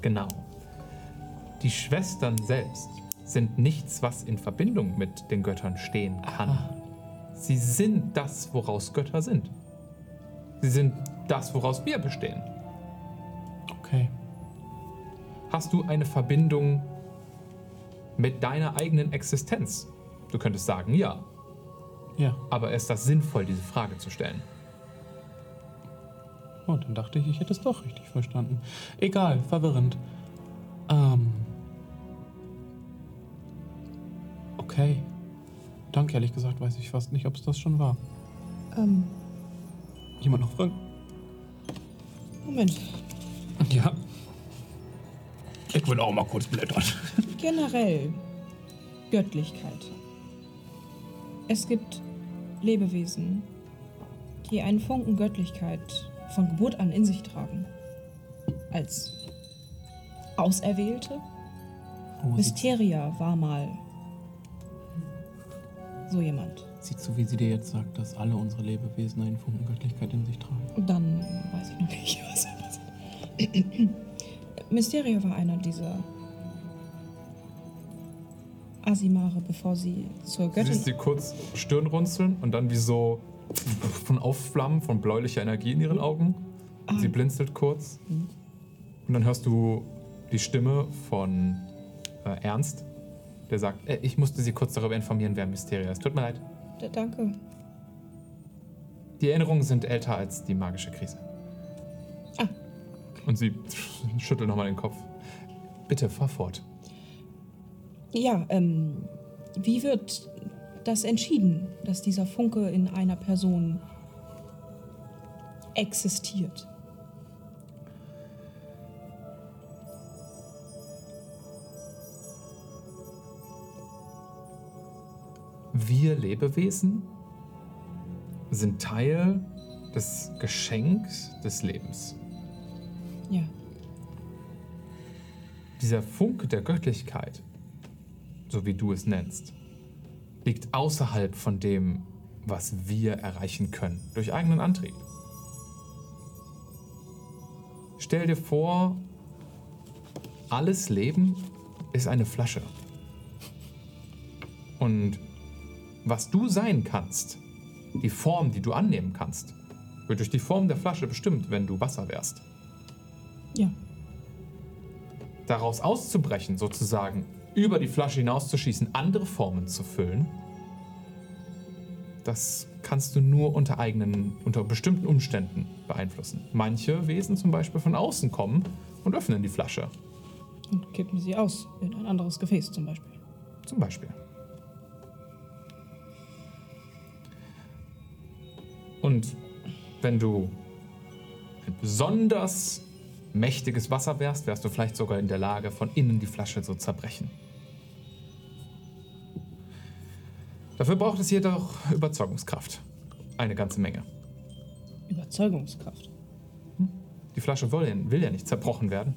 genau. Die Schwestern selbst sind nichts, was in Verbindung mit den Göttern stehen kann. Sie sind das, woraus Götter sind. Sie sind das, woraus wir bestehen. Okay. Hast du eine Verbindung mit deiner eigenen Existenz? Du könntest sagen, ja. Ja. Aber ist das sinnvoll, diese Frage zu stellen? Oh, dann dachte ich, ich hätte es doch richtig verstanden. Egal, verwirrend. Ähm. Okay. Danke, ehrlich gesagt, weiß ich fast nicht, ob es das schon war. Ähm, Jemand noch fragen? Moment. Ja. Ich will auch mal kurz blättern. Generell Göttlichkeit. Es gibt Lebewesen, die einen Funken Göttlichkeit von Geburt an in sich tragen. Als Auserwählte. Oh, Mysteria war mal so jemand. sieht so, wie sie dir jetzt sagt, dass alle unsere Lebewesen einen Funken Göttlichkeit in sich tragen. Und dann weiß ich noch nicht, *laughs* was er. *clears throat* Mysteria war einer dieser Asimare, bevor sie zur Göttin. siehst sie kurz Stirn runzeln und dann wie so von Aufflammen, von bläulicher Energie in ihren Augen. Sie blinzelt kurz. Und dann hörst du die Stimme von äh, Ernst, der sagt, äh, ich musste Sie kurz darüber informieren, wer Mysteria ist. Tut mir leid. D- Danke. Die Erinnerungen sind älter als die magische Krise. Ah. Und sie schüttelt nochmal den Kopf. Bitte, fahr fort. Ja, ähm, wie wird das entschieden, dass dieser Funke in einer Person existiert? Wir Lebewesen sind Teil des Geschenks des Lebens. Ja. Dieser Funke der Göttlichkeit, so wie du es nennst, liegt außerhalb von dem, was wir erreichen können, durch eigenen Antrieb. Stell dir vor, alles Leben ist eine Flasche. Und was du sein kannst, die Form, die du annehmen kannst, wird durch die Form der Flasche bestimmt, wenn du Wasser wärst. Ja. daraus auszubrechen, sozusagen über die Flasche hinauszuschießen, andere Formen zu füllen, das kannst du nur unter eigenen, unter bestimmten Umständen beeinflussen. Manche Wesen zum Beispiel von außen kommen und öffnen die Flasche, Und kippen sie aus in ein anderes Gefäß zum Beispiel. zum Beispiel. Und wenn du ein besonders mächtiges Wasser wärst, wärst du vielleicht sogar in der Lage, von innen die Flasche zu zerbrechen. Dafür braucht es jedoch Überzeugungskraft. Eine ganze Menge. Überzeugungskraft. Die Flasche will, ja- will ja nicht zerbrochen werden.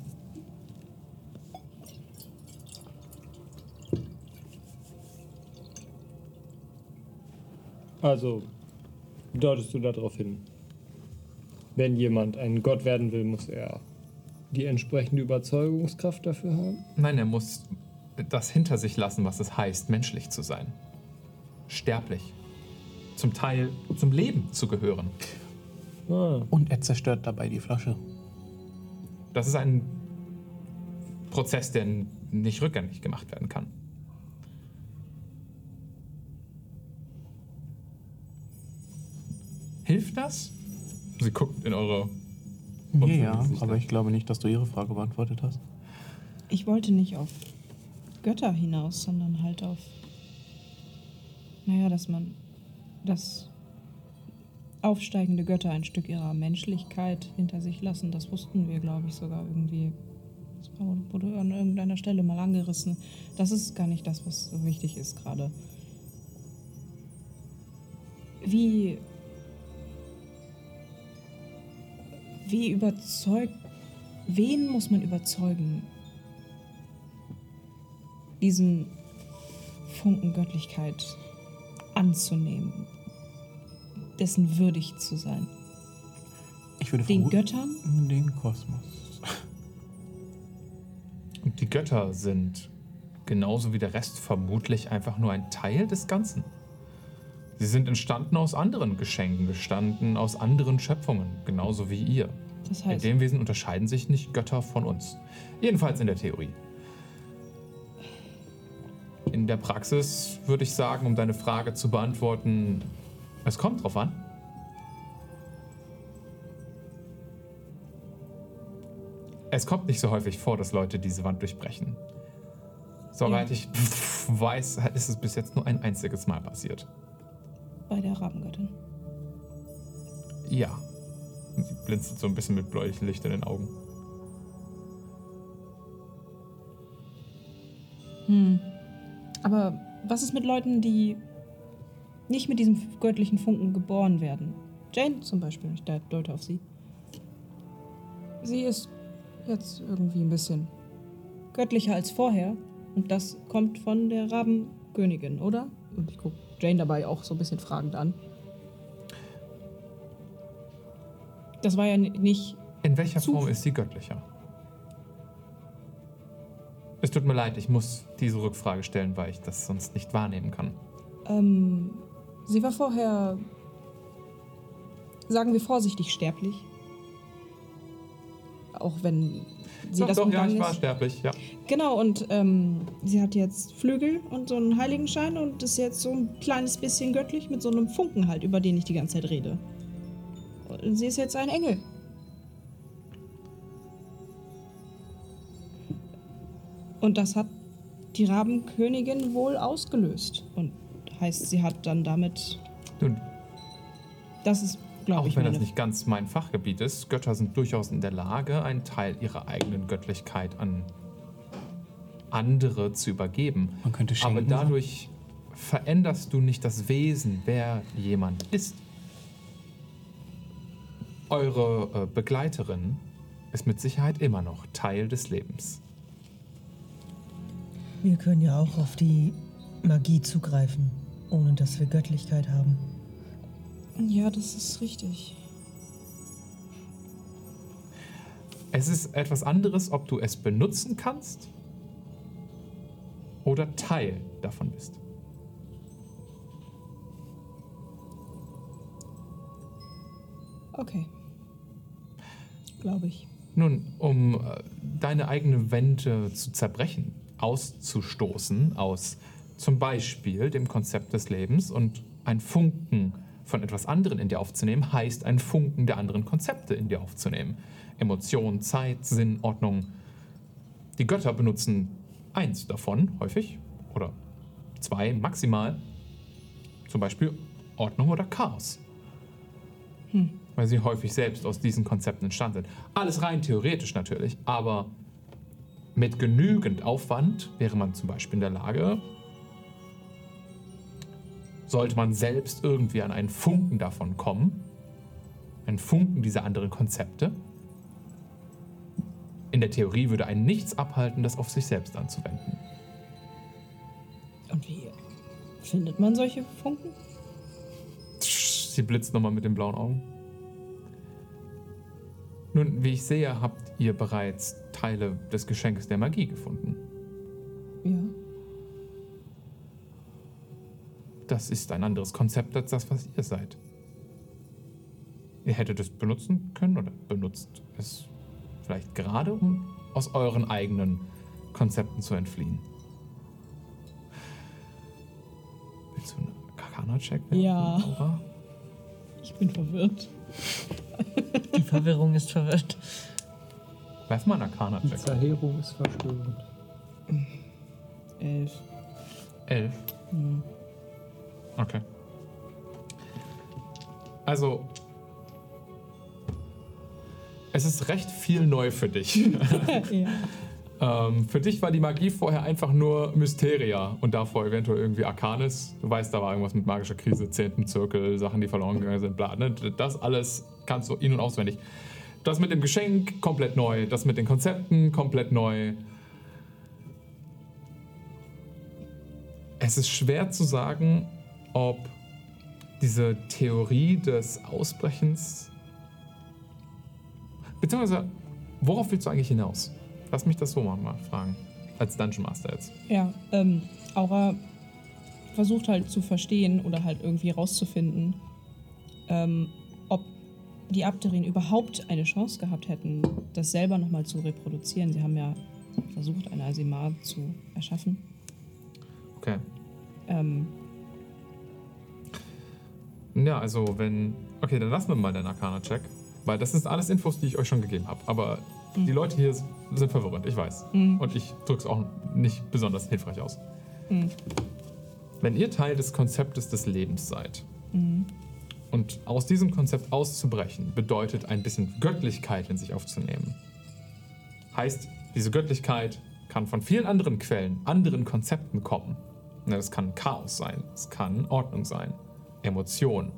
Also, deutest du darauf hin? Wenn jemand ein Gott werden will, muss er die entsprechende Überzeugungskraft dafür haben? Nein, er muss das hinter sich lassen, was es heißt, menschlich zu sein. Sterblich. Zum Teil zum Leben zu gehören. Ah, Und er zerstört dabei die Flasche. Das ist ein Prozess, der nicht rückgängig gemacht werden kann. Hilft das? Sie guckt in eure. Unfälle ja, aber ich glaube nicht, dass du ihre Frage beantwortet hast. Ich wollte nicht auf Götter hinaus, sondern halt auf. Naja, dass man. dass aufsteigende Götter ein Stück ihrer Menschlichkeit hinter sich lassen. Das wussten wir, glaube ich, sogar irgendwie. Das wurde an irgendeiner Stelle mal angerissen. Das ist gar nicht das, was so wichtig ist gerade. Wie. Wie überzeugt. Wen muss man überzeugen, diesen Funken Göttlichkeit anzunehmen, dessen würdig zu sein. Ich würde Den Göttern? Den Kosmos. *laughs* Und die Götter sind genauso wie der Rest vermutlich einfach nur ein Teil des Ganzen. Sie sind entstanden aus anderen Geschenken, gestanden aus anderen Schöpfungen, genauso wie ihr. Das In heißt, dem Wesen unterscheiden sich nicht Götter von uns. Jedenfalls in der Theorie. In der Praxis würde ich sagen, um deine Frage zu beantworten, es kommt drauf an. Es kommt nicht so häufig vor, dass Leute diese Wand durchbrechen. Soweit Ja. ich weiß, ist es bis jetzt nur ein einziges Mal passiert. Bei der Rabengöttin. Ja. Sie blinzelt so ein bisschen mit bläulichem Licht in den Augen. Hm. Aber was ist mit Leuten, die nicht mit diesem göttlichen Funken geboren werden? Jane zum Beispiel, ich deute auf sie. Sie ist jetzt irgendwie ein bisschen göttlicher als vorher. Und das kommt von der Rabenkönigin, oder? Und ich gucke Jane dabei auch so ein bisschen fragend an. Das war ja ni- nicht. In welcher Zu- Form ist sie göttlicher? Es tut mir leid, ich muss diese Rückfrage stellen, weil ich das sonst nicht wahrnehmen kann. Ähm, sie war vorher, sagen wir vorsichtig, sterblich. Auch wenn sie doch, das doch, ja, ich war sterblich, ja. Genau, und ähm, sie hat jetzt Flügel und so einen Heiligenschein und ist jetzt so ein kleines bisschen göttlich mit so einem Funken halt, über den ich die ganze Zeit rede. Und sie ist jetzt ein Engel. Und das hat die Rabenkönigin wohl ausgelöst. Und heißt, sie hat dann damit. Nun, Das ist, glaube auch ich, wenn meine das nicht ganz mein Fachgebiet ist, Götter sind durchaus in der Lage, einen Teil ihrer eigenen Göttlichkeit an andere zu übergeben. Man könnte Aber schenken. dadurch veränderst du nicht das Wesen, wer jemand ist. Eure äh, Begleiterin ist mit Sicherheit immer noch Teil des Lebens. Wir können ja auch auf die Magie zugreifen, ohne dass wir Göttlichkeit haben. Ja, das ist richtig. Es ist etwas anderes, ob du es benutzen kannst oder Teil davon bist. Okay. Glaube ich. Nun, um äh, deine eigene Wände zu zerbrechen, auszustoßen aus zum Beispiel dem Konzept des Lebens und ein Funken von etwas anderem in dir aufzunehmen, heißt ein Funken der anderen Konzepte in dir aufzunehmen. Emotion, Zeit, Sinn, Ordnung. Die Götter benutzen eins davon häufig oder zwei maximal. Zum Beispiel Ordnung oder Chaos weil sie häufig selbst aus diesen Konzepten entstanden sind. Alles rein theoretisch natürlich, aber mit genügend Aufwand wäre man zum Beispiel in der Lage, sollte man selbst irgendwie an einen Funken davon kommen, einen Funken dieser anderen Konzepte. In der Theorie würde einen nichts abhalten, das auf sich selbst anzuwenden. Und wie findet man solche Funken? Sie blitzt nochmal mit den blauen Augen. Nun, wie ich sehe, habt ihr bereits Teile des Geschenkes der Magie gefunden. Ja. Das ist ein anderes Konzept als das, was ihr seid. Ihr hättet es benutzen können oder benutzt es vielleicht gerade, um aus euren eigenen Konzepten zu entfliehen. Willst du einen werfen, Ja. Laura? Ich bin verwirrt. Die Verwirrung ist verwirrt. Werf mal einen Die Arcana-Check. Zerheerung ist verstörend. Elf. Elf. Hm. Okay. Also, es ist recht viel neu für dich. *laughs* ja. ähm, für dich war die Magie vorher einfach nur Mysteria und davor eventuell irgendwie Arcanis. Du weißt, da war irgendwas mit magischer Krise, zehnten Zirkel, Sachen, die verloren gegangen sind, bla. Ne? Das alles kannst du in- und auswendig. Das mit dem Geschenk komplett neu, das mit den Konzepten komplett neu. Es ist schwer zu sagen, ob diese Theorie des Ausbrechens. Beziehungsweise, worauf willst du eigentlich hinaus? Lass mich das so mal fragen. Als Dungeon Master jetzt. Ja, ähm, Aura versucht halt zu verstehen oder halt irgendwie rauszufinden, ähm, die Abderin überhaupt eine Chance gehabt hätten, das selber nochmal zu reproduzieren. Sie haben ja versucht, eine Asimar zu erschaffen. Okay. Ähm, Ja, also wenn. Okay, dann lassen wir mal den Arcana-Check. Weil das sind alles Infos, die ich euch schon gegeben habe. Aber die Leute hier sind verwirrend, ich weiß. Und ich drücke es auch nicht besonders hilfreich aus. Wenn ihr Teil des Konzeptes des Lebens seid und aus diesem Konzept auszubrechen, bedeutet ein bisschen Göttlichkeit in sich aufzunehmen. Heißt, diese Göttlichkeit kann von vielen anderen Quellen, anderen Konzepten kommen. Das kann Chaos sein, es kann Ordnung sein, Emotion,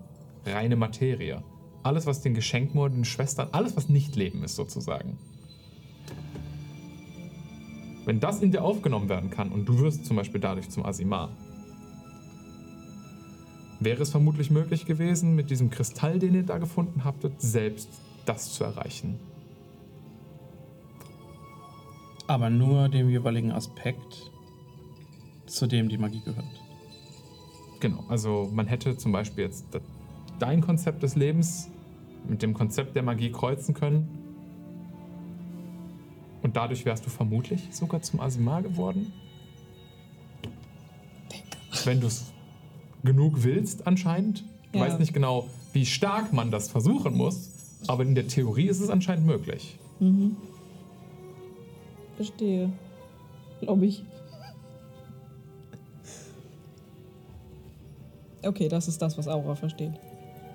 reine Materie. Alles, was den Geschenken oder den Schwestern, alles, was nicht Leben ist, sozusagen. Wenn das in dir aufgenommen werden kann und du wirst zum Beispiel dadurch zum Asimar, wäre es vermutlich möglich gewesen, mit diesem Kristall, den ihr da gefunden habtet, selbst das zu erreichen. Aber nur dem jeweiligen Aspekt, zu dem die Magie gehört. Genau, also man hätte zum Beispiel jetzt de- dein Konzept des Lebens mit dem Konzept der Magie kreuzen können. Und dadurch wärst du vermutlich sogar zum Asimar geworden. Wenn du es genug willst, anscheinend. Ich Ja. weiß nicht genau, wie stark man das versuchen muss, aber in der Theorie ist es anscheinend möglich. verstehe. Glaube ich. Okay, das ist das, was Aura versteht.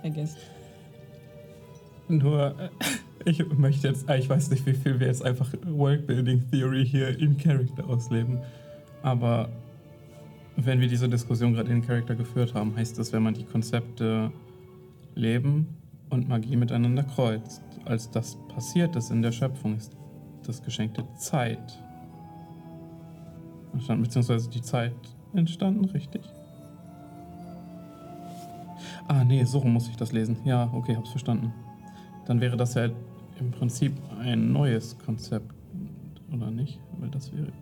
I guess. Nur, äh, ich möchte jetzt, äh, ich weiß nicht, wie viel wir jetzt einfach Worldbuilding Theory hier in Character ausleben, aber wenn wir diese Diskussion gerade in Character geführt haben, heißt das, wenn man die Konzepte Leben und Magie miteinander kreuzt, als das passiert ist in der Schöpfung, ist das geschenkte Zeit entstanden, beziehungsweise die Zeit entstanden, richtig? Ah, nee, so muss ich das lesen. Ja, okay, hab's verstanden. Dann wäre das ja im Prinzip ein neues Konzept, oder nicht? Weil das wäre.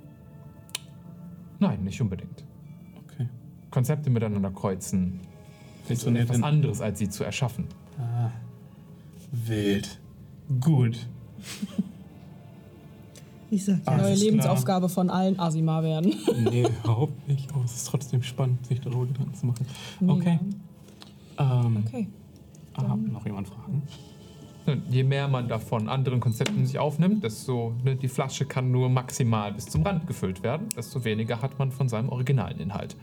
Nein, nicht unbedingt. Konzepte miteinander kreuzen ist Funktioniert etwas anderes, als sie zu erschaffen. Ah. Wild. Gut. Ich sag ja. Neue Alles klar. Lebensaufgabe von allen Asima werden. *laughs* Nee, überhaupt nicht. Aber es ist trotzdem spannend, sich darüber Gedanken zu machen. Okay. Ähm, Okay. ah, noch jemand Fragen? Je mehr man davon anderen Konzepten sich aufnimmt, desto ne, die Flasche kann nur maximal bis zum Rand gefüllt werden, desto weniger hat man von seinem originalen Inhalt.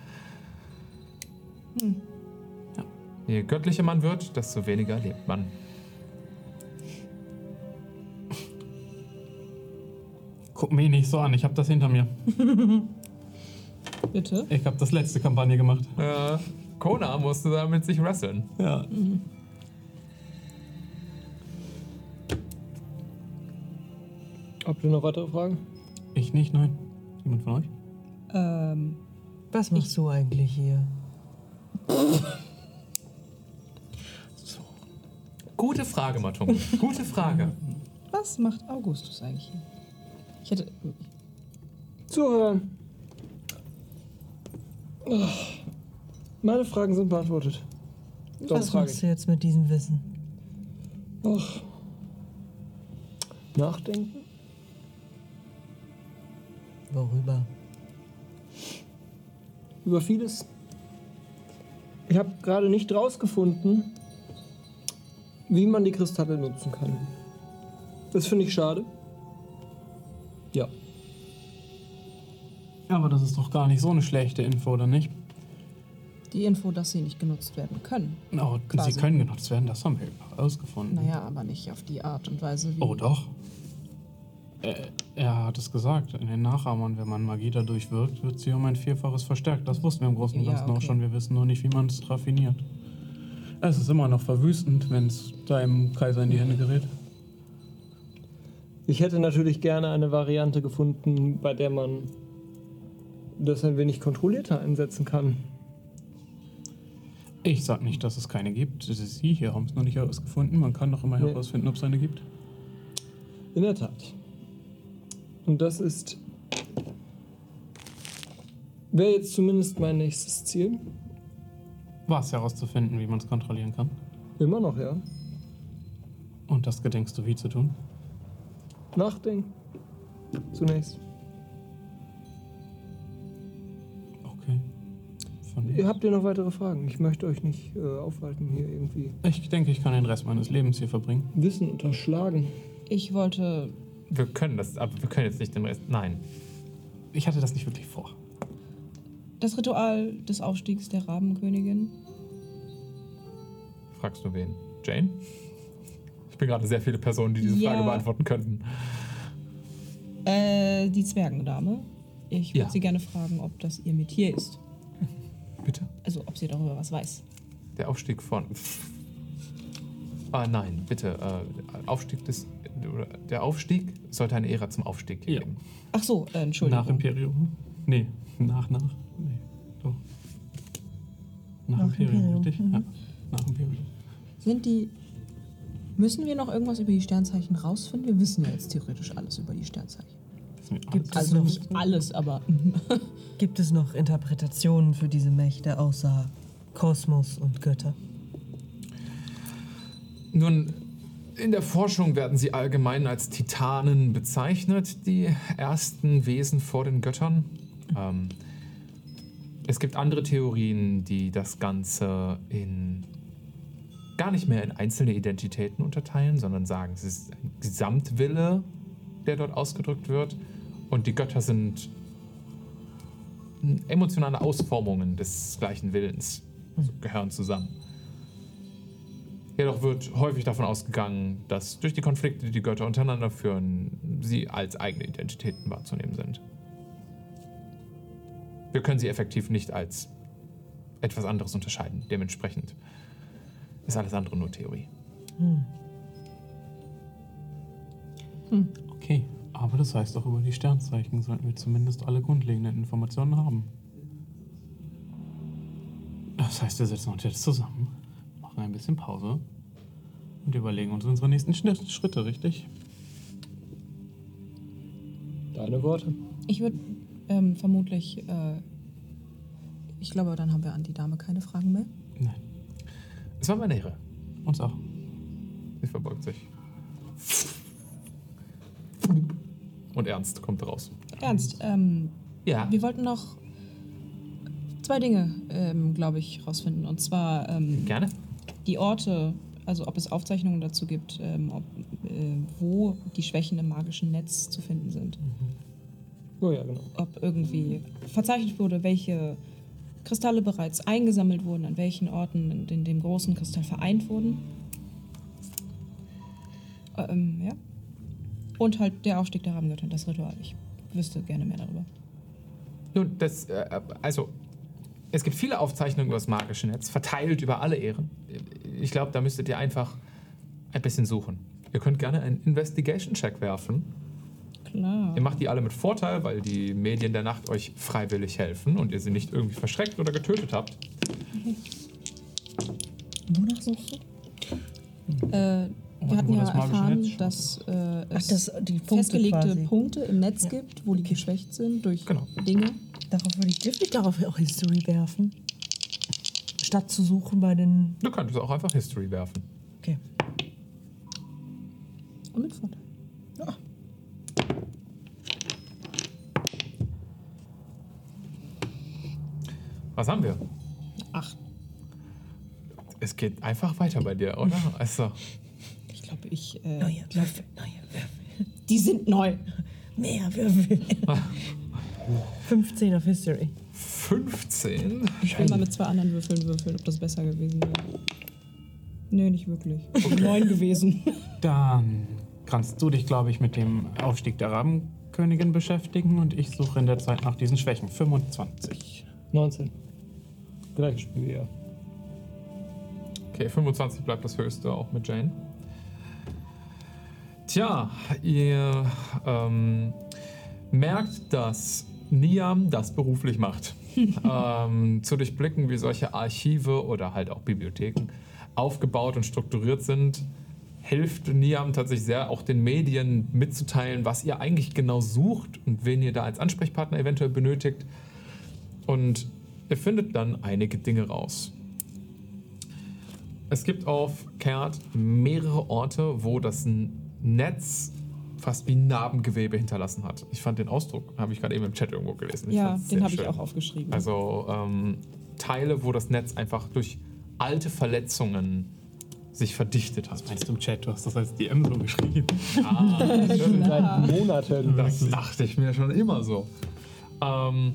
Ja. Je göttlicher man wird, desto weniger lebt man. Guck mich nicht so an, ich habe das hinter mir. *laughs* Bitte? Ich habe das letzte Kampagne gemacht. Äh, Kona musste damit sich wresteln. Ja. Habt ihr noch weitere Fragen? Ich nicht, nein. Jemand von euch? Ähm, Was machst du eigentlich hier? So. Gute Frage, Matung. Gute Frage. was macht Augustus eigentlich hier? Ich hätte. Zuhören. Oh. Meine Fragen sind beantwortet. Sonst Was machst du jetzt mit diesem Wissen? Ach. Nachdenken? Worüber? Über vieles. Ich habe gerade nicht rausgefunden, wie man die Kristalle nutzen kann. Das finde ich schade. Ja. Aber das ist doch gar nicht so eine schlechte Info, oder nicht? Die Info, dass sie nicht genutzt werden können. Oh, Quasi. sie können genutzt werden, das haben wir herausgefunden. Naja, aber nicht auf die Art und Weise, wie. Oh, doch. Äh, er hat es gesagt, in den Nachahmern, wenn man Magie dadurch wirkt, wird sie um ein Vierfaches verstärkt. Das wussten wir im Großen und Ja, Ganzen auch okay. schon. Wir wissen nur nicht, wie man es raffiniert. Es ist immer noch verwüstend, wenn es deinem Kaiser in die Hände gerät. Ich hätte natürlich gerne eine Variante gefunden, bei der man das ein wenig kontrollierter einsetzen kann. Ich sag nicht, dass es keine gibt. Das ist Sie hier haben es noch nicht herausgefunden. Man kann doch immer Nee. herausfinden, ob es eine gibt. In der Tat. Und das ist. Wäre jetzt zumindest mein nächstes Ziel. Was herauszufinden, wie man es kontrollieren kann. Immer noch, ja. Und das gedenkst du wie zu tun? Nachdenken. Zunächst. Okay. von Ihr habt ihr noch weitere Fragen? Ich möchte euch nicht äh, aufhalten, hier irgendwie Ich denke, ich kann den Rest meines Lebens hier verbringen. Wissen unterschlagen. Ich wollte. Wir können das, aber wir können jetzt nicht den Rest. Nein. Ich hatte das nicht wirklich vor. Das Ritual des Aufstiegs der Rabenkönigin. Fragst du wen? Jane? Ich bin gerade sehr viele Personen, die diese Ja. Frage beantworten könnten. Äh, die Zwergendame. Ich würde Ja. sie gerne fragen, ob das ihr Metier ist. Bitte? Also, ob sie darüber was weiß. Der Aufstieg von. Ah, nein, bitte. Äh, Aufstieg des. Oder Der Aufstieg sollte eine Ära zum Aufstieg Ja. geben. Ach so, äh, Entschuldigung. Nach Imperium? Nee, nach, nach. Nee, doch. Nach, Nach Imperium, Imperium, richtig? mhm. Ja, nach Imperium. Sind die. Müssen wir noch irgendwas über die Sternzeichen rausfinden? Wir wissen ja jetzt theoretisch alles über die Sternzeichen. Gibt. Also noch- nicht alles, aber. *laughs* Gibt es noch Interpretationen für diese Mächte außer Kosmos und Götter? Nun, in der Forschung werden sie allgemein als Titanen bezeichnet, die ersten Wesen vor den Göttern. Ähm, es gibt andere Theorien, die das Ganze in gar nicht mehr in einzelne Identitäten unterteilen, sondern sagen, es ist ein Gesamtwille, der dort ausgedrückt wird. Und die Götter sind emotionale Ausformungen des gleichen Willens, also gehören zusammen. Jedoch wird häufig davon ausgegangen, dass durch die Konflikte, die die Götter untereinander führen, sie als eigene Identitäten wahrzunehmen sind. Wir können sie effektiv nicht als etwas anderes unterscheiden. Dementsprechend ist alles andere nur Theorie. Okay, aber das heißt auch über die Sternzeichen sollten wir zumindest alle grundlegenden Informationen haben. Das heißt, wir setzen uns jetzt zusammen, machen ein bisschen Pause und überlegen uns unsere nächsten Schritte, richtig? Deine Worte. Ich würde ähm, vermutlich. Äh, ich glaube, dann haben wir an die Dame keine Fragen mehr. Nein, Es war meine Ehre. uns auch. Sie verbeugt sich. Und Ernst kommt raus. Ernst, ähm, Ja. wir wollten noch zwei Dinge, ähm, glaube ich, rausfinden. Und zwar ähm, Gerne. Die Orte, also ob es Aufzeichnungen dazu gibt, ähm, ob, äh, wo die Schwächen im magischen Netz zu finden sind. Oh ja, genau. Ob irgendwie verzeichnet wurde, welche Kristalle bereits eingesammelt wurden, an welchen Orten in, in dem großen Kristall vereint wurden. Ähm, ja. Und halt der Aufstieg der Rabengöttin, das Ritual. Ich wüsste gerne mehr darüber. Nun, das, äh, also, es gibt viele Aufzeichnungen über das magische Netz, verteilt über alle Ehren. Ich glaube, da müsstet ihr einfach ein bisschen suchen. Ihr könnt gerne einen Investigation-Check werfen. Klar. Ihr macht die alle mit Vorteil, weil die Medien der Nacht euch freiwillig helfen und ihr sie nicht irgendwie verschreckt oder getötet habt. Wonach suchst du? Äh, wir hatten ja das erfahren, dass äh, Ach, es das, die Punkte festgelegte quasi. Punkte im Netz gibt, wo die geschwächt sind durch Genau. Dinge. Darauf würde ich dürfte ich darauf auch History werfen. Statt zu suchen bei den. Du könntest auch einfach History werfen. Okay. Und mit Vorteil. Was haben wir? Ach, Es geht einfach weiter bei dir, oder? *laughs* Also, ich glaube, ich. Äh, Neue Würfel, neue Würfel. die sind neu. Mehr Würfel. *laughs* 15 auf History. 15? Ich will mal mit zwei anderen Würfeln würfeln, ob das besser gewesen wäre. Nö, nicht wirklich. Neun gewesen. Dann kannst du dich, glaube ich, mit dem Aufstieg der Rabenkönigin beschäftigen und ich suche in der Zeit nach diesen Schwächen. 25. 19. Gleiches Spiel, ja. Okay, 25 bleibt das höchste, auch mit Jane. Tja, ihr ähm, merkt, dass Niam das beruflich macht. *laughs* ähm, zu durchblicken, wie solche Archive oder halt auch Bibliotheken aufgebaut und strukturiert sind, hilft Niam tatsächlich sehr, auch den Medien mitzuteilen, was ihr eigentlich genau sucht und wen ihr da als Ansprechpartner eventuell benötigt. Und ihr findet dann einige Dinge raus. Es gibt auf Kert mehrere Orte, wo das Netz fast wie Narbengewebe hinterlassen hat. Ich fand den Ausdruck, habe ich gerade eben im Chat irgendwo gelesen. Ich Ja, den habe ich auch aufgeschrieben. Also, ähm, Teile, wo das Netz einfach durch alte Verletzungen sich verdichtet hat. Meinst du im Chat, du hast das als DM so geschrieben? *laughs* Ah, *laughs* Schon seit Monaten. das dachte ich mir schon immer so. Ähm,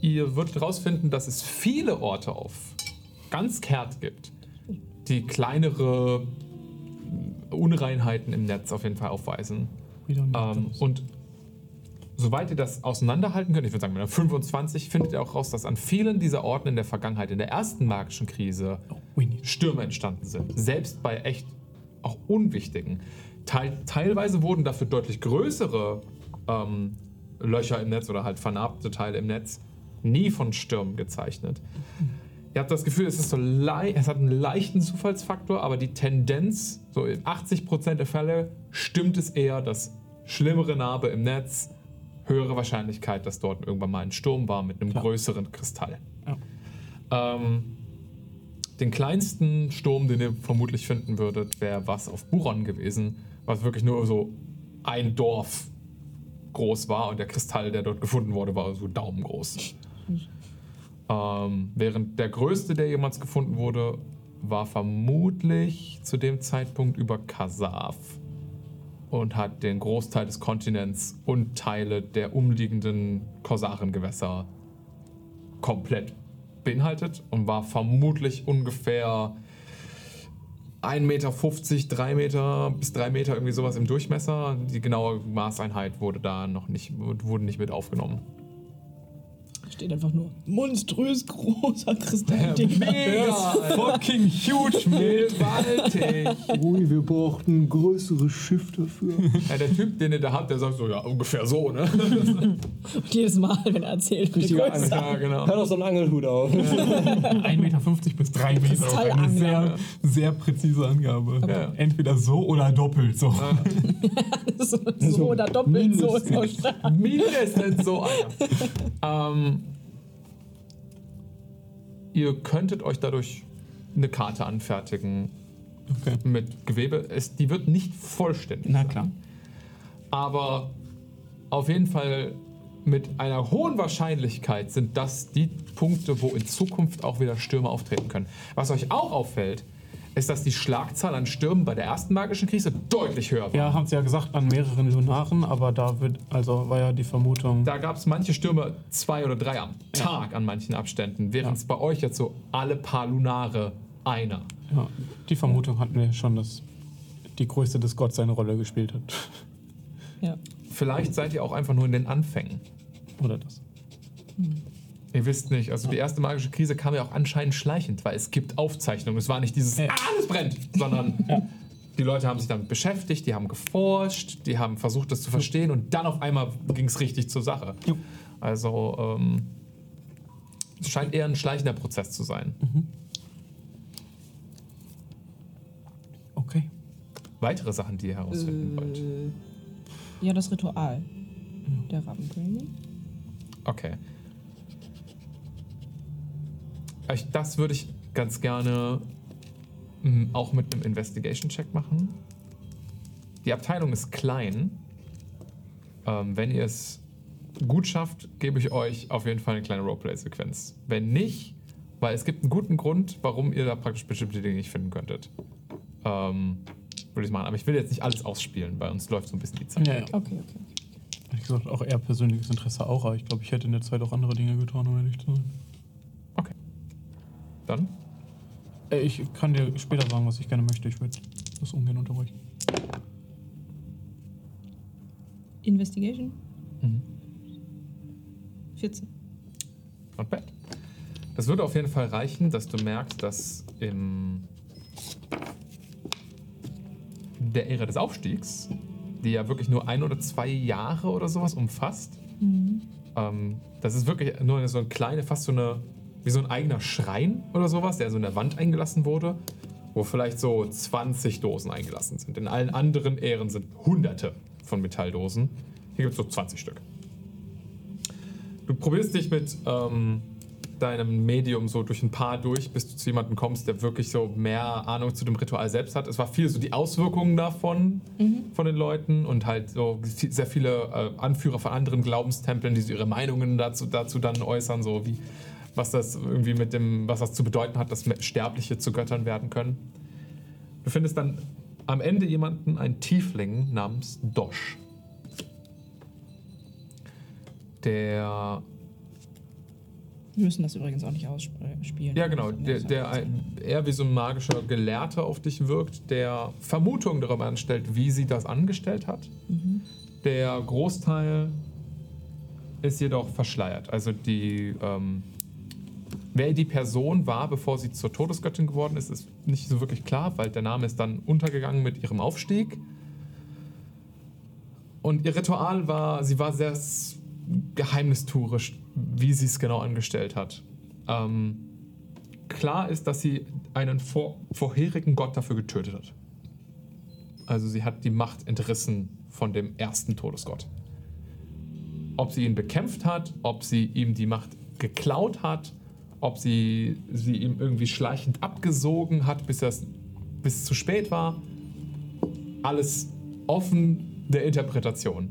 ihr würdet herausfinden, dass es viele Orte auf ganz Kehrt gibt, die kleinere Unreinheiten im Netz auf jeden Fall aufweisen. Ähm, und soweit ihr das auseinanderhalten könnt, ich würde sagen, mit einer 25 findet ihr auch raus, dass an vielen dieser Orten in der Vergangenheit, in der ersten magischen Krise, Stürme entstanden sind. Selbst bei echt auch unwichtigen. Teil, teilweise wurden dafür deutlich größere ähm, Löcher im Netz oder halt vernarbte Teile im Netz nie von Stürmen gezeichnet. Ihr habt das Gefühl, es, ist so es hat einen leichten Zufallsfaktor, aber die Tendenz, so in 80% der Fälle, stimmt es eher, dass schlimmere Narbe im Netz, höhere Wahrscheinlichkeit, dass dort irgendwann mal ein Sturm war mit einem Klar. größeren Kristall. Ja. Ähm, den kleinsten Sturm, den ihr vermutlich finden würdet, wäre was auf Buron gewesen, was wirklich nur so ein Dorf groß war und der Kristall, der dort gefunden wurde, war so daumengroß. Ähm, während der größte, der jemals gefunden wurde, war vermutlich zu dem Zeitpunkt über Kasaf und hat den Großteil des Kontinents und Teile der umliegenden Korsarengewässer komplett beinhaltet und war vermutlich ungefähr 1,50 Meter, 3 Meter bis 3 Meter, irgendwie sowas im Durchmesser. Die genaue Maßeinheit wurde da noch nicht, wurde nicht mit aufgenommen. Steht einfach nur monströs großer Kristall. *laughs* Mega! Fucking huge, Gewaltig! Ui, wir brauchten ein größeres Schiff dafür. Ja, der Typ, den ihr da habt, der sagt so, ja, ungefähr so, ne? Und *laughs* jedes Mal, wenn er erzählt, wird größer. Ja, genau. Hör doch so einen Angelhut auf. *laughs* 1,50 Meter bis 3 Meter. Eine Kristallangler. sehr, sehr präzise Angabe. Ja. Entweder so oder doppelt so. so, so oder doppelt so. ist auch stark. Mindestens so einer. ähm, ihr könntet euch dadurch eine Karte anfertigen Okay. mit Gewebe. Es, die wird nicht vollständig Na sein. klar. Aber auf jeden Fall mit einer hohen Wahrscheinlichkeit sind das die Punkte, wo in Zukunft auch wieder Stürme auftreten können. Was euch auch auffällt, ist, dass die Schlagzahl an Stürmen bei der ersten magischen Krise deutlich höher war. Ja, haben sie ja gesagt, an mehreren Lunaren, aber da wird, also war ja die Vermutung. Da gab es manche Stürme zwei oder drei am Tag an manchen Abständen, während Ja. es bei euch jetzt so alle paar Lunare einer. Ja, die Vermutung hatten wir schon, dass die Größe des Gott seine Rolle gespielt hat. Ja. Vielleicht seid ihr auch einfach nur in den Anfängen. Oder das. Ihr wisst nicht, also die erste magische Krise kam ja auch anscheinend schleichend, weil es gibt Aufzeichnungen. Es war nicht dieses Ja. ah, alles brennt, sondern *laughs* die Leute haben sich damit beschäftigt, die haben geforscht, die haben versucht, das zu verstehen und dann auf einmal ging es richtig zur Sache. Jo. Also ähm, es scheint eher ein schleichender Prozess zu sein. Okay. Weitere Sachen, die ihr herausfinden wollt. Äh, ja, das Ritual der Rabenkönigin. Okay. Ich- Das würde ich ganz gerne mm, auch mit einem Investigation-Check machen. Die Abteilung ist klein. Ähm, wenn ihr es gut schafft, gebe ich euch auf jeden Fall eine kleine Roleplay-Sequenz. Wenn nicht, weil es gibt einen guten Grund, warum ihr da praktisch bestimmte Dinge nicht finden könntet. Ähm, würde ich machen. Aber ich will jetzt nicht alles ausspielen, bei uns läuft so ein bisschen die Zeit. Ja, ja. Okay, okay. Ehrlich gesagt, auch eher persönliches Interesse auch, aber ich glaube, ich hätte in der Zeit auch andere Dinge getan, um ehrlich zu sein. Dann Äh, ich kann dir später sagen, was ich gerne möchte. Ich würde das ungern unterbrechen. Investigation? Mhm. 14. Not bad. Das würde auf jeden Fall reichen, dass du merkst, dass im der Ära des Aufstiegs, die ja wirklich nur ein oder zwei Jahre oder sowas umfasst, ähm, das ist wirklich nur so eine kleine, fast so eine, wie so ein eigener Schrein oder sowas, der so in der Wand eingelassen wurde, wo vielleicht so 20 Dosen eingelassen sind. In allen anderen Ähren sind hunderte von Metalldosen. Hier gibt es so 20 Stück. Du probierst dich mit ähm, deinem Medium so durch ein paar durch, bis du zu jemandem kommst, der wirklich so mehr Ahnung zu dem Ritual selbst hat. Es war viel so die Auswirkungen davon, von den Leuten und halt so sehr viele äh, Anführer von anderen Glaubenstempeln, die so ihre Meinungen dazu, dazu dann äußern, so wie was das irgendwie mit dem, was das zu bedeuten hat, dass Sterbliche zu Göttern werden können. Du findest dann am Ende jemanden, einen Tiefling namens Dosh. Der Wir müssen das übrigens auch nicht ausspielen. Ja, genau. Der, der eher wie so ein magischer Gelehrter auf dich wirkt, der Vermutungen darüber anstellt, wie sie das angestellt hat. Der Großteil ist jedoch verschleiert. Also die, ähm, wer die Person war, bevor sie zur Todesgöttin geworden ist, ist nicht so wirklich klar, weil der Name ist dann untergegangen mit ihrem Aufstieg. Und ihr Ritual war, sie war sehr geheimnistuerisch, wie sie es genau angestellt hat. Ähm, klar ist, dass sie einen vor, vorherigen Gott dafür getötet hat. Also sie hat die Macht entrissen von dem ersten Todesgott. Ob sie ihn bekämpft hat, ob sie ihm die Macht geklaut hat, ob sie sie ihm irgendwie schleichend abgesogen hat, bis es bis zu spät war, alles offen der Interpretation.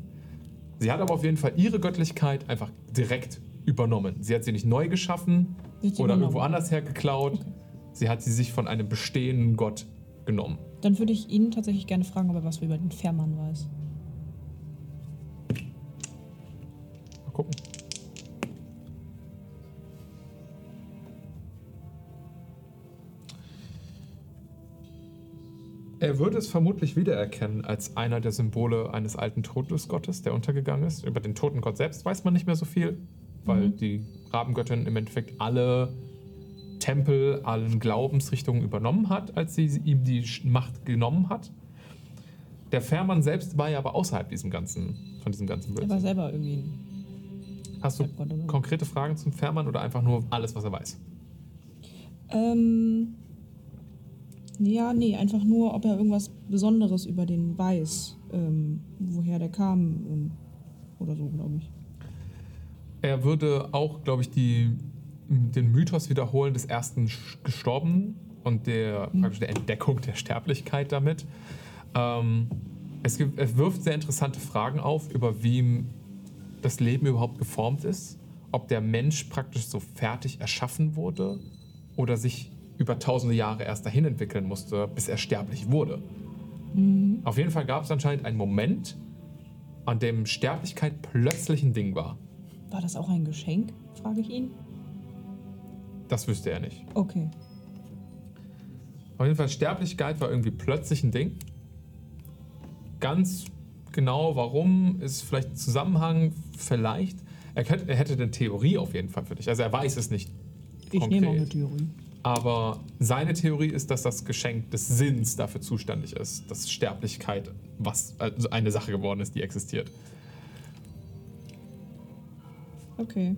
Sie hat aber auf jeden Fall ihre Göttlichkeit einfach direkt übernommen. Sie hat sie nicht neu geschaffen sie oder irgendwo anders her geklaut. Sie hat sie sich von einem bestehenden Gott genommen. Dann würde ich ihn tatsächlich gerne fragen, ob er was über den Fährmann weiß. Mal gucken. Er würde es vermutlich wiedererkennen als einer der Symbole eines alten Todesgottes, der untergegangen ist. Über den toten Gott selbst weiß man nicht mehr so viel, weil die Rabengöttin im Endeffekt alle Tempel, allen Glaubensrichtungen übernommen hat, als sie ihm die Macht genommen hat. Der Fährmann selbst war ja aber außerhalb diesem ganzen, von diesem ganzen Er war selber irgendwie ein Hast du konkrete Fragen zum Fährmann oder einfach nur alles, was er weiß? Ähm. Ja, nee, einfach nur, ob er irgendwas Besonderes über den weiß. Ähm, woher der kam. Ähm, oder so, glaube ich. Er würde auch, glaube ich, die, den Mythos wiederholen des ersten Gestorbenen und der, praktisch der Entdeckung der Sterblichkeit damit. Ähm, es, gibt, es wirft sehr interessante Fragen auf, über wie das Leben überhaupt geformt ist. Ob der Mensch praktisch so fertig erschaffen wurde oder sich über tausende Jahre erst dahin entwickeln musste, bis er sterblich wurde. Auf jeden Fall gab es anscheinend einen Moment, an dem Sterblichkeit plötzlich ein Ding war. War das auch ein Geschenk? Frage ich ihn. Das wüsste er nicht. Okay. Auf jeden Fall, Sterblichkeit war irgendwie plötzlich ein Ding. Ganz genau, warum, ist vielleicht ein Zusammenhang, vielleicht. Er, könnte, er hätte eine Theorie auf jeden Fall für dich. Also er weiß es nicht. Ich konkret. nehme auch eine Theorie. Aber seine Theorie ist, dass das Geschenk des Sinns dafür zuständig ist, dass Sterblichkeit was also eine Sache geworden ist, die existiert. Okay.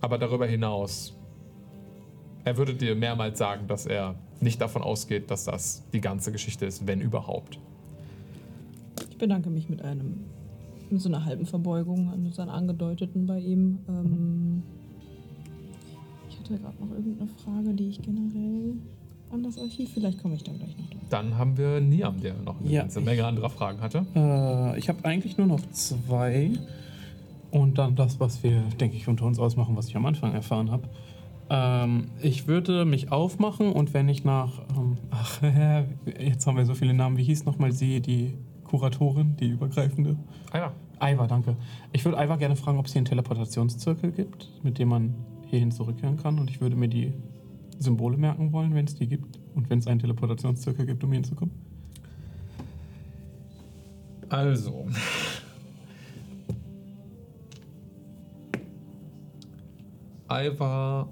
Aber darüber hinaus, er würde dir mehrmals sagen, dass er nicht davon ausgeht, dass das die ganze Geschichte ist, wenn überhaupt. Ich bedanke mich mit einem, mit so einer halben Verbeugung an unseren Angedeuteten bei ihm. Ähm, hatte gerade noch irgendeine Frage, die ich generell an das Archiv, vielleicht komme ich da gleich noch drauf. Dann haben wir Niam, der noch eine Ja. ganze Menge anderer Fragen hatte. Äh, ich habe eigentlich nur noch zwei. Und dann das, was wir, denke ich, unter uns ausmachen, was ich am Anfang erfahren habe. Ähm, ich würde mich aufmachen und wenn ich nach. Ähm, ach, *laughs* jetzt haben wir so viele Namen. Wie hieß nochmal sie, die Kuratorin, die übergreifende? Ja, Aiva, danke. Ich würde Aiva gerne fragen, ob es hier einen Teleportationszirkel gibt, mit dem man hierhin zurückkehren kann. Und ich würde mir die Symbole merken wollen, wenn es die gibt. Und wenn es einen Teleportationszirkel gibt, um hier hinzukommen. also. Alva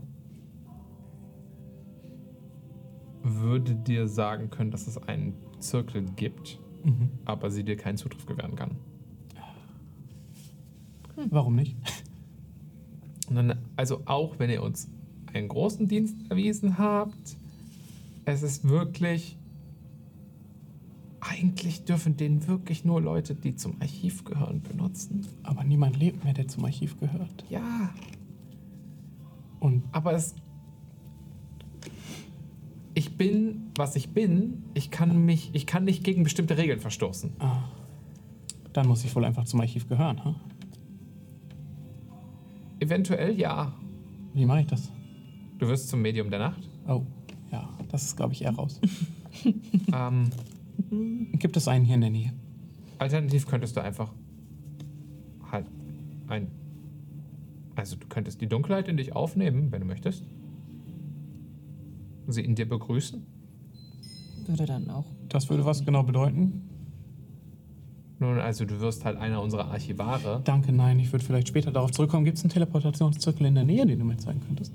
würde dir sagen können, dass es einen Zirkel gibt, Mhm. aber sie dir keinen Zugriff gewähren kann. Warum nicht? Dann, also auch wenn ihr uns einen großen Dienst erwiesen habt, es ist wirklich. Eigentlich dürfen den wirklich nur Leute, die zum Archiv gehören, benutzen. Aber niemand lebt mehr, der zum Archiv gehört. Ja. Und Aber es. Ich bin, was ich bin. Ich kann mich, ich kann nicht gegen bestimmte Regeln verstoßen. dann muss ich wohl einfach zum Archiv gehören, ha? Eventuell ja. Wie mache ich das? Du wirst zum Medium der Nacht. Oh, ja, das ist, glaube ich, eher raus. *laughs* Ähm, Gibt es einen hier in der Nähe? alternativ könntest du einfach halt ein. Also du könntest die Dunkelheit in dich aufnehmen, wenn du möchtest. Sie in dir begrüßen. Würde dann auch. Das würde was genau bedeuten? Nun, also du wirst halt einer unserer Archivare. Danke, nein, ich würde vielleicht später darauf zurückkommen. Gibt es einen Teleportationszirkel in der Nähe, den du mir zeigen könntest?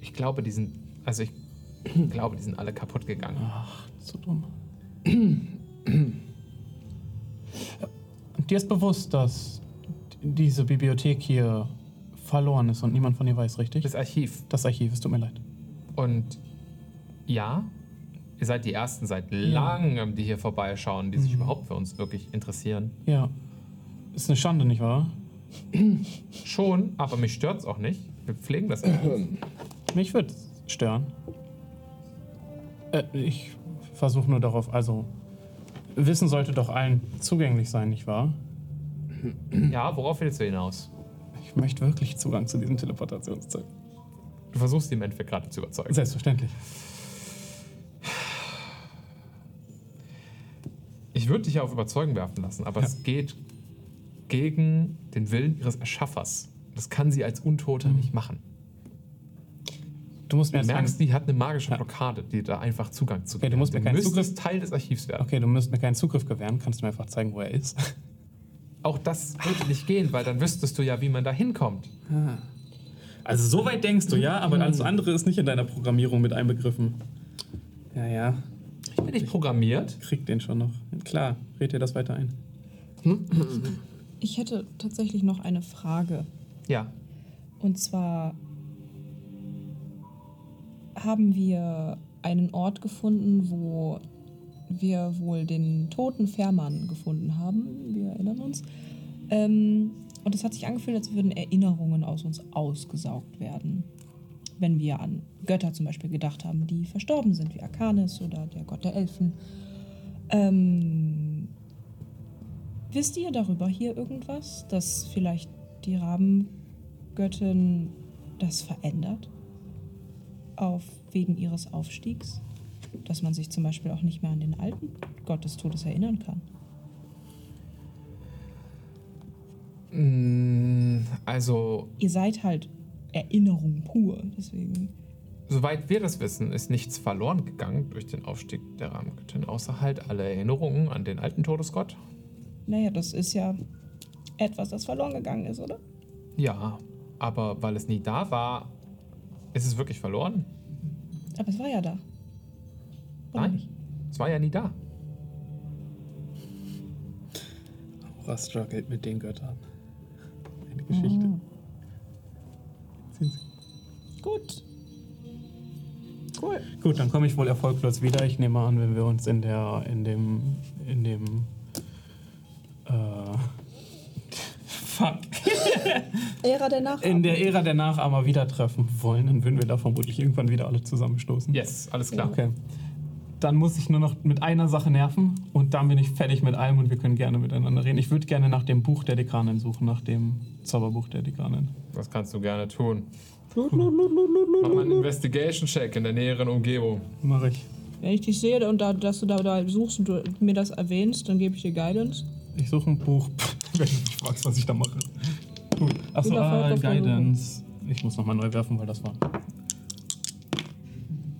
Ich glaube, die sind. Also ich *clears throat* glaube, die sind alle kaputt gegangen. Ach, so dumm. Dir ist bewusst, dass diese Bibliothek hier verloren ist und niemand von ihr weiß, richtig? Das Archiv. Das Archiv, es tut mir leid. Und ja, ihr seid die Ersten seit langem, die hier vorbeischauen, die sich Mhm. überhaupt für uns wirklich interessieren. Ja. Ist eine Schande, nicht wahr? *clears throat* Schon, aber mich stört's auch nicht. Wir pflegen das. *clears throat* Mich würde es stören. Äh, ich versuche nur darauf, also Wissen sollte doch allen zugänglich sein, nicht wahr? *clears throat* Ja, worauf willst du hinaus? Ich möchte wirklich Zugang zu diesem Teleportationszirkel. Du versuchst die im Endeffekt gerade zu überzeugen. Selbstverständlich. Ich würde dich ja auf Überzeugen werfen lassen, aber Ja. es geht gegen den Willen ihres Erschaffers. Das kann sie als Untote Mhm. nicht machen. Du musst mir Du merkst, die hat eine magische Ja. Blockade, die da einfach Zugang zu Okay, du musst mir keinen müsstest Teil des Archivs werden. Okay, du musst mir keinen Zugriff gewähren. Kannst du mir einfach zeigen, wo er ist? *laughs* Auch das würde nicht gehen, weil dann wüsstest du ja, wie man da hinkommt. Also so weit denkst du, ja, aber alles andere ist nicht in deiner Programmierung mit einbegriffen. Ja, ja. Nicht programmiert. Krieg den schon noch. Klar, red dir das weiter ein. Ich hätte tatsächlich noch eine Frage. Ja. Und zwar haben wir einen Ort gefunden, wo wir wohl den toten Fährmann gefunden haben. Wir erinnern uns. Ähm, und es hat sich angefühlt, als würden Erinnerungen aus uns ausgesaugt werden. Wenn wir an Götter zum Beispiel gedacht haben, die verstorben sind, wie Arcanis oder der Gott der Elfen. Ähm, wisst ihr darüber hier irgendwas, dass vielleicht die Rabengöttin das verändert? Auf wegen ihres Aufstiegs? Dass man sich zum Beispiel auch nicht mehr an den alten Gott des Todes erinnern kann. Mm, Also, Ihr seid halt Erinnerung pur, deswegen. soweit wir das wissen, ist nichts verloren gegangen durch den Aufstieg der Rahmengöttin, außer halt alle Erinnerungen an den alten Todesgott. Naja, das ist ja etwas, das verloren gegangen ist, oder? Ja, aber weil es nie da war, ist es wirklich verloren? Aber es war ja da. Oder Nein, nicht? es war ja nie da. Aura struggelt mit den Göttern. Eine Geschichte. Sie. Gut. Cool. Gut, dann komme ich wohl erfolglos wieder. Ich nehme an, wenn wir uns in der, in dem, in dem, äh, *laughs* fuck, Ära der Nachahmer. in der Ära der Nachahmer wieder treffen wollen, dann würden wir da vermutlich irgendwann wieder alle zusammenstoßen. Yes, alles klar. Okay. Dann muss ich nur noch mit einer Sache nerven und dann bin ich fertig mit allem und wir können gerne miteinander reden. Ich würde gerne nach dem Buch der Dekanin suchen, nach dem Zauberbuch der Dekanin. Das kannst du gerne tun. Mach mal einen *laughs* Investigation-Check in der näheren Umgebung. Mache ich. Wenn ich dich sehe und da, dass du da, da suchst und du mir das erwähnst, dann gebe ich dir Guidance. Ich suche ein Buch, *laughs* wenn du mich fragst, was ich da mache. Gut. Achso, ah, Guidance. Ich muss nochmal neu werfen, weil das war.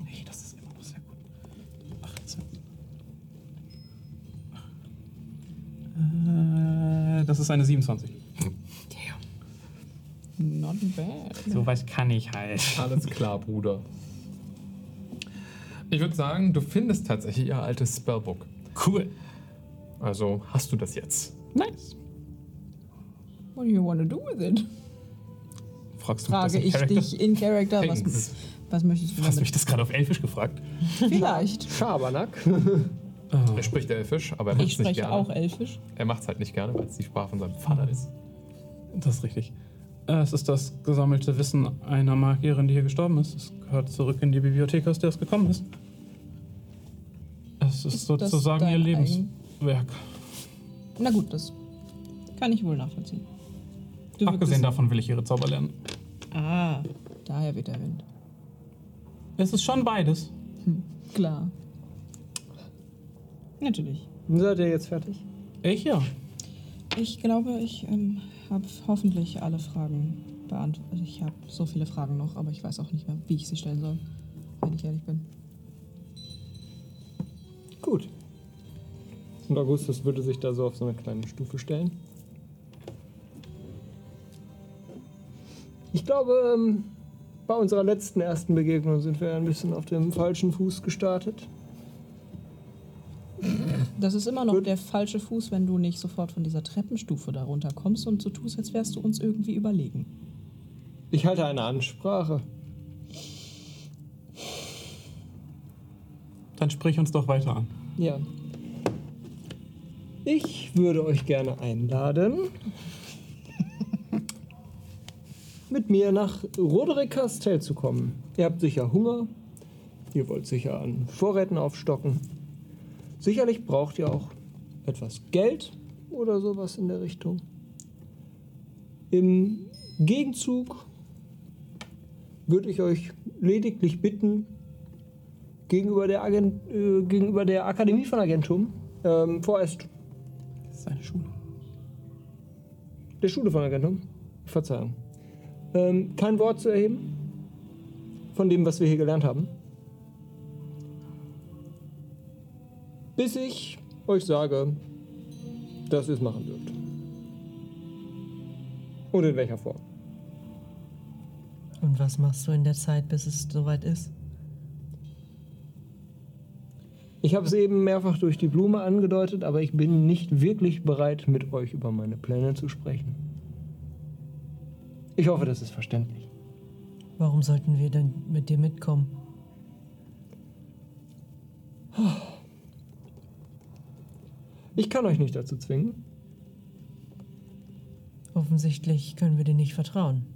Hey, das ist immer noch sehr gut. 18. Äh, das ist eine 27. Not bad. So was kann ich halt. Alles klar, Bruder. Ich würde sagen, du findest tatsächlich ihr altes Spellbook. Cool. Also hast du das jetzt. Nice. What do you want to do with it? Fragst du Frage mich ich Charakter? dich in Character. Thanks. Was, was möchtest du Du hast mich damit? das gerade auf Elfisch gefragt. Vielleicht. Schabernack. Er spricht Elfisch, aber er macht Ich es nicht spreche gerne. auch Elfisch. Er macht es halt nicht gerne, weil es die Sprache von seinem Vater ist. Das ist richtig. Äh, Es ist das gesammelte Wissen einer Magierin, die hier gestorben ist. Es gehört zurück in die Bibliothek, aus der es gekommen ist. Es ist, Ist sozusagen ihr Lebenswerk. Na gut, das kann ich wohl nachvollziehen. Du Abgesehen davon will ich ihre Zauber lernen. Ah, daher weht der Wind. Es ist schon beides. Klar. Natürlich. Seid ihr jetzt fertig? Ich ja. Ich glaube, ich ähm, habe hoffentlich alle Fragen beantwortet. Also ich habe so viele Fragen noch, aber ich weiß auch nicht mehr, wie ich sie stellen soll, wenn ich ehrlich bin. Gut. Und Augustus würde sich da so auf so eine kleine Stufe stellen. Ich glaube, ähm, bei unserer letzten ersten Begegnung sind wir ein bisschen auf dem falschen Fuß gestartet. Das ist immer noch Gut. der falsche Fuß, wenn du nicht sofort von dieser Treppenstufe darunter kommst und so tust, als wärst du uns irgendwie überlegen. Ich halte eine Ansprache. Dann sprich uns doch weiter an. Ja. Ich würde euch gerne einladen, *laughs* mit mir nach Roderick Castell zu kommen. Ihr habt sicher Hunger. Ihr wollt sicher an Vorräten aufstocken. Sicherlich braucht ihr auch etwas Geld oder sowas in der Richtung. Im Gegenzug würde ich euch lediglich bitten, gegenüber der, Agent, äh, gegenüber der Akademie von Agentum, ähm, vorerst Das ist eine Schule. der Schule von Agentum, Verzeihung, ähm, kein Wort zu erheben von dem, was wir hier gelernt haben, bis ich euch sage, dass ihr es machen dürft. Und in welcher Form. Und was machst du in der Zeit, bis es soweit ist? Ich habe es eben mehrfach durch die Blume angedeutet, aber ich bin nicht wirklich bereit, mit euch über meine Pläne zu sprechen. Ich hoffe, das ist verständlich. Warum sollten wir denn mit dir mitkommen? Ich kann euch nicht dazu zwingen. Offensichtlich können wir dir nicht vertrauen,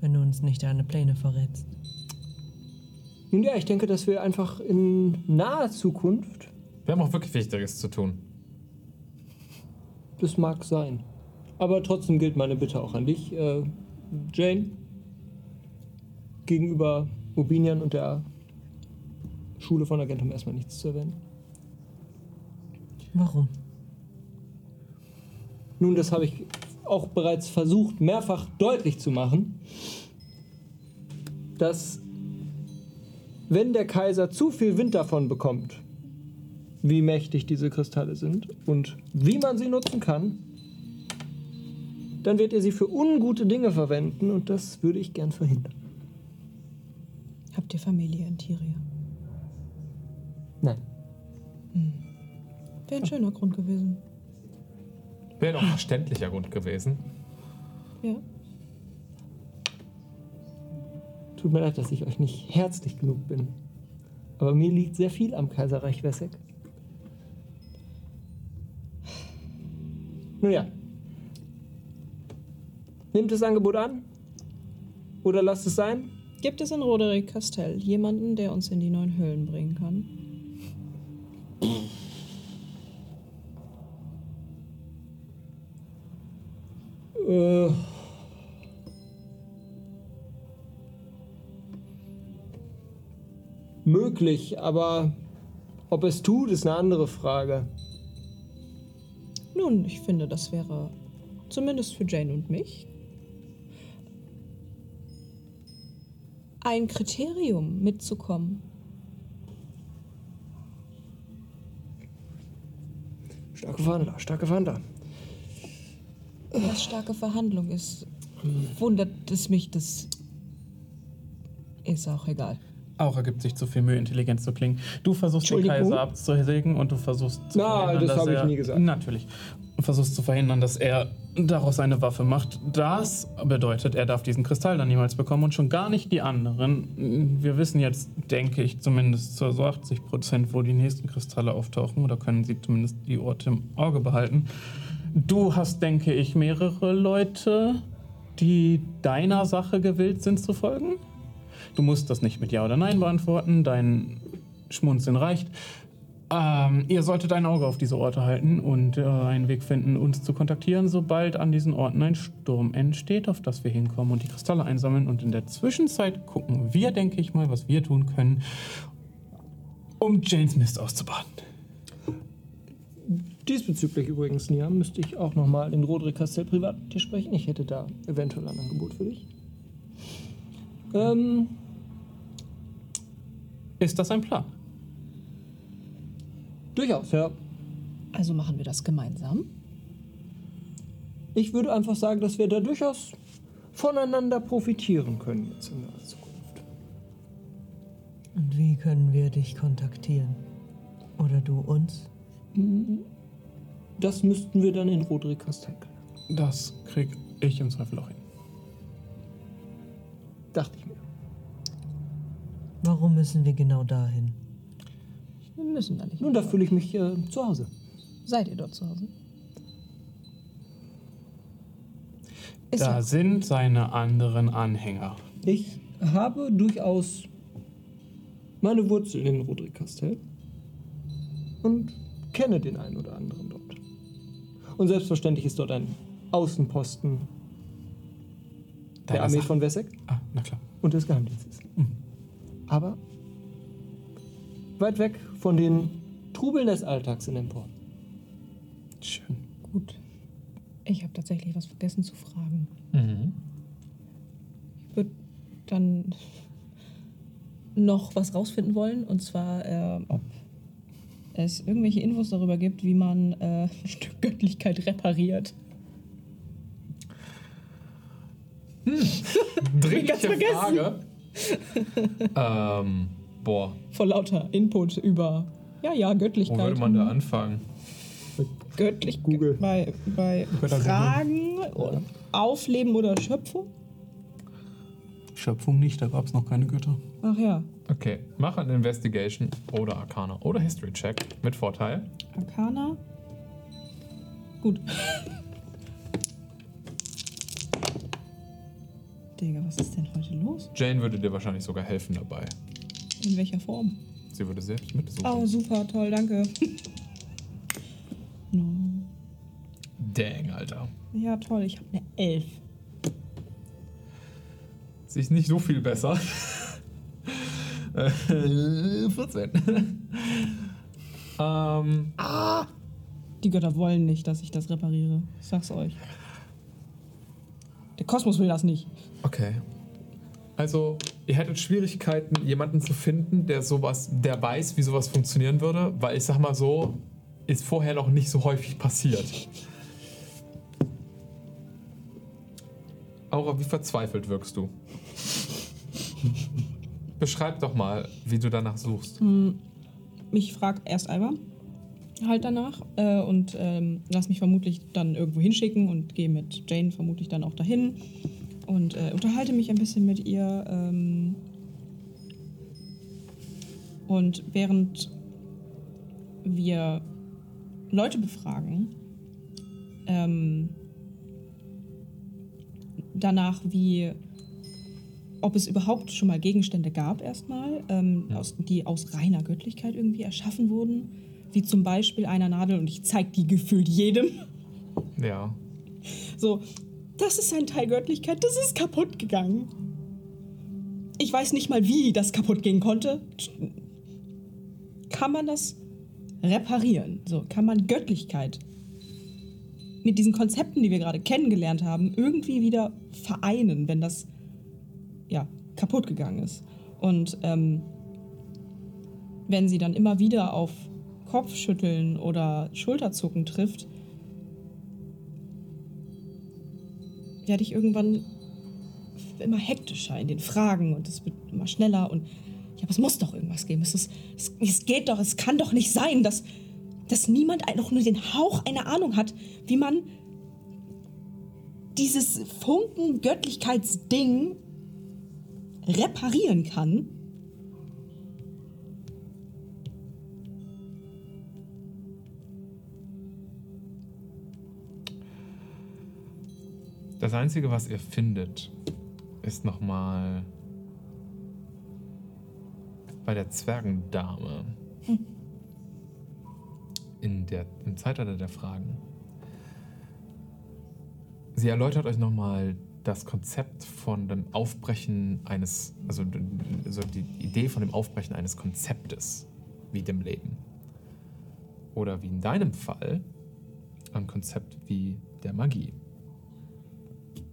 wenn du uns nicht deine Pläne verrätst. Nun ja, ich denke, dass wir einfach in naher Zukunft, Wir haben auch wirklich Wichtigeres zu tun. das mag sein. Aber trotzdem gilt meine Bitte auch an dich, äh, Jane, gegenüber Urbinian und der Schule von Agentum erstmal nichts zu erwähnen. Warum? Nun, das habe ich auch bereits versucht, mehrfach deutlich zu machen, dass wenn der Kaiser zu viel Wind davon bekommt, wie mächtig diese Kristalle sind und wie man sie nutzen kann, dann wird er sie für ungute Dinge verwenden und das würde ich gern verhindern. Habt ihr Familie in Tiria? Nein. Wäre ein schöner Grund gewesen. Wäre auch ein verständlicher Grund gewesen. Ja. Tut mir leid, dass ich euch nicht herzlich genug bin. Aber mir liegt sehr viel am Kaiserreich Wessex. Nun ja. Nehmt das Angebot an? Oder lasst es sein? Gibt es in Roderick Castell jemanden, der uns in die neuen Höhlen bringen kann? Äh. Möglich, aber ob es tut, ist eine andere Frage. Nun, ich finde, das wäre zumindest für Jane und mich ein Kriterium mitzukommen. Starke Verhandler, starke Verhandler. Was starke Verhandlung ist, wundert es mich, das ist auch egal. Auch ergibt sich zu viel Mühe, intelligent zu klingen. Du versuchst den? Kaiser abzusägen und du versuchst zu Na, verhindern, das dass habe ich er, nie gesagt. Natürlich. Du versuchst zu verhindern, dass er daraus eine Waffe macht. Das bedeutet, er darf diesen Kristall dann niemals bekommen und schon gar nicht die anderen. Wir wissen jetzt, denke ich, zumindest zu so 80 Prozent, wo die nächsten Kristalle auftauchen oder können sie zumindest die Orte im Auge behalten. Du hast, denke ich, mehrere Leute, die deiner Sache gewillt sind zu folgen. Du musst das nicht mit Ja oder Nein beantworten, dein Schmunzeln reicht. Ähm, ihr solltet ein Auge auf diese Orte halten und äh, einen Weg finden, uns zu kontaktieren, sobald an diesen Orten ein Sturm entsteht, auf das wir hinkommen und die Kristalle einsammeln. Und in der Zwischenzeit gucken wir, denke ich mal, was wir tun können, um Janes Mist auszubaden. Diesbezüglich übrigens, Niam, müsste ich auch nochmal in Roderick Castell privat mit dir sprechen. Ich hätte da eventuell ein Angebot für dich. Ähm, Ist das ein Plan? durchaus, ja. Also machen wir das gemeinsam. Ich würde einfach sagen, dass wir da durchaus voneinander profitieren können jetzt in der Zukunft. Und wie können wir dich kontaktieren? Oder du uns? Das müssten wir dann in Roderick Castell klären. Das krieg ich im Zweifel auch hin. Dachte ich mir. Warum müssen wir genau dahin? Wir müssen da nicht. Nun, da fühle ich mich äh, zu Hause. Seid ihr dort zu Hause? Ist Da ja sind seine anderen Anhänger. Ich habe durchaus meine Wurzeln in Roderick Castell und kenne den einen oder anderen. Und selbstverständlich ist dort ein Außenposten der Deiner Armee Sache. von Wessex Ah, na klar. und des Geheimdienstes. Mhm. Aber weit weg von den Trubeln des Alltags in Empor. Schön. gut. Ich habe tatsächlich was vergessen zu fragen. Mhm. Ich würde dann noch was rausfinden wollen. Und zwar, äh, ob es irgendwelche Infos darüber gibt, wie man äh, *laughs* ein Stück Göttlichkeit repariert. *laughs* Dringliche Ganz vergessen. Frage. *laughs* ähm, boah, Vor lauter Input über, ja, ja, wo Göttlichkeit. würde man da anfangen? Göttlichkeit Google. bei, bei Fragen oder Aufleben oder Schöpfung? Schöpfung nicht, da gab es noch keine Götter. Ach ja, Okay, mach einen Investigation oder Arcana oder History Check mit Vorteil. Arcana. Gut. Digga, was ist denn heute los? Jane würde dir wahrscheinlich sogar helfen dabei. In welcher Form? Sie würde selbst mitsuchen. Oh, super, toll, danke. *laughs* No. Dang, Alter. Ja, toll, ich habe eine Elf. Sie ist nicht so viel besser. *laughs* Äh, 14. ähm, Die Götter wollen nicht, dass ich das repariere. Ich sag's euch. Der Kosmos will das nicht. okay. Also, ihr hättet Schwierigkeiten, jemanden zu finden, der sowas, der weiß, wie sowas funktionieren würde, weil ich sag mal so, ist vorher noch nicht so häufig passiert. Aura, wie verzweifelt wirkst du? Beschreib doch mal, wie du danach suchst. Ich frag erst Alba halt danach äh, und ähm, lass mich vermutlich dann irgendwo hinschicken und gehe mit Jane vermutlich dann auch dahin und äh, unterhalte mich ein bisschen mit ihr. Ähm, und während wir Leute befragen, ähm, danach, wie ob es überhaupt schon mal Gegenstände gab erstmal, ähm, aus, die aus reiner Göttlichkeit irgendwie erschaffen wurden, wie zum Beispiel einer Nadel und ich zeig die gefühlt jedem. Ja. So, das ist ein Teil Göttlichkeit, das ist kaputt gegangen. Ich weiß nicht mal, wie das kaputt gehen konnte. Kann man das reparieren? So, kann man Göttlichkeit mit diesen Konzepten, die wir gerade kennengelernt haben, irgendwie wieder vereinen, wenn das ja kaputt gegangen ist? Und ähm, wenn sie dann immer wieder auf Kopfschütteln oder Schulterzucken trifft, werde ich irgendwann immer hektischer in den Fragen und es wird immer schneller und ja, aber es muss doch irgendwas geben. Es, ist, es, es geht doch, es kann doch nicht sein, dass, dass niemand auch nur den Hauch einer Ahnung hat, wie man dieses Funken Göttlichkeitsding reparieren kann. Das Einzige, was ihr findet, ist nochmal bei der Zwergendame in der, im Zeitalter der Fragen. Sie erläutert euch nochmal das Konzept von dem Aufbrechen eines, also, also die Idee von dem Aufbrechen eines Konzeptes, wie dem Leben. Oder wie in deinem Fall ein Konzept wie der Magie.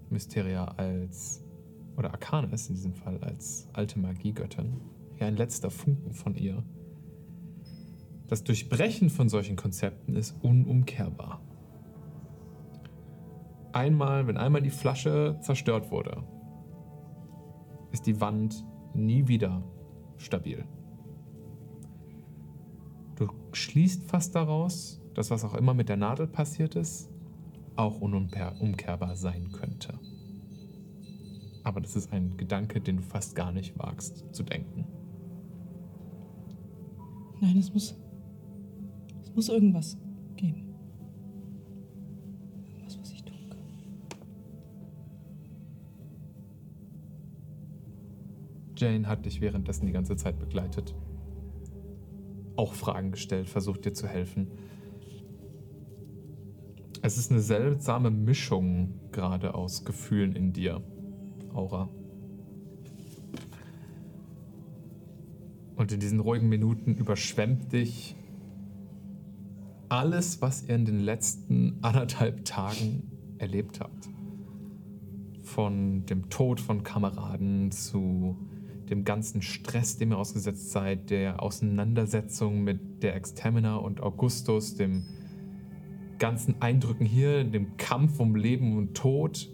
Mysteria als, oder Arcanis in diesem Fall als alte Magiegöttin. Hier ein letzter Funken von ihr. Das Durchbrechen von solchen Konzepten ist unumkehrbar. Einmal, wenn einmal die Flasche zerstört wurde, ist die Wand nie wieder stabil. Du schließt fast daraus, dass was auch immer mit der Nadel passiert ist, auch unumkehrbar sein könnte. Aber das ist ein Gedanke, den du fast gar nicht wagst zu denken. Nein, es muss. Es muss irgendwas geben. Jane hat dich währenddessen die ganze Zeit begleitet. Auch Fragen gestellt, versucht dir zu helfen. Es ist eine seltsame Mischung gerade aus Gefühlen in dir, Aura. Und in diesen ruhigen Minuten überschwemmt dich alles, was ihr in den letzten anderthalb Tagen erlebt habt. Von dem Tod von Kameraden zu dem ganzen Stress, dem ihr ausgesetzt seid, der Auseinandersetzung mit der Extermina und Augustus, dem ganzen Eindrücken hier, dem Kampf um Leben und Tod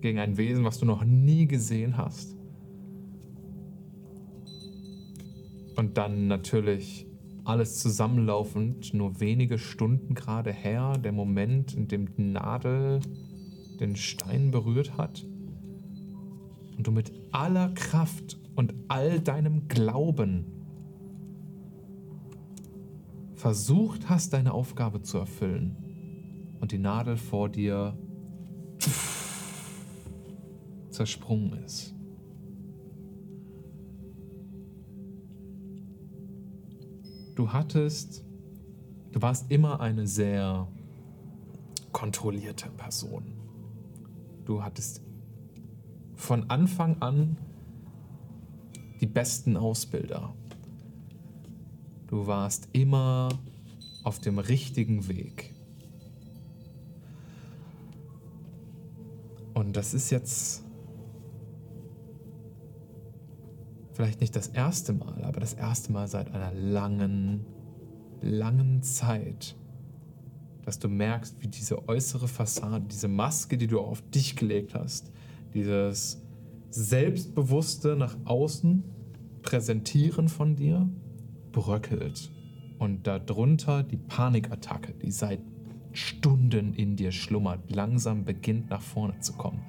gegen ein Wesen, was du noch nie gesehen hast. Und dann natürlich alles zusammenlaufend, nur wenige Stunden gerade her, der Moment, in dem Nadel den Stein berührt hat und du mit aller Kraft und all deinem Glauben versucht hast, deine Aufgabe zu erfüllen und die Nadel vor dir zersprungen ist. Du hattest, du warst immer eine sehr kontrollierte Person. Du hattest von Anfang an die besten Ausbilder. Du warst immer auf dem richtigen Weg. Und das ist jetzt vielleicht nicht das erste Mal, aber das erste Mal seit einer langen, langen Zeit, dass du merkst, wie diese äußere Fassade, diese Maske, die du auf dich gelegt hast, dieses selbstbewusste nach außen präsentieren von dir bröckelt und darunter die Panikattacke, die seit Stunden in dir schlummert, langsam beginnt nach vorne zu kommen.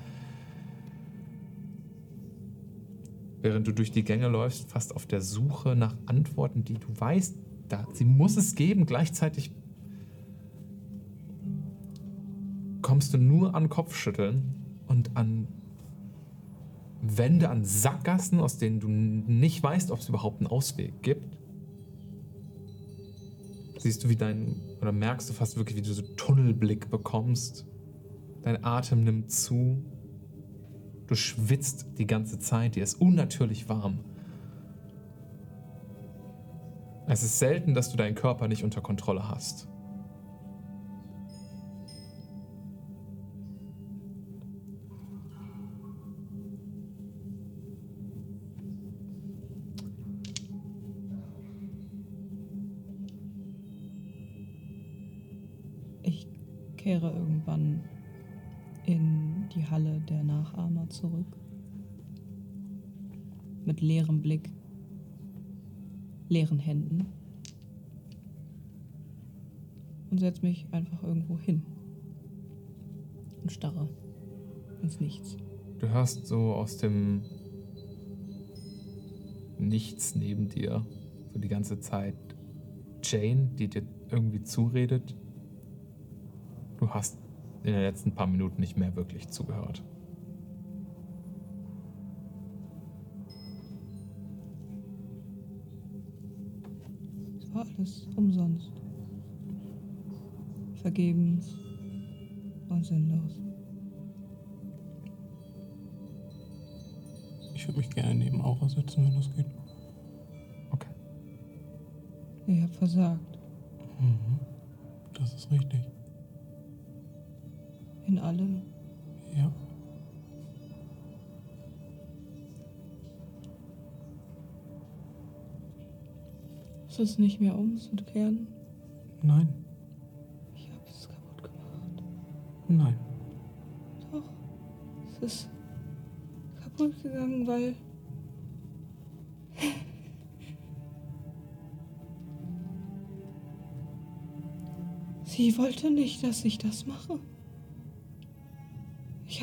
Während du durch die Gänge läufst, fast auf der Suche nach Antworten, die du weißt, da, sie muss es geben, gleichzeitig kommst du nur an Kopfschütteln und an Wände, an Sackgassen, aus denen du nicht weißt, ob es überhaupt einen Ausweg gibt. Siehst du, wie dein, oder merkst du fast wirklich, wie du so Tunnelblick bekommst. Dein Atem nimmt zu. Du schwitzt die ganze Zeit, dir ist unnatürlich warm. Es ist selten, dass du deinen Körper nicht unter Kontrolle hast. Kehre irgendwann in die Halle der Nachahmer zurück. Mit leerem Blick, leeren Händen. Und setze mich einfach irgendwo hin. Und starre ins Nichts. Du hörst so aus dem Nichts neben dir, so die ganze Zeit Jane, die dir irgendwie zuredet. Du hast in den letzten paar Minuten nicht mehr wirklich zugehört. Es war alles umsonst. Vergebens und sinnlos. Ich würde mich gerne neben Aura setzen, wenn das geht. Okay. Ihr habt versagt. Mhm. Das ist richtig. In allem. Ja. Es ist nicht mehr umzukehren. Nein. Ich habe es kaputt gemacht. Nein. Doch. Es ist kaputt gegangen, weil. *laughs* Sie wollte nicht, dass ich das mache.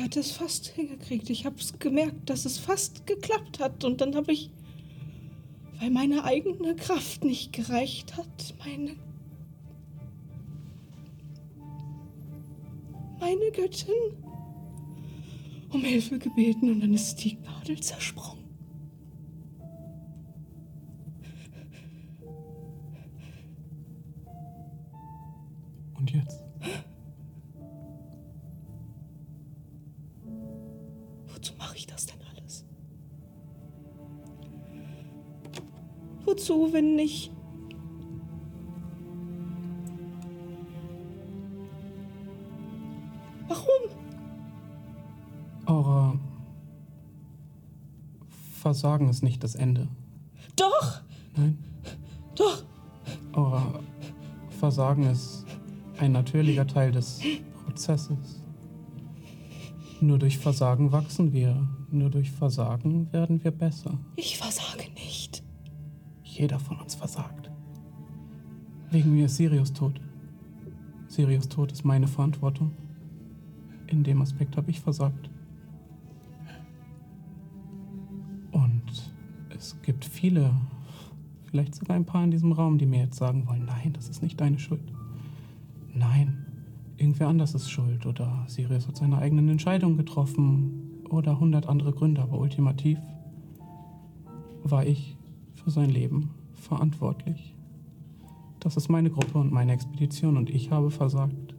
Ich hatte es fast hingekriegt. Ich habe es gemerkt, dass es fast geklappt hat. Und dann habe ich, weil meine eigene Kraft nicht gereicht hat, meine meine Göttin um Hilfe gebeten und dann ist die Nadel zersprungen. Wenn nicht? Warum? Aura. Versagen ist nicht das Ende. Doch, Nein. doch. Aura. Versagen ist ein natürlicher Teil des Prozesses. Nur durch Versagen wachsen wir. Nur durch Versagen werden wir besser. Ich versage. Jeder von uns versagt. Wegen mir ist Sirius tot. Sirius Tod ist meine Verantwortung. In dem Aspekt habe ich versagt. Und es gibt viele, vielleicht sogar ein paar in diesem Raum, die mir jetzt sagen wollen, nein, das ist nicht deine Schuld. Nein, irgendwer anders ist schuld oder Sirius hat seine eigenen Entscheidungen getroffen oder hundert andere Gründe, aber ultimativ war ich für sein Leben verantwortlich. Das ist meine Gruppe und meine Expedition und ich habe versagt.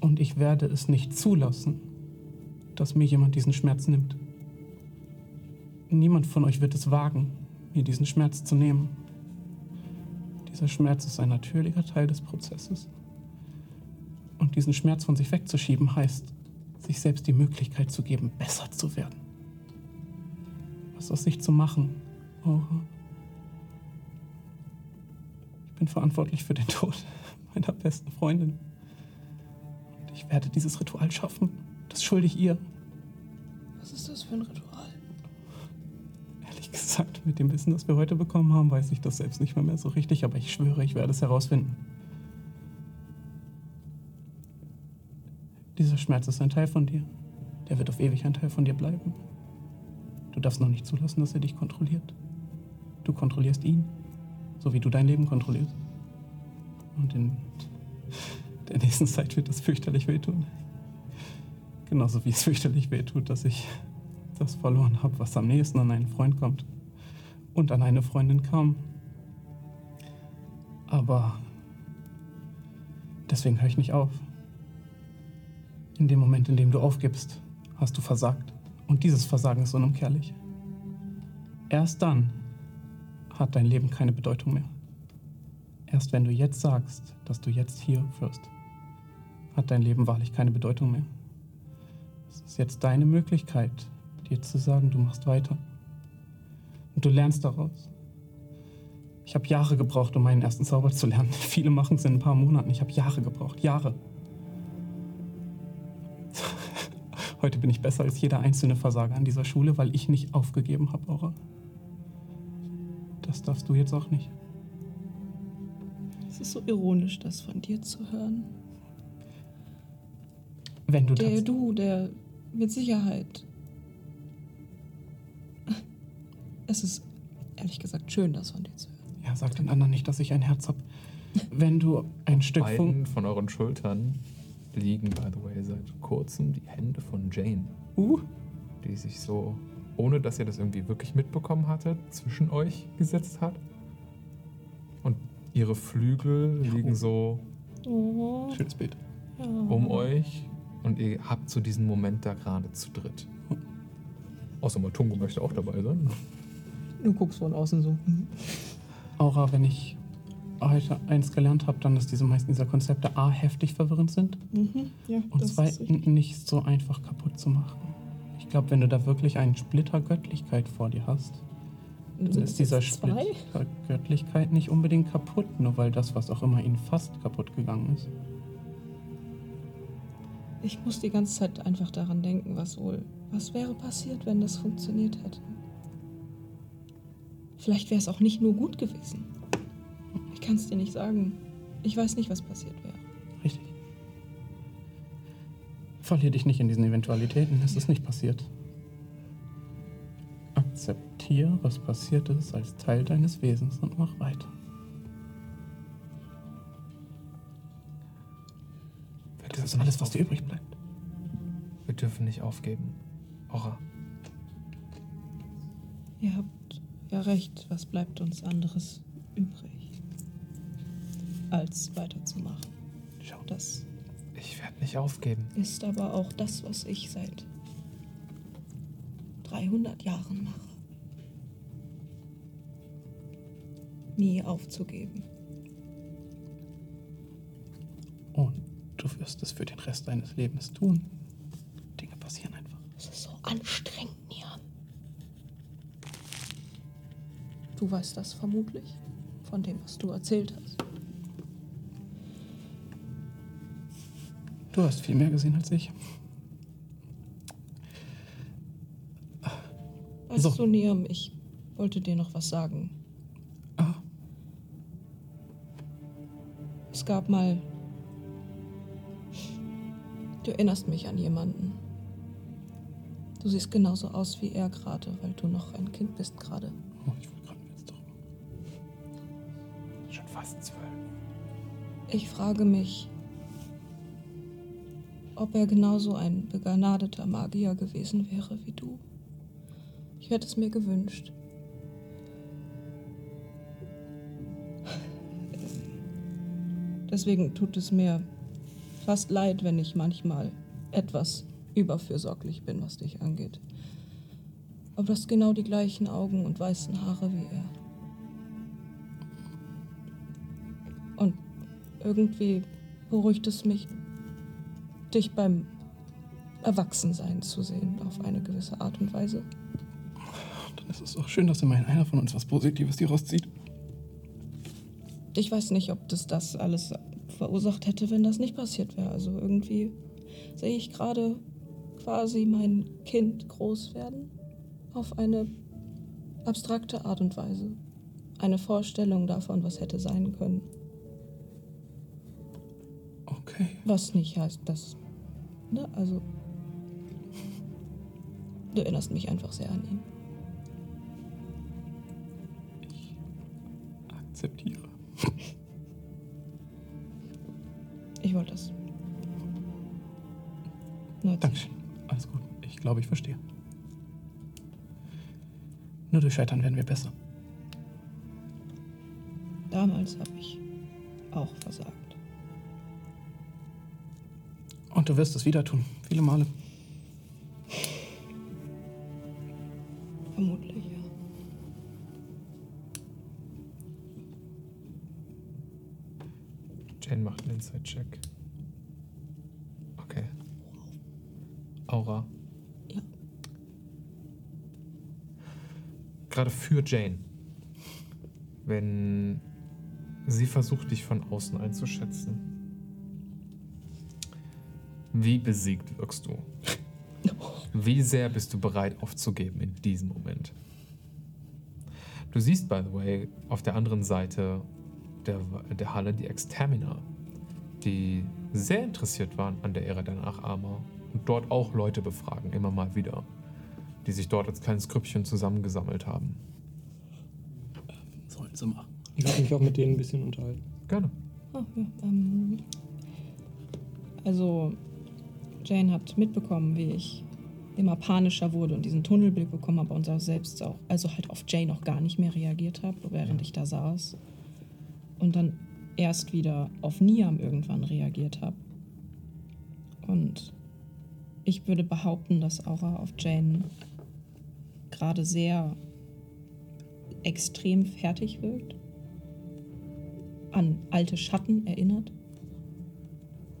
Und ich werde es nicht zulassen, dass mir jemand diesen Schmerz nimmt. Niemand von euch wird es wagen, mir diesen Schmerz zu nehmen. Dieser Schmerz ist ein natürlicher Teil des Prozesses. Und diesen Schmerz von sich wegzuschieben heißt, sich selbst die Möglichkeit zu geben, besser zu werden. Was aus sich zu machen, Aura. Ich bin verantwortlich für den Tod *laughs* meiner besten Freundin. Und ich werde dieses Ritual schaffen. Das schulde ich ihr. Was ist das für ein Ritual? Ehrlich gesagt, mit dem Wissen, das wir heute bekommen haben, weiß ich das selbst nicht mehr, mehr so richtig, aber ich schwöre, ich werde es herausfinden. Dieser Schmerz ist ein Teil von dir. Der wird auf ewig ein Teil von dir bleiben. Du darfst noch nicht zulassen, dass er dich kontrolliert. Du kontrollierst ihn, so wie du dein Leben kontrollierst. Und in der nächsten Zeit wird das fürchterlich wehtun. Genauso wie es fürchterlich wehtut, dass ich das verloren habe, was am nächsten an einen Freund kommt. Und an eine Freundin kam. Aber deswegen höre ich nicht auf. In dem Moment, in dem du aufgibst, hast du versagt. Und dieses Versagen ist unumkehrlich. Erst dann hat dein Leben keine Bedeutung mehr. Erst wenn du jetzt sagst, dass du jetzt hier wirst, hat dein Leben wahrlich keine Bedeutung mehr. Es ist jetzt deine Möglichkeit, dir zu sagen, du machst weiter. Und du lernst daraus. Ich habe Jahre gebraucht, um meinen ersten Zauber zu lernen. *laughs* Viele machen es in ein paar Monaten. Ich habe Jahre gebraucht. Jahre. Heute bin ich besser als jeder einzelne Versager an dieser Schule, weil ich nicht aufgegeben habe, Aura. Das darfst du jetzt auch nicht. Es ist so ironisch, das von dir zu hören. Wenn du Der du, der mit Sicherheit. Es ist ehrlich gesagt schön, das von dir zu hören. Ja, sag den anderen nicht, dass ich ein Herz habe. Wenn du ein Stück von. von euren Schultern liegen, by the way, seit kurzem die Hände von Jane, Uh, die sich so, ohne dass ihr das irgendwie wirklich mitbekommen hattet, zwischen euch gesetzt hat. Und ihre Flügel liegen so Oh, schönes Bild. ja. um euch und ihr habt so diesen Moment da gerade zu dritt. Außer Matungo möchte auch dabei sein. Du guckst von außen so. Aura, wenn ich heute eins gelernt habe, dann, dass diese meisten dieser Konzepte A heftig verwirrend sind Mhm, ja, und richtig. nicht so einfach kaputt zu machen. Ich glaube, wenn du da wirklich einen Splitter Göttlichkeit vor dir hast, dann Sind ist es dieser zwei? Splitter Göttlichkeit nicht unbedingt kaputt, nur weil das, was auch immer ihn fast kaputt gegangen ist. Ich muss die ganze Zeit einfach daran denken, was wohl, was wäre passiert, wenn das funktioniert hätte. Vielleicht wäre es auch nicht nur gut gewesen. Ich kann es dir nicht sagen. Ich weiß nicht, was passiert wäre. Richtig. Verlier dich nicht in diesen Eventualitäten, es ist nicht passiert. Akzeptiere, was passiert ist, als Teil deines Wesens und mach weiter. Wir Das ist alles, was dir übrig bleibt. Wir dürfen nicht aufgeben. Aura. Ihr habt ja recht. Was bleibt uns anderes übrig, als weiterzumachen? Schau, Das Ich werde nicht aufgeben. ist aber auch das, was ich seit 300 Jahren mache. Nie aufzugeben. Und du wirst es für den Rest deines Lebens tun. Dinge passieren einfach. Es ist so anstrengend, Nian. Du weißt das vermutlich von dem, was du erzählt hast. Du hast viel mehr gesehen als ich. Weißt So. du, Niam, ich wollte dir noch was sagen. Ah, Es gab mal. Du erinnerst mich an jemanden. Du siehst genauso aus wie er gerade, weil du noch ein Kind bist gerade. oh, ich wollte gerade jetzt doch. Schon fast zwölf. Ich frage mich, ob er genauso ein begnadeter Magier gewesen wäre wie du. Ich hätte es mir gewünscht. Deswegen tut es mir fast leid, wenn ich manchmal etwas überfürsorglich bin, was dich angeht. Aber du hast genau die gleichen Augen und weißen Haare wie er. Und irgendwie beruhigt es mich, dich beim Erwachsensein zu sehen, auf eine gewisse Art und Weise. Dann ist es auch schön, dass immerhin einer von uns was Positives hier rauszieht. Ich weiß nicht, ob das das alles verursacht hätte, wenn das nicht passiert wäre. Also irgendwie sehe ich gerade quasi mein Kind groß werden auf eine abstrakte Art und Weise. Eine Vorstellung davon, was hätte sein können. Okay. Was nicht heißt, dass. Ne, also. Du erinnerst mich einfach sehr an ihn. Akzeptiere. *laughs* Ich wollte das. Dankeschön. Alles gut. Ich glaube, ich verstehe. Nur durch Scheitern werden wir besser. Damals habe ich auch versagt. Und du wirst es wieder tun. Viele Male. Vermutlich, ja. Jane macht einen Inside-Check. Okay. Aura. Ja. Gerade für Jane. Wenn sie versucht, dich von außen einzuschätzen. Wie besiegt wirkst du? Wie sehr bist du bereit aufzugeben in diesem Moment? Du siehst, by the way, auf der anderen Seite der, der Halle die Exterminer, die sehr interessiert waren an der Ära der Nachahmer und dort auch Leute befragen, immer mal wieder, die sich dort als kleines Grüppchen zusammengesammelt haben. Sollen sie machen. Ich werde mich auch mit denen ein bisschen unterhalten. Gerne. Ah, ja, ähm, also, Jane hat mitbekommen, wie ich immer panischer wurde und diesen Tunnelblick bekommen habe und auch selbst auch, also halt auf Jane auch gar nicht mehr reagiert habe, während ich da saß. Und dann erst wieder auf Niam irgendwann reagiert habe. Und ich würde behaupten, dass Aura auf Jane gerade sehr extrem fertig wirkt, an alte Schatten erinnert,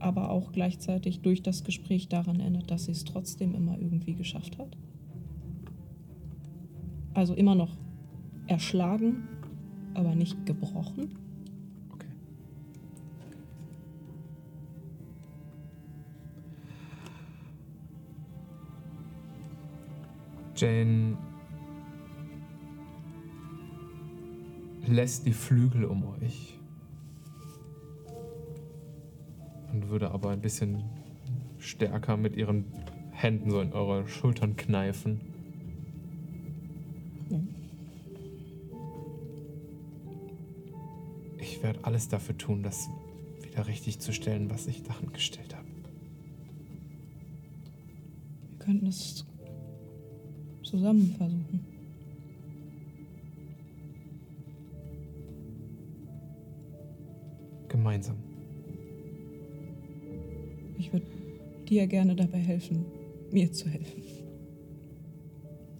aber auch gleichzeitig durch das Gespräch daran erinnert, dass sie es trotzdem immer irgendwie geschafft hat. Also immer noch erschlagen, aber nicht gebrochen. Okay. Jane lässt die Flügel um euch und würde aber ein bisschen stärker mit ihren Händen so in eure Schultern kneifen. Ich werde alles dafür tun, das wieder richtig zu stellen, was ich daran gestellt habe. Wir könnten es zusammen versuchen. Gemeinsam. Dir gerne dabei helfen, mir zu helfen.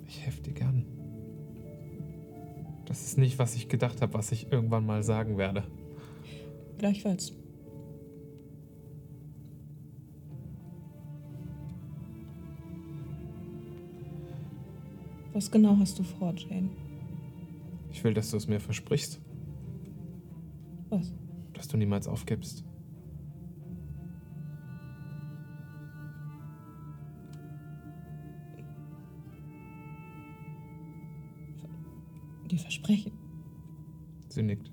Ich helfe dir gern. Das ist nicht, was ich gedacht habe, was ich irgendwann mal sagen werde. Gleichfalls. Was genau hast du vor, Jane? Ich will, dass du es mir versprichst, Was? dass du niemals aufgibst. Sie nickt.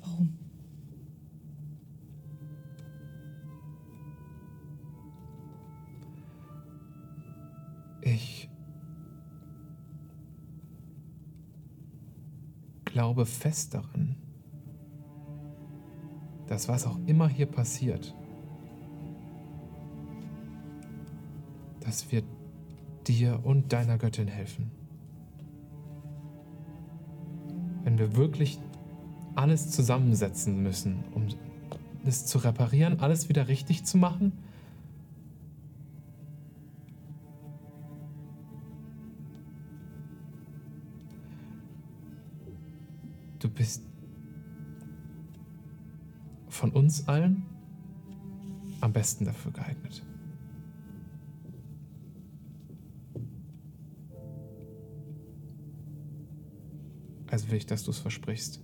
Warum? Ich glaube fest daran, dass was auch immer hier passiert, dass wir dir und deiner Göttin helfen. Wenn wir wirklich alles zusammensetzen müssen, um es zu reparieren, alles wieder richtig zu machen, Du bist von uns allen am besten dafür geeignet. Also will ich, dass du es versprichst.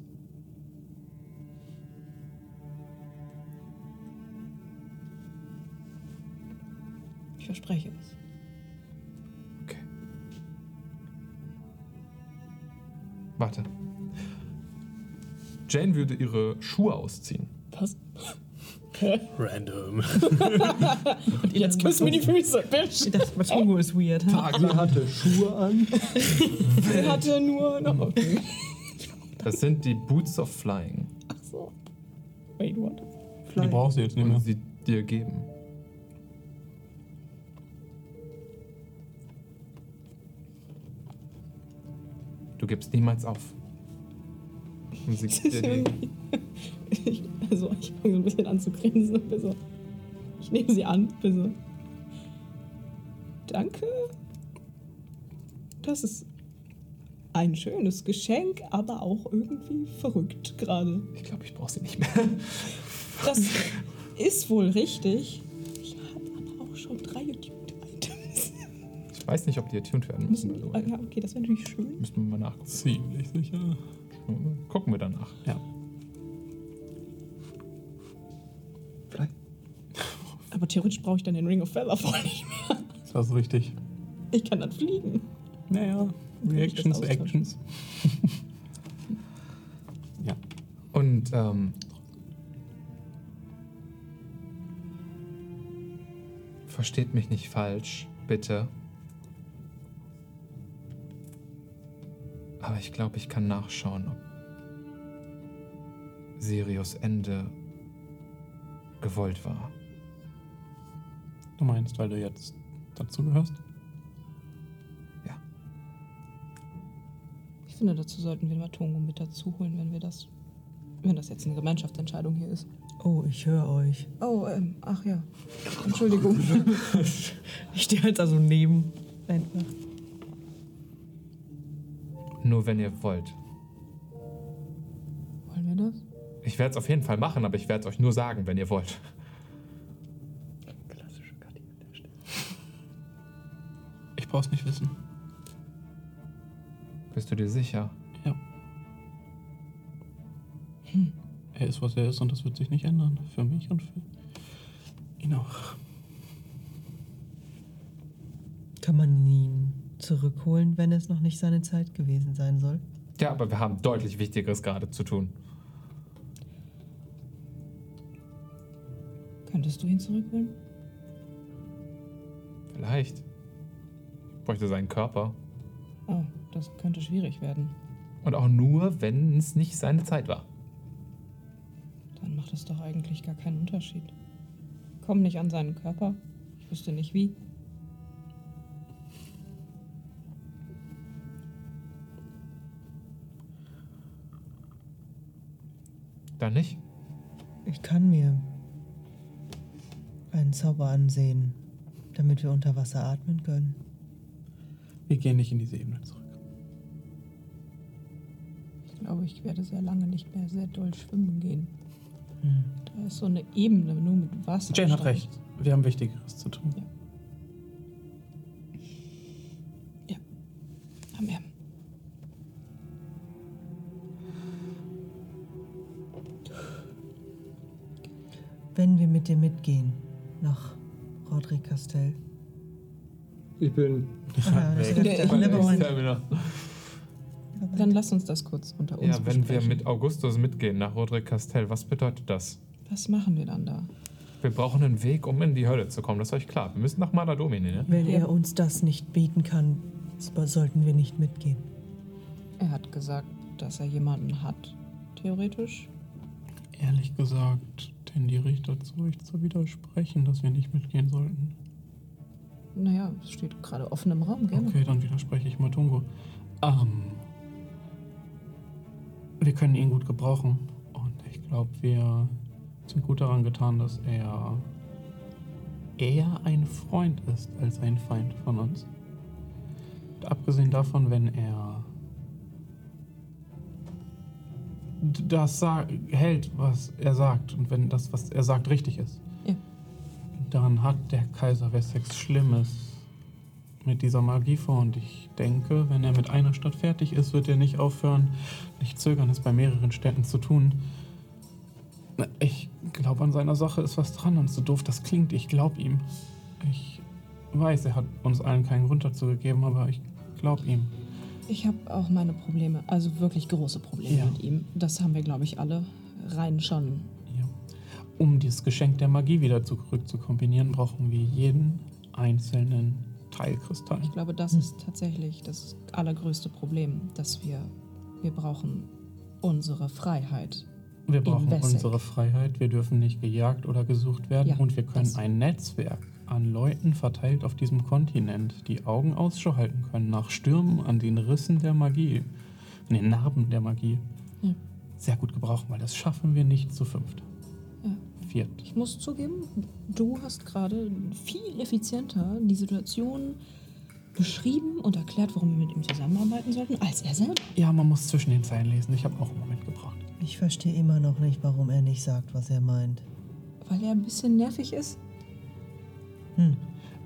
Ich verspreche es. Okay. Warte. Jane würde ihre Schuhe ausziehen. Random. *laughs* Und jetzt küssen mir die Füße, Bitch. Das Matungo ist weird. Sie hatte Schuhe an. *laughs* Er hatte nur noch. Okay. Das sind die Boots of Flying. Ach so. Wait, what? Die brauchst du jetzt nicht Und mehr. sie dir geben. Du gibst niemals auf. Und sie gibt dir die. *laughs* Ich, also, ich fange so ein bisschen an zu grinsen und bin so. Ich nehme sie an, bin so. Danke. Das ist ein schönes Geschenk, aber auch irgendwie verrückt gerade. Ich glaube, ich brauche sie nicht mehr. *laughs* Das ist wohl richtig. Ich habe aber auch schon drei Tuned-Items. Ich weiß nicht, ob die attuned werden müssen. the Ah, ja, okay, das wäre natürlich schön. Müssen wir mal nachgucken. Ziemlich sicher. Gucken wir danach. Ja. Aber theoretisch brauche ich dann den Ring of Feather voll nicht mehr. Das war so richtig. Ich kann dann fliegen. Naja, Reactions? Actions. *laughs* ja. Und ähm, versteht mich nicht falsch, bitte. Aber ich glaube, ich kann nachschauen, ob Sirius Ende gewollt war. Du meinst, weil du jetzt dazu gehörst? Ich finde, dazu sollten wir Matongo mit dazu holen, wenn wir das. Wenn das jetzt eine Gemeinschaftsentscheidung hier ist. Oh, ich höre euch. Oh, ähm, ach ja. Entschuldigung. *laughs* Ich stehe halt da so neben. Einfach. Nur wenn ihr wollt. Wollen wir das? Ich werde es auf jeden Fall machen, aber ich werde es euch nur sagen, wenn ihr wollt. Brauch's nicht wissen. Bist du dir sicher? Ja. Hm. Er ist, was er ist und das wird sich nicht ändern. Für mich und für ihn auch. Kann man ihn zurückholen, wenn es noch nicht seine Zeit gewesen sein soll? Ja, aber wir haben deutlich Wichtigeres gerade zu tun. Könntest du ihn zurückholen? Vielleicht. Ich bräuchte seinen Körper. Oh, das könnte schwierig werden. Und auch nur, wenn es nicht seine Zeit war. Dann macht es doch eigentlich gar keinen Unterschied. Komm nicht an seinen Körper. Ich wüsste nicht wie. Dann nicht? Ich kann mir einen Zauber ansehen, damit wir unter Wasser atmen können. Wir gehen nicht in diese Ebene zurück. Ich glaube, ich werde sehr lange nicht mehr sehr doll schwimmen gehen. Hm. Da ist so eine Ebene nur mit Wasser. Jane hat recht. Wir haben Wichtigeres zu tun. Ja. Haben wir. Wenn wir mit dir mitgehen nach Roderick Castell. Ich bin. Ja, Weg. ist Nevermind. Dann lass uns das kurz unter uns Ja, wenn wir besprechen. mit Augustus mitgehen nach Roderick Castell, was bedeutet das? Was machen wir dann da? Wir brauchen einen Weg, um in die Hölle zu kommen. Das ist euch klar. Wir müssen nach Mana Domini, ne? Wenn er uns das nicht bieten kann, so- sollten wir nicht mitgehen. Er hat gesagt, dass er jemanden hat, theoretisch. Ehrlich gesagt, tendiere ich dazu, euch zu widersprechen, dass wir nicht mitgehen sollten. Naja, es steht gerade offen im Raum, gerne. Okay, dann widerspreche ich Matungo. Ähm, wir können ihn gut gebrauchen. Und ich glaube, wir sind gut daran getan, dass er eher ein Freund ist als ein Feind von uns. Und abgesehen davon, wenn er das hält, was er sagt und wenn das, was er sagt, richtig ist. Dann hat der Kaiser Wessex Schlimmes mit dieser Magie vor. Und ich denke, wenn er mit einer Stadt fertig ist, wird er nicht aufhören, nicht zögern, es bei mehreren Städten zu tun. Ich glaube, an seiner Sache ist was dran und so doof das klingt, ich glaube ihm. Ich weiß, er hat uns allen keinen Grund dazu gegeben, aber ich glaube ihm. Ich habe auch meine Probleme, also wirklich große Probleme Ja. mit ihm. Das haben wir, glaube ich, alle. Rein schon. Um dieses Geschenk der Magie wieder zurück zu kombinieren, brauchen wir jeden einzelnen Teilkristall. Ich glaube, das ist tatsächlich das allergrößte Problem, dass wir, wir brauchen unsere Freiheit. Wir brauchen unsere Freiheit, wir dürfen nicht gejagt oder gesucht werden Ja, und wir können ein Netzwerk an Leuten verteilt auf diesem Kontinent, die Augen Ausschau halten können nach Stürmen an den Rissen der Magie, an den Narben der Magie. Ja. Sehr gut gebrauchen, weil das schaffen wir nicht zu fünft. Viert. Ich muss zugeben, du hast gerade viel effizienter die Situation beschrieben und erklärt, warum wir mit ihm zusammenarbeiten sollten, als er selber. Ja, man muss zwischen den Zeilen lesen. Ich habe auch einen Moment gebraucht. Ich verstehe immer noch nicht, warum er nicht sagt, was er meint. Weil er ein bisschen nervig ist. Hm.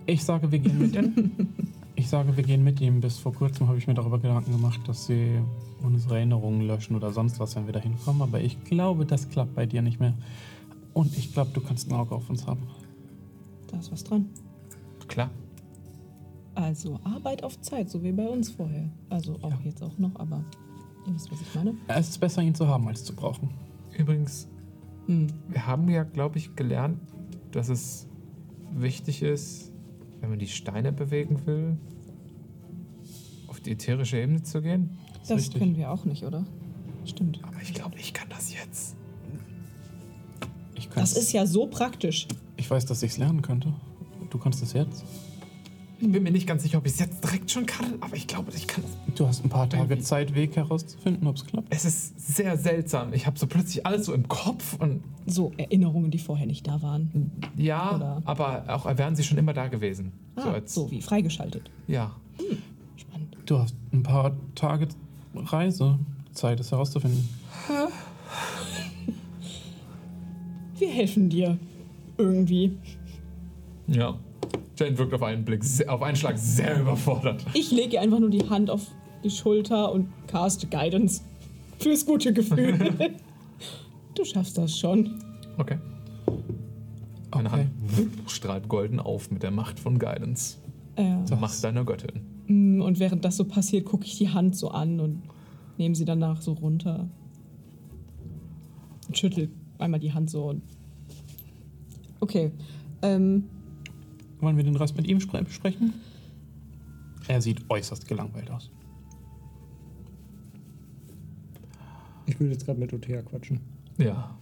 Ich sage, wir gehen mit ihm. *laughs* Ich sage, wir gehen mit ihm. Bis vor kurzem habe ich mir darüber Gedanken gemacht, dass sie unsere Erinnerungen löschen oder sonst was, wenn wir da hinkommen. Aber ich glaube, das klappt bei dir nicht mehr. Und ich glaube, du kannst ein Auge auf uns haben. Da ist was dran. Klar. Also Arbeit auf Zeit, so wie bei uns vorher. Also auch Ja. jetzt auch noch, aber ihr wisst, was ich meine. Es ist besser, ihn zu haben, als zu brauchen. Übrigens, Hm. wir haben ja, glaube ich, gelernt, dass es wichtig ist, wenn man die Steine bewegen will, auf die ätherische Ebene zu gehen. Das richtig. können wir auch nicht, oder? Stimmt. Aber ich glaube, ich kann das jetzt. Das ist ja so praktisch. Ich weiß, dass ich es lernen könnte. Du kannst es jetzt. Ich bin mir nicht ganz sicher, ob ich es jetzt direkt schon kann, aber ich glaube, ich kann es. Du hast ein paar Tage Zeit, Weg herauszufinden, ob es klappt. Es ist sehr seltsam. Ich habe so plötzlich alles so im Kopf und So Erinnerungen, die vorher nicht da waren. ja, Oder- aber auch wären sie schon immer da gewesen. so Ah, als, so wie freigeschaltet. Ja. Spannend. Du hast ein paar Tage Reisezeit, es herauszufinden. Wir helfen dir. Irgendwie. Ja. Jane wirkt auf einen Blick, auf einen Schlag sehr überfordert. Ich lege ihr einfach nur die Hand auf die Schulter und caste Guidance. Fürs gute Gefühl. *laughs* du schaffst das schon. Okay. Meine Okay. Hand strahlt golden auf mit der Macht von Guidance. Ja. Zur Macht deiner Göttin. Mm, Und während das so passiert, gucke ich die Hand so an und nehme sie danach so runter. Und schüttel einmal die Hand so. Okay. Ähm, Wollen wir den Rest mit ihm spre besprechen? Er sieht äußerst gelangweilt aus. Ich will jetzt gerade mit Othea quatschen. Ja.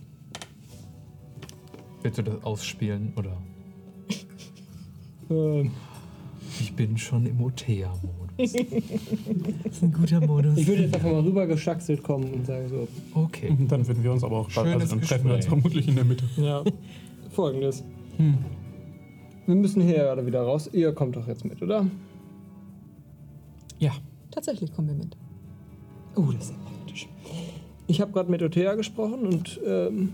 Willst du das ausspielen oder? Ähm, Ich bin schon im Otea-Modus. Das *laughs* ist ein guter Modus. ich würde jetzt einfach mal rüber geschaxelt kommen und sagen so, Okay. *laughs* Dann würden wir uns aber auch Schönes also dann treffen wir uns Gespräch. vermutlich in der Mitte. ja, folgendes. Hm. Wir müssen hier gerade wieder raus. Ihr kommt doch jetzt mit, oder? Ja. tatsächlich kommen wir mit. Oh, das ist ja praktisch. Ich habe gerade mit Othea gesprochen und ähm,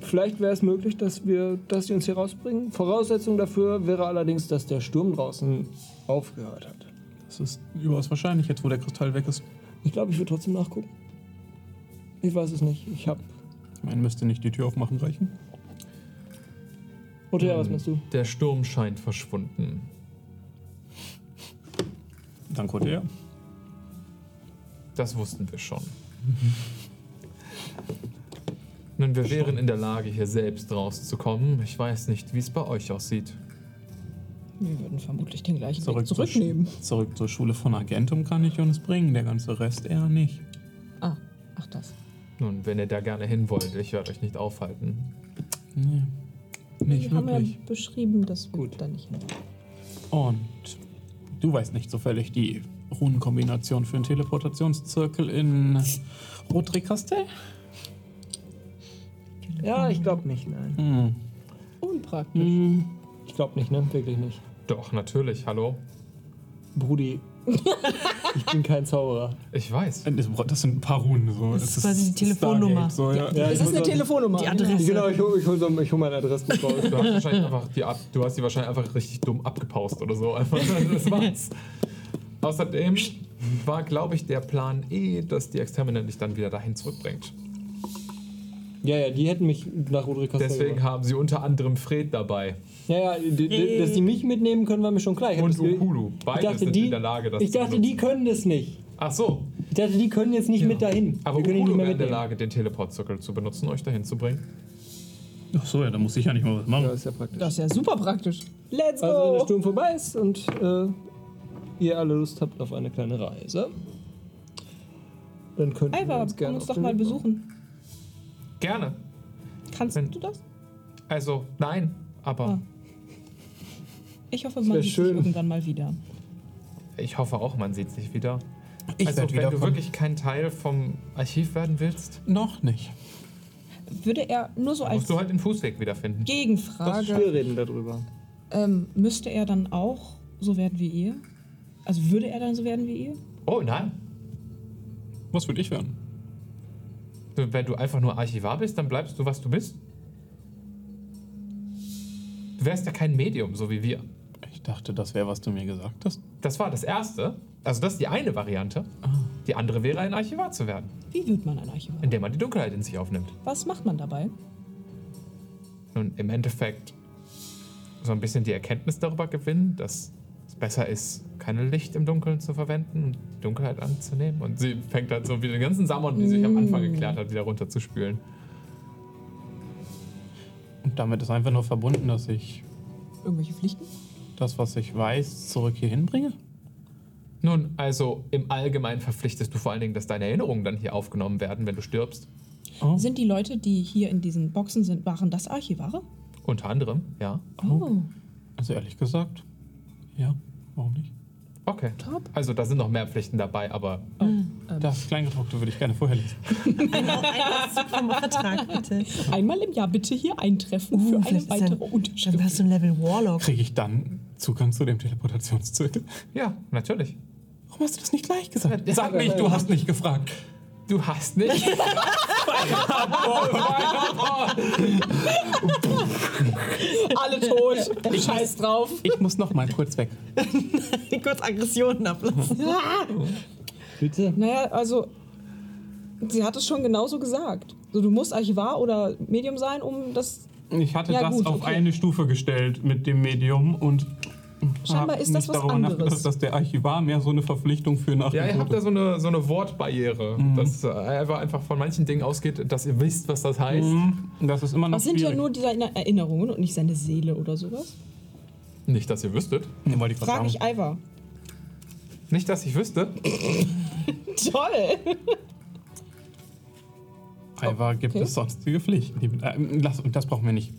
vielleicht wäre es möglich, dass wir, dass sie uns hier rausbringen. Voraussetzung dafür wäre allerdings, dass der Sturm draußen aufgehört hat. Das ist überaus wahrscheinlich, jetzt wo der Kristall weg ist. Ich glaube, ich würde trotzdem nachgucken. Ich weiß es nicht. Ich habe. Ich meine, müsste nicht die Tür aufmachen reichen? Othea, was machst du? Der Sturm scheint verschwunden. Danke, Othea. Das wussten wir schon. Nun, wir wären in der Lage, hier selbst rauszukommen. Ich weiß nicht, wie es bei euch aussieht. Wir würden vermutlich den gleichen Zurück, Weg zur, zurücknehmen. Sch- zurück zur Schule von Agentum kann ich uns bringen, der ganze Rest eher nicht. Ah, ach das. Nun, wenn ihr da gerne hin wollt, ich werde euch nicht aufhalten. Nee, nicht wir haben ja wirklich. beschrieben, dass wir Gut. da nicht hin. Und du weißt nicht zufällig die Runenkombination für einen Teleportationszirkel in Rodricastel? Ja, ich glaube nicht, nein. Hm. Unpraktisch. Hm. Ich glaube nicht, ne? Wirklich nicht. Doch, natürlich, hallo. Brudi, *laughs* ich bin kein Zauberer. Ich weiß. Das sind ein paar Runen. So. Das ist quasi die Telefonnummer. Stargate, So, ja. Ja, Das ist muss eine Telefonnummer. Die Adresse. Genau, ich hole ich hol, so, ich hol meine *laughs* raus. Du hast, wahrscheinlich einfach die Ab du hast die wahrscheinlich einfach richtig dumm abgepaust oder so. Einfach, *laughs* das war's. Außerdem war, glaube ich, der Plan eh, dass die Extermine dich dann wieder dahin zurückbringt. Ja, ja, die hätten mich nach Rodriguez Deswegen haben sie unter anderem Fred dabei. Ja, ja, dass die mich mitnehmen können, war mir schon klar. Ich Und das Ukulu. Dachte, sind die, in der Lage, das ich dachte, die können das nicht. Ach so. Ich dachte, die können jetzt nicht mit dahin. Aber Wir Ukulu nicht mehr wäre in der. Lage, den Teleportzirkel zu benutzen, euch dahin zu bringen. Ach so, ja, da muss ich ja nicht mal was machen. Ja, ist ja praktisch. Das ist ja super praktisch. Let's go! Also, wenn der Sturm vorbei ist und äh, ihr alle Lust habt auf eine kleine Reise, dann könnt ihr uns komm gerne uns auf doch den mal besuchen. Gerne. Kannst Wenn- du das? Also, nein, aber Ah. Ich hoffe, man sieht sich schön. irgendwann mal wieder. ich hoffe auch, man sieht sich wieder. Ich also, wenn du wirklich kein Teil vom Archiv werden willst, Noch nicht. Würde er nur so als musst du halt den Fußweg wiederfinden. Wir Gegenfrage, reden darüber. ähm, müsste er dann auch so werden wie ihr? Also würde er dann so werden wie ihr? Oh nein. Was würde ich werden? Wenn du einfach nur Archivar bist, dann bleibst du, was du bist. Du wärst ja kein Medium, so wie wir. Ich dachte, das wäre, was du mir gesagt hast. Das war das Erste. Also das ist die eine Variante. Die andere wäre, ein Archivar zu werden, Wie wird man ein Archivar? indem man die Dunkelheit in sich aufnimmt. Was macht man dabei? Und im Endeffekt so ein bisschen die Erkenntnis darüber gewinnen, dass es besser ist, keine Licht im Dunkeln zu verwenden und die Dunkelheit anzunehmen. Und sie fängt halt so wie den ganzen Samon, die sich am Anfang geklärt hat, wieder runterzuspülen. Und damit ist einfach nur verbunden, dass ich Irgendwelche Pflichten? Das, was ich weiß, zurück hier hinbringe. Nun, also im Allgemeinen verpflichtest du vor allen Dingen, dass deine Erinnerungen dann hier aufgenommen werden, wenn du stirbst. Oh. Sind die Leute, die hier in diesen Boxen sind, waren das Archivare? Unter anderem, ja. Oh, Also ehrlich gesagt, ja, warum nicht? Okay. Top. Also da sind noch mehr Pflichten dabei, aber Das Kleingedruckte würde ich gerne vorher lesen. *laughs* Ein Auszug vom Vertrag, bitte. einmal im Jahr bitte hier eintreffen für eine weitere Unterschrift. Dann hast du ein Level Warlock. Kriege ich dann Zugang zu dem Teleportationszirkel? ja, natürlich. Warum hast du das nicht gleich gesagt? Sag nicht, du hast nicht gefragt. Du hast nicht. *laughs* Alle tot. Scheiß drauf. Ich muss noch mal kurz weg. *laughs* Kurz Aggressionen ablassen. Bitte? Naja, also, sie hat es schon genauso gesagt. So, du musst Archivar oder Medium sein, um das. Ich hatte Ja, das gut, auf okay. eine Stufe gestellt mit dem Medium und Scheinbar ist das nicht was darüber anderes. nachgedacht, dass der Archivar mehr so eine Verpflichtung für nach Ja, ihr habt da so eine, so eine Wortbarriere, dass äh, einfach, einfach von manchen Dingen ausgeht, dass ihr wisst, was das heißt. Mhm, Das ist immer noch Das sind ja nur diese Erinnerungen und nicht seine Seele oder sowas. Nicht, dass ihr wüsstet. Ja, wollte ich Frag sagen. ich Ivar. Nicht, dass ich wüsste. *laughs* Toll! Ivar gibt Okay. es sonstige Pflichten. Die, äh, lass, und das brauchen wir nicht.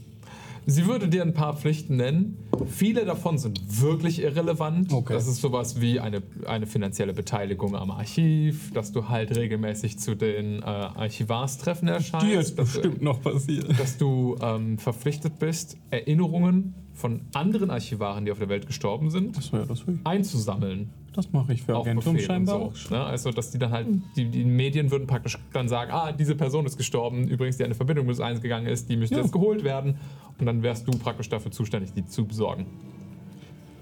Sie würde dir ein paar Pflichten nennen. Viele davon sind wirklich irrelevant. Okay. Das ist sowas wie eine, eine finanzielle Beteiligung am Archiv, dass du halt regelmäßig zu den äh, Archivarstreffen Die erscheinst. ist dass, bestimmt noch passiert. dass du ähm, verpflichtet bist, Erinnerungen von anderen Archivaren, die auf der Welt gestorben sind, Achso, ja, das, einzusammeln. das mache ich für Agentum scheinbar. auch. so. Ne? Also, dass die dann halt, die, die Medien würden praktisch dann sagen, ah, diese Person ist gestorben, übrigens, die eine Verbindung mit uns eingegangen ist, die müsste Ja. jetzt geholt werden. Und dann wärst du praktisch dafür zuständig, die zu besorgen.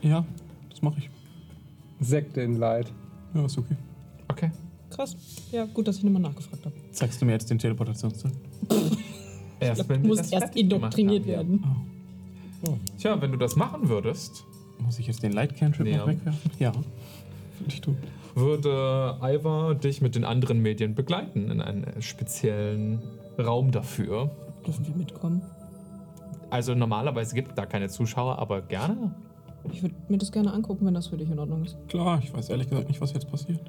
Ja, das mache ich. Sekte in Leid. Ja, ist okay. Okay. Krass. Ja, gut, dass ich nochmal nachgefragt habe. Zeigst du mir jetzt den Teleportationszirkel? Erst Du musst erst indoktriniert ja. Tja, wenn du das machen würdest, Muss ich jetzt den Light Cantrip noch wegwerfen? Ja. Würde ich tun. würde Ivar dich mit den anderen Medien begleiten in einen speziellen Raum dafür. Dürfen wir mitkommen? Also normalerweise gibt es da keine Zuschauer, aber gerne. Ich würde mir das gerne angucken, wenn das für dich in Ordnung ist. Klar, ich weiß ehrlich gesagt nicht, was jetzt passiert.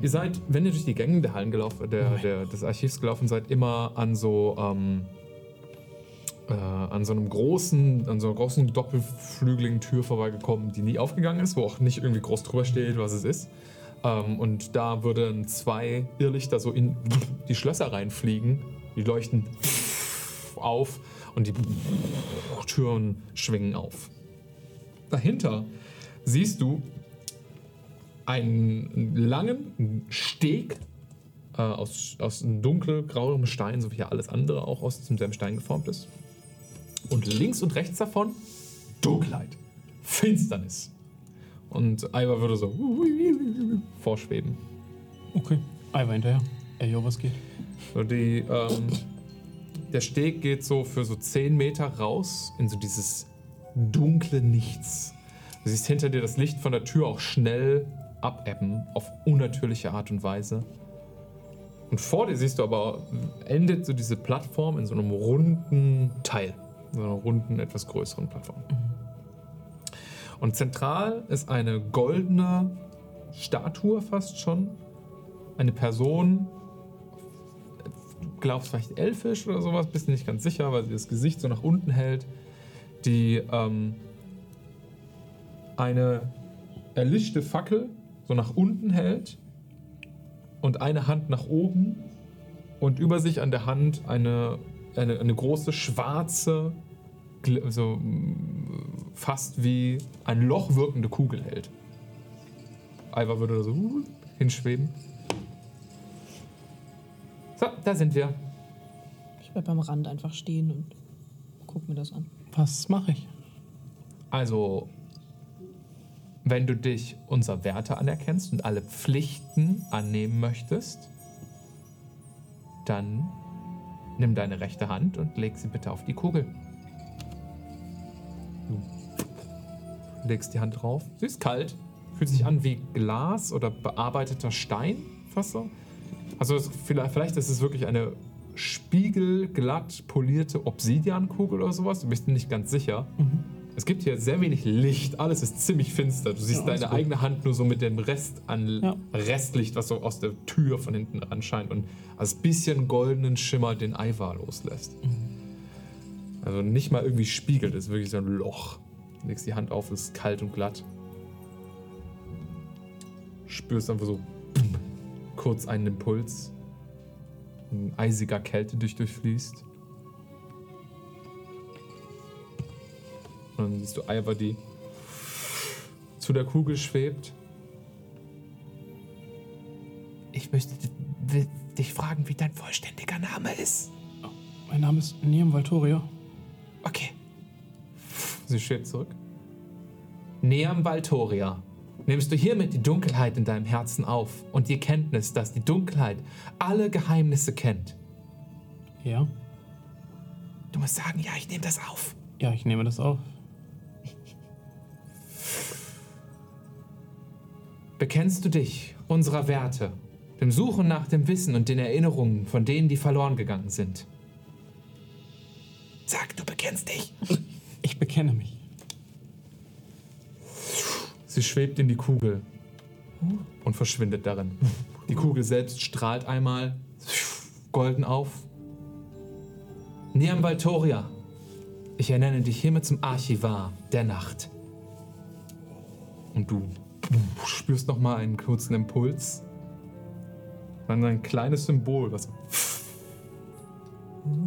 Ihr seid, wenn ihr durch die Gänge der Hallen gelaufen, der, der, des Archivs gelaufen seid, immer an so ähm, äh, an so einem großen, an so einer großen doppelflügeligen Tür vorbeigekommen, die nie aufgegangen ist, wo auch nicht irgendwie groß drüber steht, was es ist. Ähm, und da würden zwei Irrlichter so in *laughs* die Schlösser reinfliegen. Die leuchten *laughs* auf und die *laughs* Türen schwingen auf. Dahinter siehst du einen langen Steg äh, aus, aus dunkelgrauem Stein, so wie hier alles andere auch aus demselben Stein geformt ist. Und links und rechts davon Dunkelheit, Finsternis. Und Ivar würde so vorschweben. Okay. Ivar hinterher. Ey, yo, was geht? So die, ähm, der Steg geht so für so 10 Meter raus in so dieses dunkle Nichts. Du siehst hinter dir das Licht von der Tür auch schnell abebben, auf unnatürliche Art und Weise. Und vor dir siehst du aber, endet so diese Plattform in so einem runden Teil. So einer runden, etwas größeren Plattform. Und zentral ist eine goldene Statue fast schon. Eine Person, du glaubst vielleicht elfisch oder sowas, bist nicht ganz sicher, weil sie das Gesicht so nach unten hält, die ähm, eine erlischte Fackel so nach unten hält und eine Hand nach oben und über sich an der Hand eine, eine, eine große schwarze, so fast wie ein Loch wirkende Kugel hält. Ivar würde da so uh, hinschweben. So, da sind wir. Ich bleib beim Rand einfach stehen und guck mir das an. Was mache ich? Also, wenn du dich unser Werte anerkennst und alle Pflichten annehmen möchtest, dann nimm deine rechte Hand und leg sie bitte auf die Kugel. Du legst die Hand drauf. Sie ist kalt. Fühlt sich an wie Glas oder bearbeiteter Stein, fast so. Also vielleicht, vielleicht ist es wirklich eine spiegelglatt polierte Obsidiankugel oder sowas. Du bist nicht ganz sicher. Es gibt hier sehr wenig Licht, alles ist ziemlich finster. Du siehst Ja, deine gut. eigene Hand nur so mit dem Rest an Ja. Restlicht, was so aus der Tür von hinten anscheint und als bisschen goldenen Schimmer den Eivar loslässt. Also nicht mal irgendwie spiegelt, es ist wirklich so ein Loch. Du legst die Hand auf, es ist kalt und glatt. Spürst einfach so kurz einen Impuls. Ein eisiger Kälte dich durchfließt. Und dann siehst du Ivar, die zu der Kugel schwebt. Ich möchte dich fragen, wie dein vollständiger Name ist. Mein Name ist Niam Valtoria. Okay. Sie schwebt zurück. Neam Valtoria, nimmst du hiermit die Dunkelheit in deinem Herzen auf und die Kenntnis, dass die Dunkelheit alle Geheimnisse kennt. Ja? Du musst sagen, ja, ich nehme das auf. Ja, ich nehme das auf. Bekennst du dich unserer Werte, dem Suchen nach dem Wissen und den Erinnerungen von denen, die verloren gegangen sind? Sag, du bekennst dich. Ich bekenne mich. Sie schwebt in die Kugel und verschwindet darin. Die Kugel selbst strahlt einmal golden auf. Niam Valtoria, ich ernenne dich hiermit zum Archivar der Nacht. Und du spürst noch mal einen kurzen Impuls. Dann ein kleines Symbol, was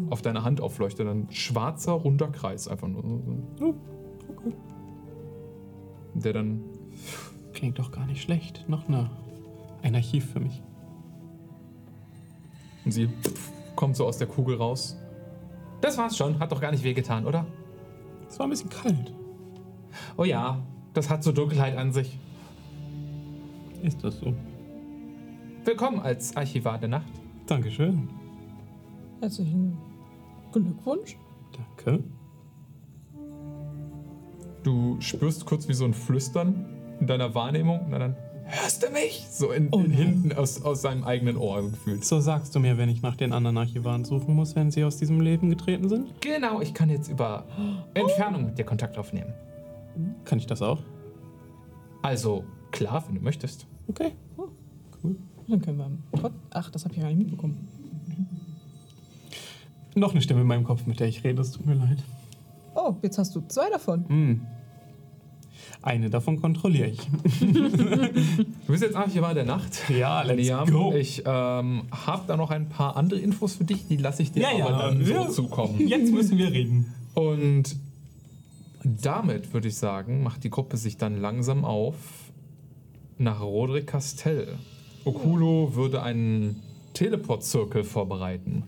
auf deiner Hand aufleuchtet. Ein schwarzer, runder Kreis einfach nur. Oh, Der dann Klingt doch gar nicht schlecht. Noch eine, ein Archiv für mich. Und sie kommt so aus der Kugel raus. Das war's schon. Hat doch gar nicht wehgetan, oder? Es war ein bisschen kalt. Oh ja, das hat so Dunkelheit an sich. Ist das so? Willkommen als Archivar der Nacht. Dankeschön. Herzlichen Glückwunsch. Danke. Du spürst kurz wie so ein Flüstern in deiner Wahrnehmung und dann hörst du mich? So in, in hinten aus, aus seinem eigenen Ohr gefühlt. So sagst du mir, wenn ich nach den anderen Archivaren suchen muss, wenn sie aus diesem Leben getreten sind? Genau, ich kann jetzt über Entfernung mit dir Kontakt aufnehmen. Kann ich das auch? Also, klar, wenn du möchtest. Okay. Dann können wir. Ach, das habe ich gar nicht mitbekommen. Noch eine Stimme in meinem Kopf, mit der ich rede. Es tut mir leid. Oh, jetzt hast du zwei davon. Hm. Eine davon kontrolliere ich. *laughs* Du bist jetzt Archivar der Nacht. Ja, let's Liam, go. Ich ähm, habe da noch ein paar andere Infos für dich, die lasse ich dir Ja, aber ja, dann ja. so zukommen. Jetzt müssen wir reden. Und damit würde ich sagen, macht die Gruppe sich dann langsam auf nach Roderick Castell. Okulo würde einen Teleport-Zirkel vorbereiten.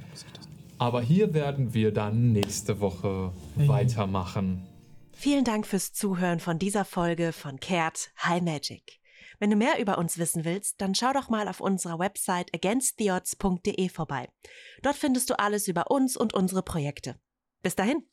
Aber hier werden wir dann nächste Woche weitermachen. Vielen Dank fürs Zuhören von dieser Folge von Kehrt High Magic. Wenn du mehr über uns wissen willst, dann schau doch mal auf unserer Website againsttheodds.de vorbei. Dort findest du alles über uns und unsere Projekte. Bis dahin.